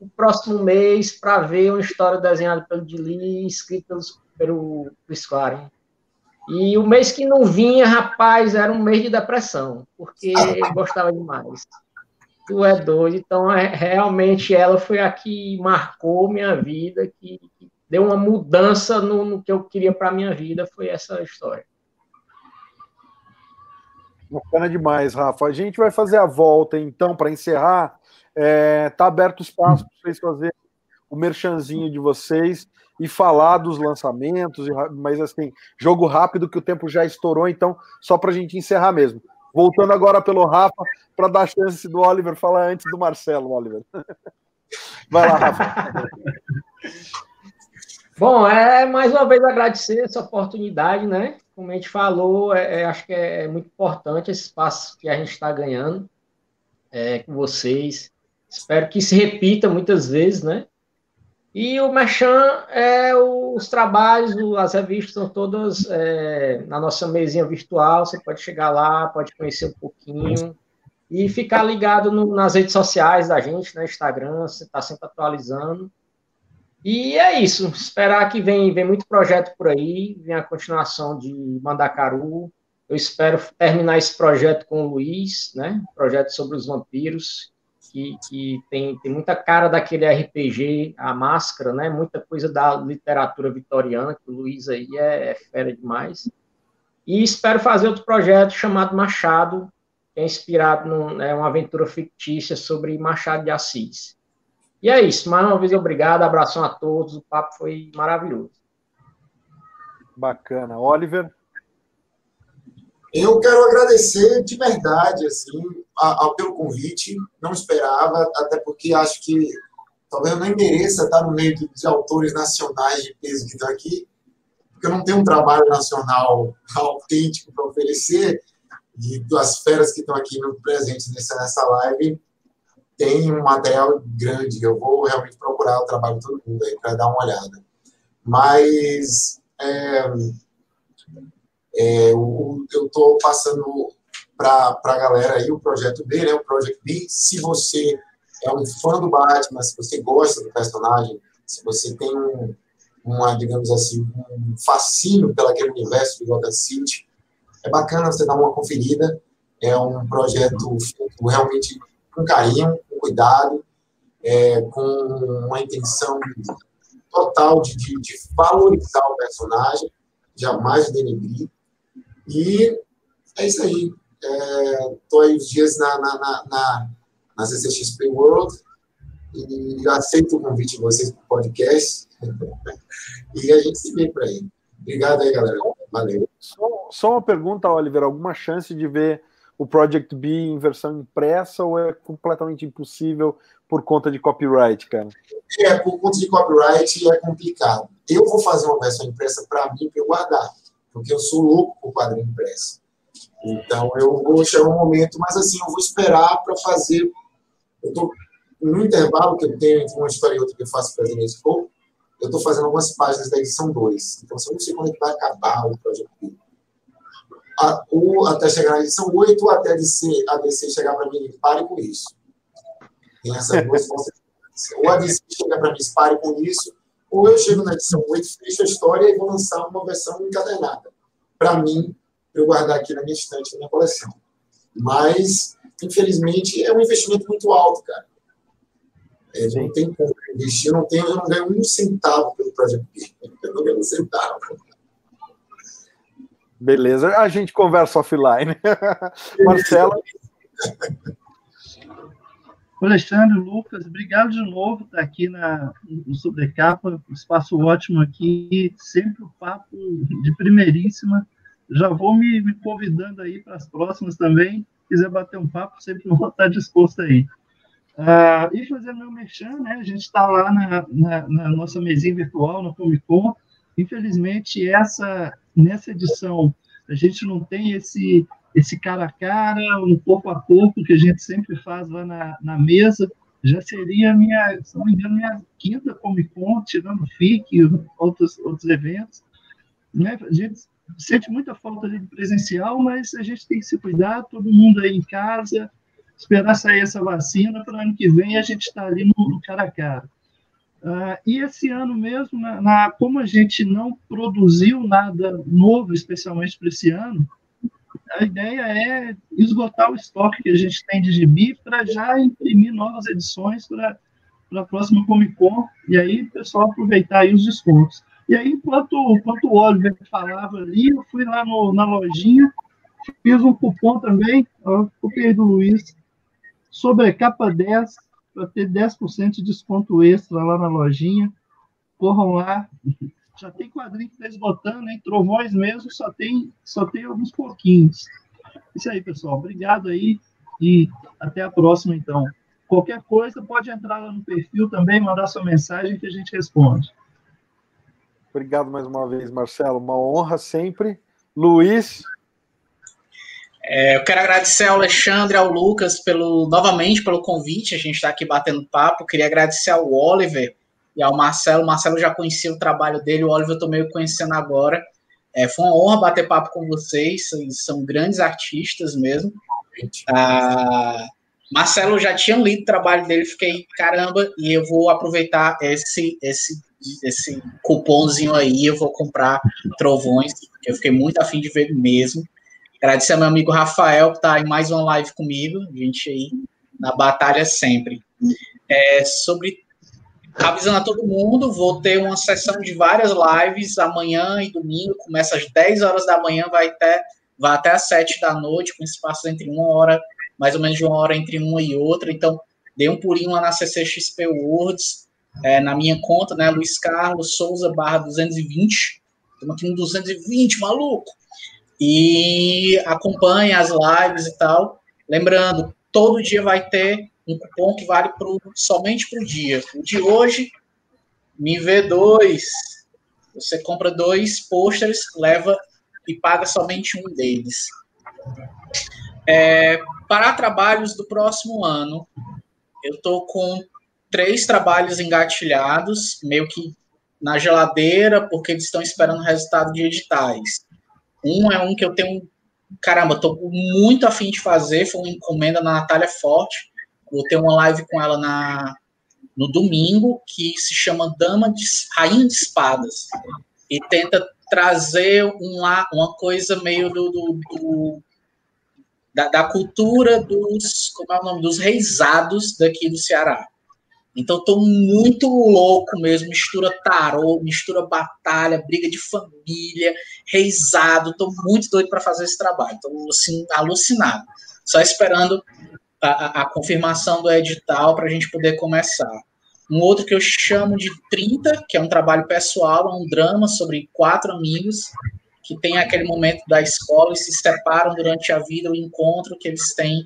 o próximo mês para ver uma história desenhada pelo Jim Lee, escrita pelos, pelo Chris Claremont. E o mês que não vinha, rapaz, era um mês de depressão, porque eu gostava demais. Tu é doido. Então, é, realmente, ela foi a que marcou minha vida, que, que deu uma mudança no, no que eu queria para minha vida, foi essa história. Bacana demais, Rafa. A gente vai fazer a volta, então, para encerrar. É, tá aberto o espaço para vocês fazerem o merchanzinho de vocês e falar dos lançamentos, mas assim, jogo rápido que o tempo já estourou, então, só para a gente encerrar mesmo. Voltando agora pelo Rafa, para dar chance do Oliver falar antes do Marcelo, Oliver. Vai lá, Rafa. Bom, é mais uma vez agradecer essa oportunidade, né? Como a gente falou, é, é, acho que é, muito importante esse espaço que a gente está ganhando é, com vocês. Espero que se repita muitas vezes, né? E o Merchan é os trabalhos, as revistas são todas é, na nossa mesinha virtual. Você pode chegar lá, pode conhecer um pouquinho e ficar ligado no, nas redes sociais da gente, né? Instagram, você está sempre atualizando. E é isso. Esperar que vem, vem muito projeto por aí, vem a continuação de Mandacaru. Eu espero terminar esse projeto com o Luiz, né? Projeto sobre os vampiros que, que tem, tem muita cara daquele RPG, a máscara, né? Muita coisa da literatura vitoriana, que o Luiz aí é, é fera demais. E espero fazer outro projeto chamado Machado, que é inspirado numa né, uma aventura fictícia sobre Machado de Assis. E é isso. Mais uma vez, obrigado. Abração a todos. O papo foi maravilhoso. Bacana. Oliver? Eu quero agradecer de verdade, assim, a, a, pelo convite. Não esperava, até porque acho que talvez eu nem mereça estar no meio de, autores nacionais de peso que estão aqui, porque eu não tenho um trabalho nacional autêntico para oferecer. E as feras que estão aqui presentes nessa, nessa live tem um material grande. Eu vou realmente procurar o trabalho de todo mundo aí para dar uma olhada. Mas é, é, eu estou passando para a galera aí o projeto B, né, o Project B. Se você é um fã do Batman, se você gosta do personagem, se você tem um, uma, digamos assim, um fascínio pelo aquele universo de Gotham City, é bacana você dar uma conferida. É um projeto feito realmente com carinho, cuidado, é, com uma intenção total de, de, de, valorizar o personagem, jamais denegrir. E é isso aí. Estou é, aí os dias na, na, na, na, na CCXP World e aceito o convite de vocês para o podcast. e a gente se vê por aí. Obrigado aí, galera. Valeu. Só, só uma pergunta, Oliver: alguma chance de ver o Project B em versão impressa ou é completamente impossível por conta de copyright, cara? É, por conta de copyright é complicado. Eu vou fazer uma versão impressa para mim, para eu guardar, porque eu sou louco por quadrinho impresso. Então eu vou chegar um momento, mas assim, eu vou esperar para fazer. Eu tô no intervalo que eu tenho entre uma história e outra que eu faço para a Expo, eu estou fazendo algumas páginas da edição 2. Então, eu não sei quando é que vai acabar o Project B a, até chegar na edição 8, ou até a DC, a DC chegar para mim e pare com isso. Tem essas duas consequências. Ou a DC chega para mim e pare com isso, ou eu chego na edição 8, fecho a história e vou lançar uma versão encadernada. Para mim, eu guardar aqui na minha estante, na minha coleção. Mas, infelizmente, é um investimento muito alto, cara. É, não tem como investir, eu não, tenho, eu não ganho um centavo pelo Project Eu não ganho um centavo. Beleza, a gente conversa offline. Marcela. Alexandre, Lucas, obrigado de novo por estar aqui na, no Sobrecapa, espaço ótimo aqui, sempre o um papo de primeiríssima. Já vou me, me convidando aí para as próximas também. Se quiser bater um papo, sempre vou estar disposto aí. Uh, e fazer meu merchan, né? A gente está lá na, na, na, nossa mesinha virtual, na Comic Con. Infelizmente, essa nessa edição a gente não tem esse esse cara a cara, um corpo a corpo que a gente sempre faz lá na, na mesa. Já seria minha, se não me engano, minha quinta Comic Con, tirando FIC e outros, outros eventos. Né? A gente sente muita falta de presencial, mas a gente tem que se cuidar, todo mundo aí em casa, esperar sair essa vacina para ano que vem a gente estar tá ali no, no cara a cara. Uh, e esse ano mesmo, na, na, como a gente não produziu nada novo, especialmente para esse ano, a ideia é esgotar o estoque que a gente tem de gibi para já imprimir novas edições para a próxima Comic Con, e aí o pessoal aproveitar aí os descontos. E aí, enquanto, enquanto o Oliver falava ali, eu fui lá no, na lojinha, fiz um cupom também, ó, copiei do Luiz, sobre capa 10, para ter 10% de desconto extra lá na lojinha. Corram lá. Já tem quadrinho que está esgotando, hein? Trovões mesmo, só tem, só tem alguns pouquinhos. Isso aí, pessoal. Obrigado aí e até a próxima, então. Qualquer coisa, pode entrar lá no perfil também, mandar sua mensagem que a gente responde. Obrigado mais uma vez, Marcelo. Uma honra sempre. Luiz, é, eu quero agradecer ao Alexandre, ao Lucas, pelo novamente pelo convite. A gente está aqui batendo papo. Queria agradecer ao Oliver e ao Marcelo. O Marcelo já conhecia o trabalho dele, o Oliver eu estou meio conhecendo agora. É, foi uma honra bater papo com vocês. São grandes artistas mesmo. Ah, Marcelo já tinha lido o trabalho dele, fiquei caramba, e eu vou aproveitar esse esse esse cupomzinho aí, eu vou comprar trovões, porque eu fiquei muito afim de ver mesmo. Agradecer ao meu amigo Rafael, que está em mais uma live comigo. A gente aí na batalha sempre. É, sobre avisando a todo mundo, vou ter uma sessão de várias lives amanhã e domingo, começa às 10 horas da manhã, vai até, vai até às 7 da noite, com espaços entre uma hora, mais ou menos uma hora entre uma e outra. Então, dê um pulinho lá na CCXP Worlds, é, na minha conta, né, Luiz Carlos Souza barra 220. Estamos aqui no 220, maluco. E acompanhe as lives e tal. Lembrando, todo dia vai ter um cupom que vale pro, somente para o dia. O de hoje, me vê dois. Você compra dois pôsteres, leva e paga somente um deles. É, para trabalhos do próximo ano, eu estou com três trabalhos engatilhados, meio que na geladeira, porque eles estão esperando o resultado de editais. Um é um que eu tenho, caramba, estou muito afim de fazer, foi uma encomenda na Natália Forte, vou ter uma live com ela na, no domingo, que se chama Dama de Rainha de Espadas, e tenta trazer um, uma coisa meio do, do, do da, da, cultura dos, como é o nome, dos reisados daqui do Ceará. Então estou muito louco mesmo, mistura tarô, mistura batalha, briga de família, reizado, estou muito doido para fazer esse trabalho, estou assim, alucinado, só esperando a, a, a confirmação do edital para a gente poder começar. Um outro que eu chamo de 30, que é um trabalho pessoal, é um drama sobre quatro amigos que têm aquele momento da escola e se separam durante a vida, o encontro que eles têm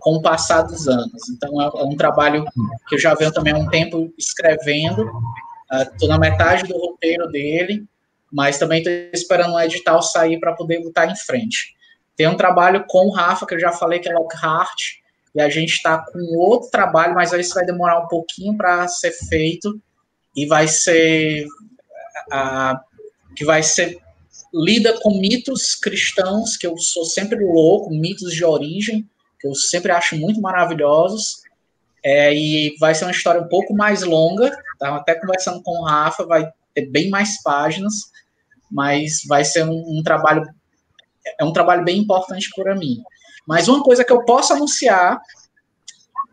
com o passar dos anos. Então, é, é um trabalho que eu já venho também há um tempo escrevendo, estou uh, na metade do roteiro dele, mas também estou esperando um edital sair para poder lutar em frente. Tem um trabalho com o Rafa, que eu já falei, que é Lockhart, e a gente está com outro trabalho, mas isso vai demorar um pouquinho para ser feito, e vai ser. Uh, que vai ser lida com mitos cristãos, que eu sou sempre louco, mitos de origem, que eu sempre acho muito maravilhosos. É, e vai ser uma história um pouco mais longa. Estava até conversando com o Rafa, vai ter bem mais páginas, mas vai ser um, um trabalho é um trabalho bem importante para mim. Mas uma coisa que eu posso anunciar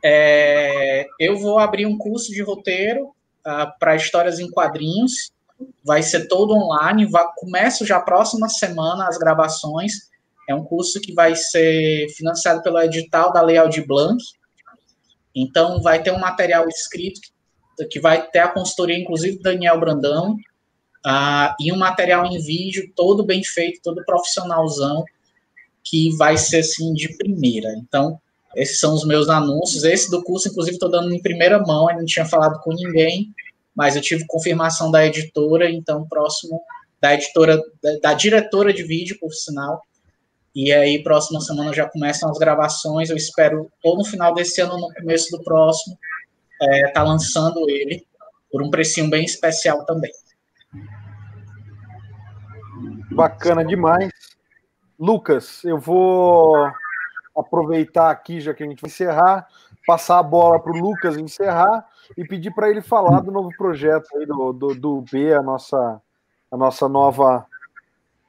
é, eu vou abrir um curso de roteiro uh, para histórias em quadrinhos. Vai ser todo online. Vai, começo já próxima semana as gravações. É um curso que vai ser financiado pelo edital da Lei Aldir Blanc. Então, vai ter um material escrito que, vai ter a consultoria, inclusive, do Daniel Brandão, uh, e um material em vídeo todo bem feito, todo profissionalzão, que vai ser, assim, de primeira. Então, esses são os meus anúncios. Esse do curso, inclusive, estou dando em primeira mão, eu não tinha falado com ninguém, mas eu tive confirmação da editora, então, próximo da editora, da, da diretora de vídeo, por sinal, e aí, próxima semana já começam as gravações. Eu espero, ou no final desse ano, ou no começo do próximo, é, tá lançando ele por um precinho bem especial também. Bacana demais. Lucas, eu vou aproveitar aqui, já que a gente vai encerrar, passar a bola para o Lucas encerrar e pedir para ele falar do novo projeto do, do, do B, a nossa, a nossa nova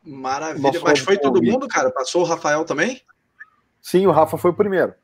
Maravilha. Mas foi todo mundo, cara? Passou o Rafael também? Sim, o Rafa foi o primeiro.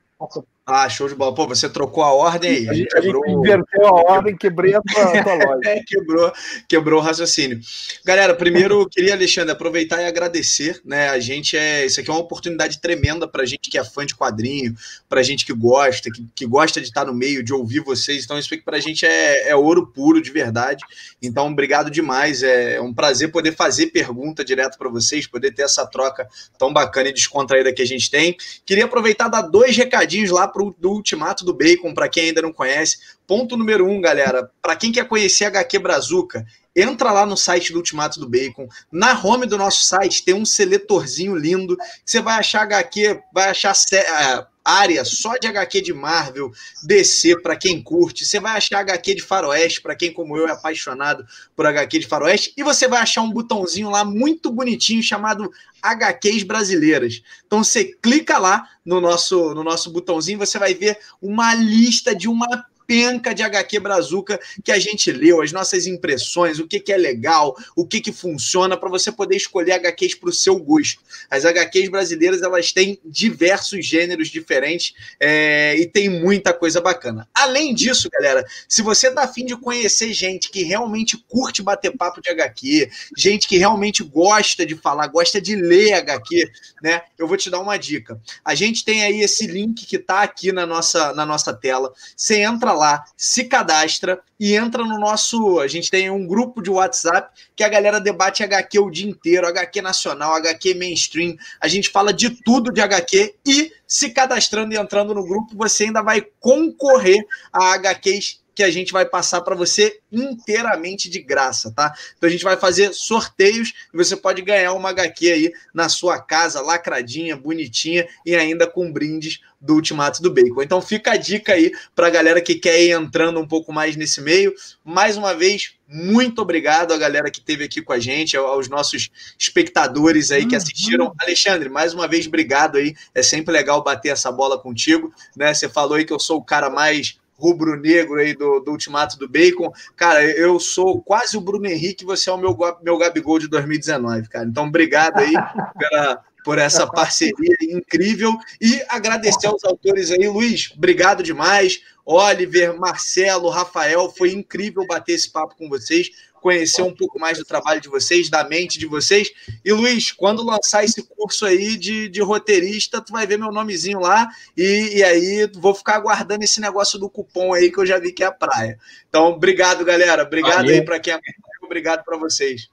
Ah, show de bola. Pô, você trocou a ordem aí. A gente, a gente inverteu a ordem, quebrei a tua, a tua é, quebrou, quebrou o raciocínio. Galera, primeiro queria, Alexandre, aproveitar e agradecer, né? A gente é. Isso aqui é uma oportunidade tremenda pra gente que é fã de quadrinho, pra gente que gosta, que, que gosta de estar no meio, de ouvir vocês. Então, isso aqui pra gente é, é ouro puro, de verdade. Então, obrigado demais. É um prazer poder fazer pergunta direto para vocês, poder ter essa troca tão bacana e descontraída que a gente tem. Queria aproveitar e dar dois recadinhos lá pro, do Ultimato do Bacon, para quem ainda não conhece. Ponto número um, galera, para quem quer conhecer HQ Brazuca, entra lá no site do Ultimato do Bacon. Na home do nosso site tem um seletorzinho lindo. Você vai achar HQ, vai achar é, área só de HQ de Marvel, DC para quem curte. Você vai achar HQ de Faroeste para quem como eu é apaixonado por HQ de Faroeste e você vai achar um botãozinho lá muito bonitinho chamado HQs brasileiras. Então você clica lá no nosso no nosso botãozinho, você vai ver uma lista de uma penca de HQ Brazuca que a gente leu, as nossas impressões, o que, que é legal, o que, que funciona, para você poder escolher HQs para o seu gosto. As HQs brasileiras elas têm diversos gêneros diferentes é, e tem muita coisa bacana. Além disso, galera, se você tá afim de conhecer gente que realmente curte bater papo de HQ, gente que realmente gosta de falar, gosta de ler HQ, né? Eu vou te dar uma dica. A gente tem aí esse link que tá aqui na nossa, na nossa tela. Você entra lá, se cadastra e entra no nosso. A gente tem um grupo de WhatsApp que a galera debate HQ o dia inteiro, HQ nacional, HQ mainstream. A gente fala de tudo de HQ e se cadastrando e entrando no grupo, você ainda vai concorrer a HQs que a gente vai passar para você inteiramente de graça, tá? Então a gente vai fazer sorteios e você pode ganhar uma HQ aí na sua casa, lacradinha, bonitinha e ainda com brindes do Ultimato do Bacon. Então fica a dica aí para a galera que quer ir entrando um pouco mais nesse meio. Mais uma vez, muito obrigado a galera que esteve aqui com a gente, aos nossos espectadores aí que uhum. assistiram. Alexandre, mais uma vez, obrigado aí. É sempre legal bater essa bola contigo. Né? Você falou aí que eu sou o cara mais rubro-negro aí do, do Ultimato do Bacon. Cara, eu sou quase o Bruno Henrique, você é o meu, meu Gabigol de 2019, cara. Então, obrigado aí pela, por essa parceria incrível e agradecer aos autores aí. Luiz, obrigado demais. Oliver, Marcelo, Rafael, foi incrível bater esse papo com vocês conhecer um pouco mais do trabalho de vocês, da mente de vocês. E Luiz, quando lançar esse curso aí de, de roteirista, tu vai ver meu nomezinho lá e, e aí vou ficar aguardando esse negócio do cupom aí que eu já vi que é a praia. Então, obrigado, galera. Obrigado Valeu. aí para quem acompanhou. Obrigado para vocês.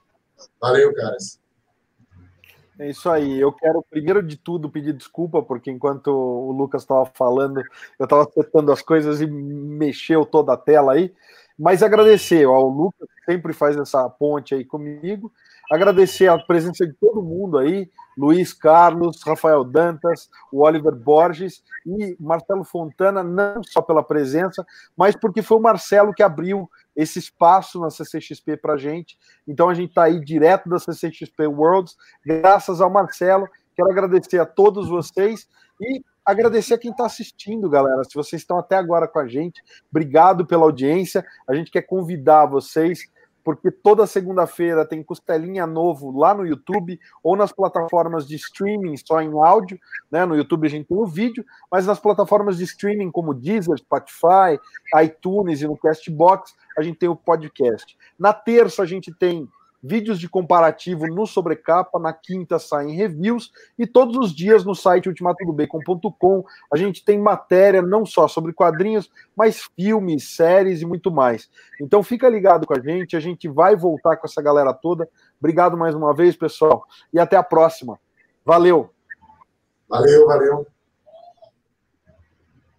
Valeu, caras. É isso aí. Eu quero, primeiro de tudo, pedir desculpa, porque enquanto o Lucas estava falando, eu estava acertando as coisas e mexeu toda a tela aí. Mas agradecer ao Lucas, que sempre faz essa ponte aí comigo. Agradecer a presença de todo mundo aí, Luiz Carlos, Rafael Dantas, o Oliver Borges e Marcelo Fontana, não só pela presença, mas porque foi o Marcelo que abriu esse espaço na CCXP para gente. Então a gente está aí direto da CCXP Worlds, graças ao Marcelo. Quero agradecer a todos vocês e agradecer a quem está assistindo, galera. Se vocês estão até agora com a gente, obrigado pela audiência. A gente quer convidar vocês, porque toda segunda-feira tem costelinha novo lá no YouTube ou nas plataformas de streaming só em áudio. Né? No YouTube a gente tem o vídeo, mas nas plataformas de streaming como Deezer, Spotify, iTunes e no Castbox a gente tem o podcast. Na terça a gente tem vídeos de comparativo no Sobrecapa, na quinta saem reviews, e todos os dias no site ultimatodobacon.com a gente tem matéria não só sobre quadrinhos, mas filmes, séries e muito mais. Então fica ligado com a gente, a gente vai voltar com essa galera toda. Obrigado mais uma vez, pessoal, e até a próxima. Valeu! Valeu, valeu.